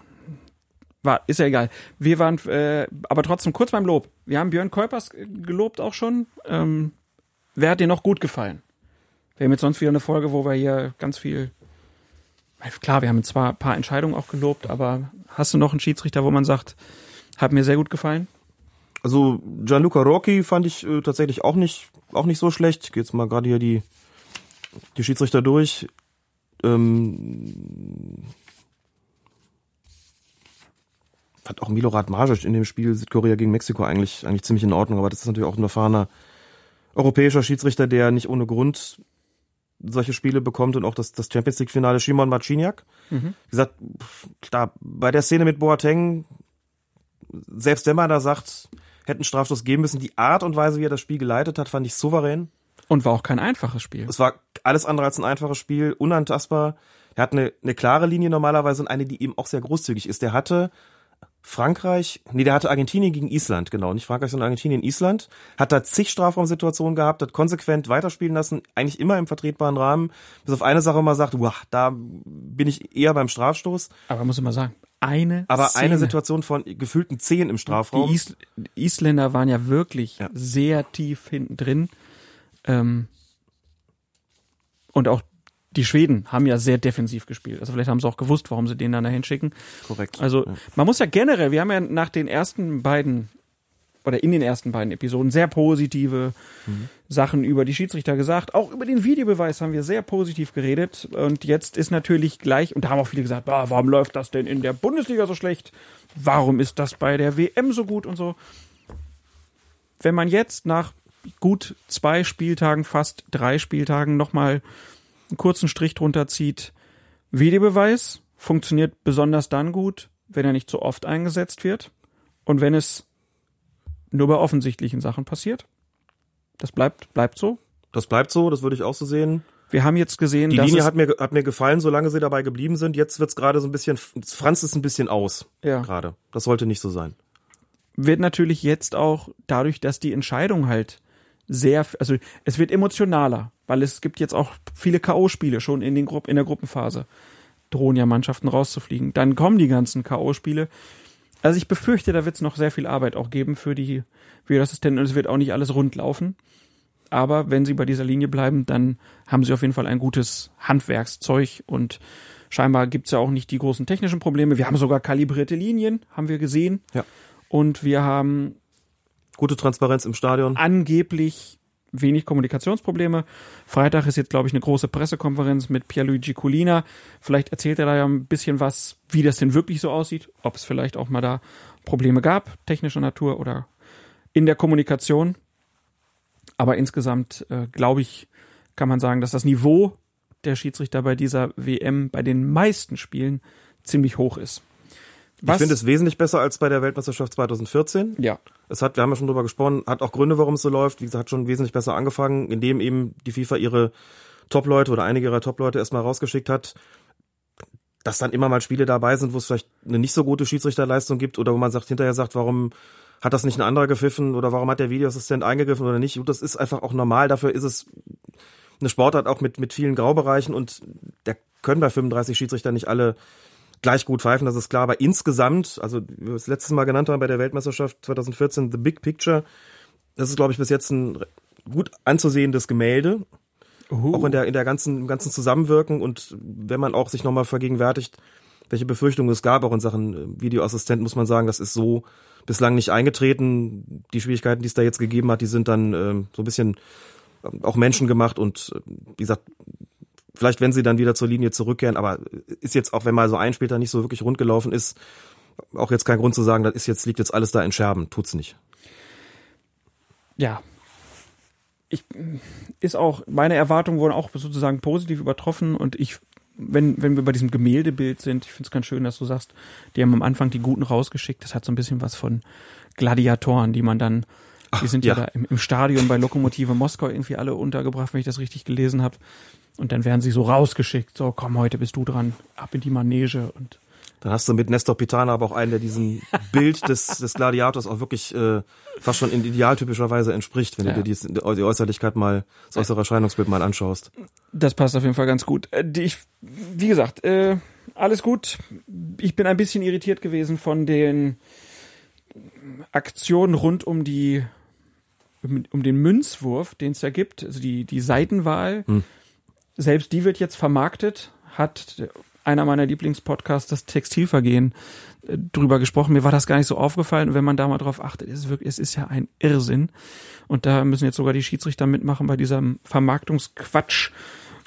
War, ist ja egal. Wir waren, äh, aber trotzdem kurz beim Lob. Wir haben Björn Kuipers gelobt auch schon. Ähm, wer hat dir noch gut gefallen? Wir haben jetzt sonst wieder eine Folge, wo wir hier ganz viel, klar, wir haben zwar ein paar Entscheidungen auch gelobt, aber hast du noch einen Schiedsrichter, wo man sagt, hat mir sehr gut gefallen? Also Gianluca Rocchi fand ich äh, tatsächlich auch nicht auch nicht so schlecht. Ich geh jetzt mal gerade hier die die Schiedsrichter durch. Ähm, fand auch Milorad Majic in dem Spiel Südkorea gegen Mexiko eigentlich eigentlich ziemlich in Ordnung, aber das ist natürlich auch ein erfahrener europäischer Schiedsrichter, der nicht ohne Grund solche Spiele bekommt und auch das, das Champions League Finale Shimon Marciniak. Wie gesagt, klar, bei der Szene mit Boateng selbst wenn man da sagt, hätten Strafstoß geben müssen, die Art und Weise, wie er das Spiel geleitet hat, fand ich souverän. Und war auch kein einfaches Spiel. Es war alles andere als ein einfaches Spiel, unantastbar. Er hat eine, eine klare Linie normalerweise und eine, die eben auch sehr großzügig ist. Der hatte Frankreich, nee, der hatte Argentinien gegen Island, genau, nicht Frankreich, sondern Argentinien, Island, hat da zig Strafraumsituationen gehabt, hat konsequent weiterspielen lassen, eigentlich immer im vertretbaren Rahmen, bis auf eine Sache mal sagt, wow, da bin ich eher beim Strafstoß, Aber muss ich mal sagen, eine aber Szene. eine Situation von gefühlten zehn im Strafraum. Die Is Isländer waren ja wirklich Ja. sehr tief hinten drin. Ähm, und auch die Schweden haben ja sehr defensiv gespielt. Also vielleicht haben sie auch gewusst, warum sie den dann dahin schicken. Korrekt. Also Ja. man muss ja generell, wir haben ja nach den ersten beiden oder in den ersten beiden Episoden sehr positive Sachen über die Schiedsrichter gesagt. Auch über den Videobeweis haben wir sehr positiv geredet. Und jetzt ist natürlich gleich, und da haben auch viele gesagt, ah, warum läuft das denn in der Bundesliga so schlecht? Warum ist das bei der WM so gut und so? Wenn man jetzt nach gut zwei Spieltagen, fast drei Spieltagen nochmal einen kurzen Strich drunter zieht, Videobeweis funktioniert besonders dann gut, wenn er nicht so oft eingesetzt wird und wenn es nur bei offensichtlichen Sachen passiert. Das bleibt, bleibt so. Das bleibt so, das würde ich auch so sehen. Wir haben jetzt gesehen, Die dass Linie hat mir, hat mir gefallen, solange sie dabei geblieben sind. Jetzt wird's gerade so ein bisschen, franzt es ein bisschen aus. Ja. Gerade. Das sollte nicht so sein. wird natürlich jetzt auch dadurch, dass die Entscheidung halt sehr, also es wird emotionaler, weil es gibt jetzt auch viele K.O.-Spiele schon in den Gruppen, in der Gruppenphase. Drohen ja Mannschaften rauszufliegen. Dann kommen die ganzen K.O.-Spiele. Also ich befürchte, da wird es noch sehr viel Arbeit auch geben für die Videoassistenten und es wird auch nicht alles rund laufen. Aber wenn sie bei dieser Linie bleiben, dann haben sie auf jeden Fall ein gutes Handwerkszeug und scheinbar gibt's ja auch nicht die großen technischen Probleme. Wir haben sogar kalibrierte Linien, haben wir gesehen. Ja. Und wir haben Gute Transparenz im Stadion. angeblich wenig Kommunikationsprobleme. Freitag ist jetzt, glaube ich, eine große Pressekonferenz mit Pierluigi Colina. Vielleicht erzählt er da ja ein bisschen was, wie das denn wirklich so aussieht, ob es vielleicht auch mal da Probleme gab, technischer Natur oder in der Kommunikation. Aber insgesamt, äh, glaube ich, kann man sagen, dass das Niveau der Schiedsrichter bei dieser WM bei den meisten Spielen ziemlich hoch ist. Ich finde es wesentlich besser als bei der Weltmeisterschaft 2014. ja, Es hat, wir haben ja schon drüber gesprochen, hat auch Gründe, warum es so läuft. Wie gesagt, hat schon wesentlich besser angefangen, indem eben die FIFA ihre Top-Leute oder einige ihrer Top-Leute erstmal rausgeschickt hat. Dass dann immer mal Spiele dabei sind, wo es vielleicht eine nicht so gute Schiedsrichterleistung gibt oder wo man sagt, hinterher sagt, warum hat das nicht ein anderer gepfiffen oder warum hat der Videoassistent eingegriffen oder nicht. Das ist einfach auch normal. Dafür ist es eine Sportart auch mit, mit vielen Graubereichen und da können bei 35 Schiedsrichter nicht alle gleich gut pfeifen, das ist klar. Aber insgesamt, also wie wir es letztes Mal genannt haben bei der Weltmeisterschaft 2014, The Big Picture, das ist, glaube ich, bis jetzt ein gut anzusehendes Gemälde. Auch in der, in der ganzen, im ganzen Zusammenwirken und wenn man auch sich nochmal vergegenwärtigt, welche Befürchtungen es gab, auch in Sachen äh, Videoassistent, muss man sagen, das ist so bislang nicht eingetreten. Die Schwierigkeiten, die es da jetzt gegeben hat, die sind dann ähm, so ein bisschen ähm, auch menschengemacht und äh, wie gesagt, vielleicht wenn sie dann wieder zur Linie zurückkehren, aber ist jetzt auch, wenn mal so ein Spiel da nicht so wirklich rund gelaufen ist, auch jetzt kein Grund zu sagen, das ist jetzt, liegt jetzt alles da in Scherben, tut's nicht. ja, ich ist auch meine Erwartungen wurden auch sozusagen positiv übertroffen und ich wenn wenn wir bei diesem Gemäldebild sind, ich finde es ganz schön, dass du sagst, die haben am Anfang die Guten rausgeschickt. Das hat so ein bisschen was von Gladiatoren, die man dann die sind ja, ja. da im, im Stadion bei Lokomotive Moskau irgendwie alle untergebracht, wenn ich das richtig gelesen habe. Und dann werden sie so rausgeschickt, so komm, heute bist du dran, ab in die Manege und Dann hast du mit Nestor Pitana aber auch einen, der diesem Bild des, des Gladiators auch wirklich äh, fast schon in idealtypischer Weise entspricht, wenn Ja. du dir die, die Äußerlichkeit mal, das äußere Erscheinungsbild mal anschaust. Das passt auf jeden Fall ganz gut. Äh, Ich, wie gesagt, äh, alles gut. Ich bin ein bisschen irritiert gewesen von den Aktionen rund um die um, um den Münzwurf, den es ja gibt, also die die Seitenwahl. Selbst die wird jetzt vermarktet. Hat einer meiner Lieblingspodcasts, das Textilvergehen, äh, drüber gesprochen. Mir war das gar nicht so aufgefallen. Und wenn man da mal drauf achtet, ist es wirklich, es ist ja ein Irrsinn. Und da müssen jetzt sogar die Schiedsrichter mitmachen bei diesem Vermarktungsquatsch.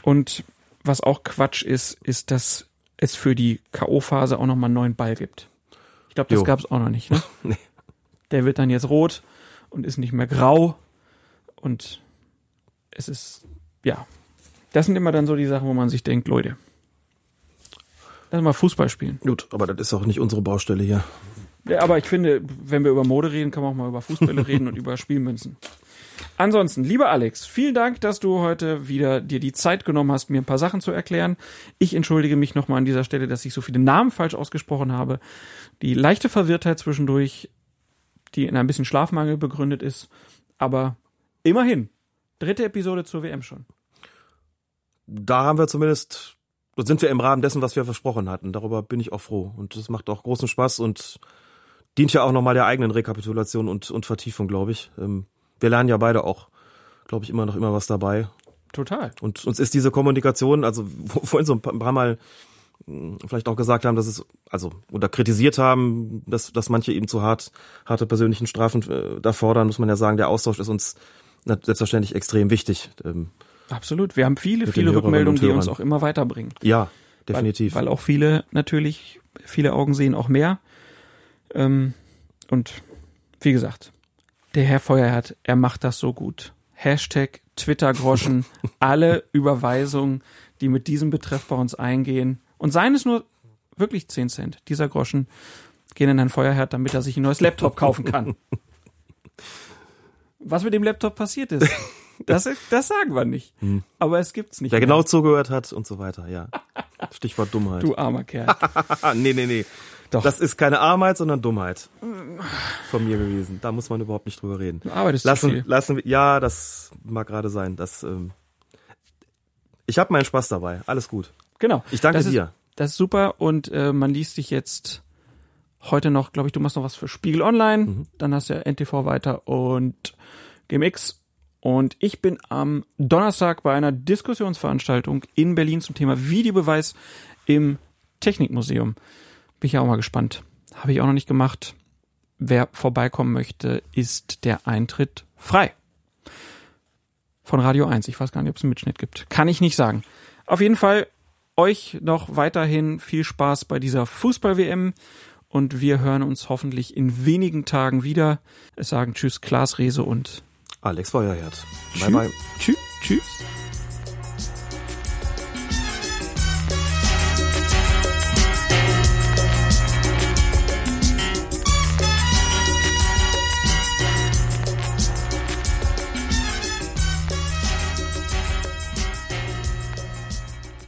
Und was auch Quatsch ist, ist, dass es für die K.O.-Phase auch nochmal einen neuen Ball gibt. Ich glaube, das gab es auch noch nicht. Ne? Nee. Der wird dann jetzt rot und ist nicht mehr grau. Und es ist, ja, das sind immer dann so die Sachen, wo man sich denkt, Leute, lass mal Fußball spielen. Gut, aber das ist auch nicht unsere Baustelle hier. Ja, aber ich finde, wenn wir über Mode reden, kann man auch mal über Fußbälle reden und über Spielmünzen. Ansonsten, lieber Alex, vielen Dank, dass du heute wieder dir die Zeit genommen hast, mir ein paar Sachen zu erklären. Ich entschuldige mich nochmal an dieser Stelle, dass ich so viele Namen falsch ausgesprochen habe. Die leichte Verwirrtheit zwischendurch, die in ein bisschen Schlafmangel begründet ist. Aber immerhin, dritte Episode zur WM schon. Da haben wir zumindest, da sind wir im Rahmen dessen, was wir versprochen hatten. Darüber bin ich auch froh. Und das macht auch großen Spaß und dient ja auch nochmal der eigenen Rekapitulation und, und Vertiefung, glaube ich. Ähm, wir lernen ja beide auch, glaube ich, immer noch immer was dabei. Total. Und uns ist diese Kommunikation, also wo- vorhin so ein paar, Mal mh, vielleicht auch gesagt haben, dass es, also, oder kritisiert haben, dass, dass manche eben zu hart, harte persönlichen Strafen äh, da fordern, muss man ja sagen, der Austausch ist uns selbstverständlich extrem wichtig. Ähm, Absolut. Wir haben viele, Mit viele Rückmeldungen, die uns auch immer weiterbringen. ja, definitiv. Weil, weil auch viele natürlich, viele Augen sehen auch mehr. Ähm, und wie gesagt, der Herr Feuerherd, er macht das so gut. Hashtag Twitter-Groschen, alle Überweisungen, die mit diesem Betreff bei uns eingehen. Und seien es nur wirklich 10 Cent. Dieser Groschen gehen in ein Feuerherd, damit er sich ein neues Laptop kaufen kann. Was mit dem Laptop passiert ist, das, das sagen wir nicht. Aber es gibt's nicht. Wer mehr. genau zugehört hat und so weiter, ja. Stichwort Dummheit. Du armer Kerl. Nee, nee, nee. Doch. Das ist keine Armheit, sondern Dummheit von mir gewesen. Da muss man überhaupt nicht drüber reden. Du arbeitest zu lassen, viel. lassen wir, ja, das mag gerade sein. Das, ähm, ich habe meinen Spaß dabei. Alles gut. Genau. Ich danke das ist, dir. Das ist super und äh, man liest dich jetzt heute noch, glaube ich, du machst noch was für Spiegel Online, Mhm. dann hast du ja NTV weiter und GMX und ich bin am Donnerstag bei einer Diskussionsveranstaltung in Berlin zum Thema Videobeweis im Technikmuseum. Bin ich ja auch mal gespannt. Habe ich auch noch nicht gemacht. Wer vorbeikommen möchte, ist der Eintritt frei. Von Radio 1. Ich weiß gar nicht, ob es einen Mitschnitt gibt. Kann ich nicht sagen. Auf jeden Fall euch noch weiterhin viel Spaß bei dieser Fußball-WM und wir hören uns hoffentlich in wenigen Tagen wieder. Es sagen Tschüss, Klaas Rehse und Alex Feuerherd. Bye, bye. Tschüss. Tschüss.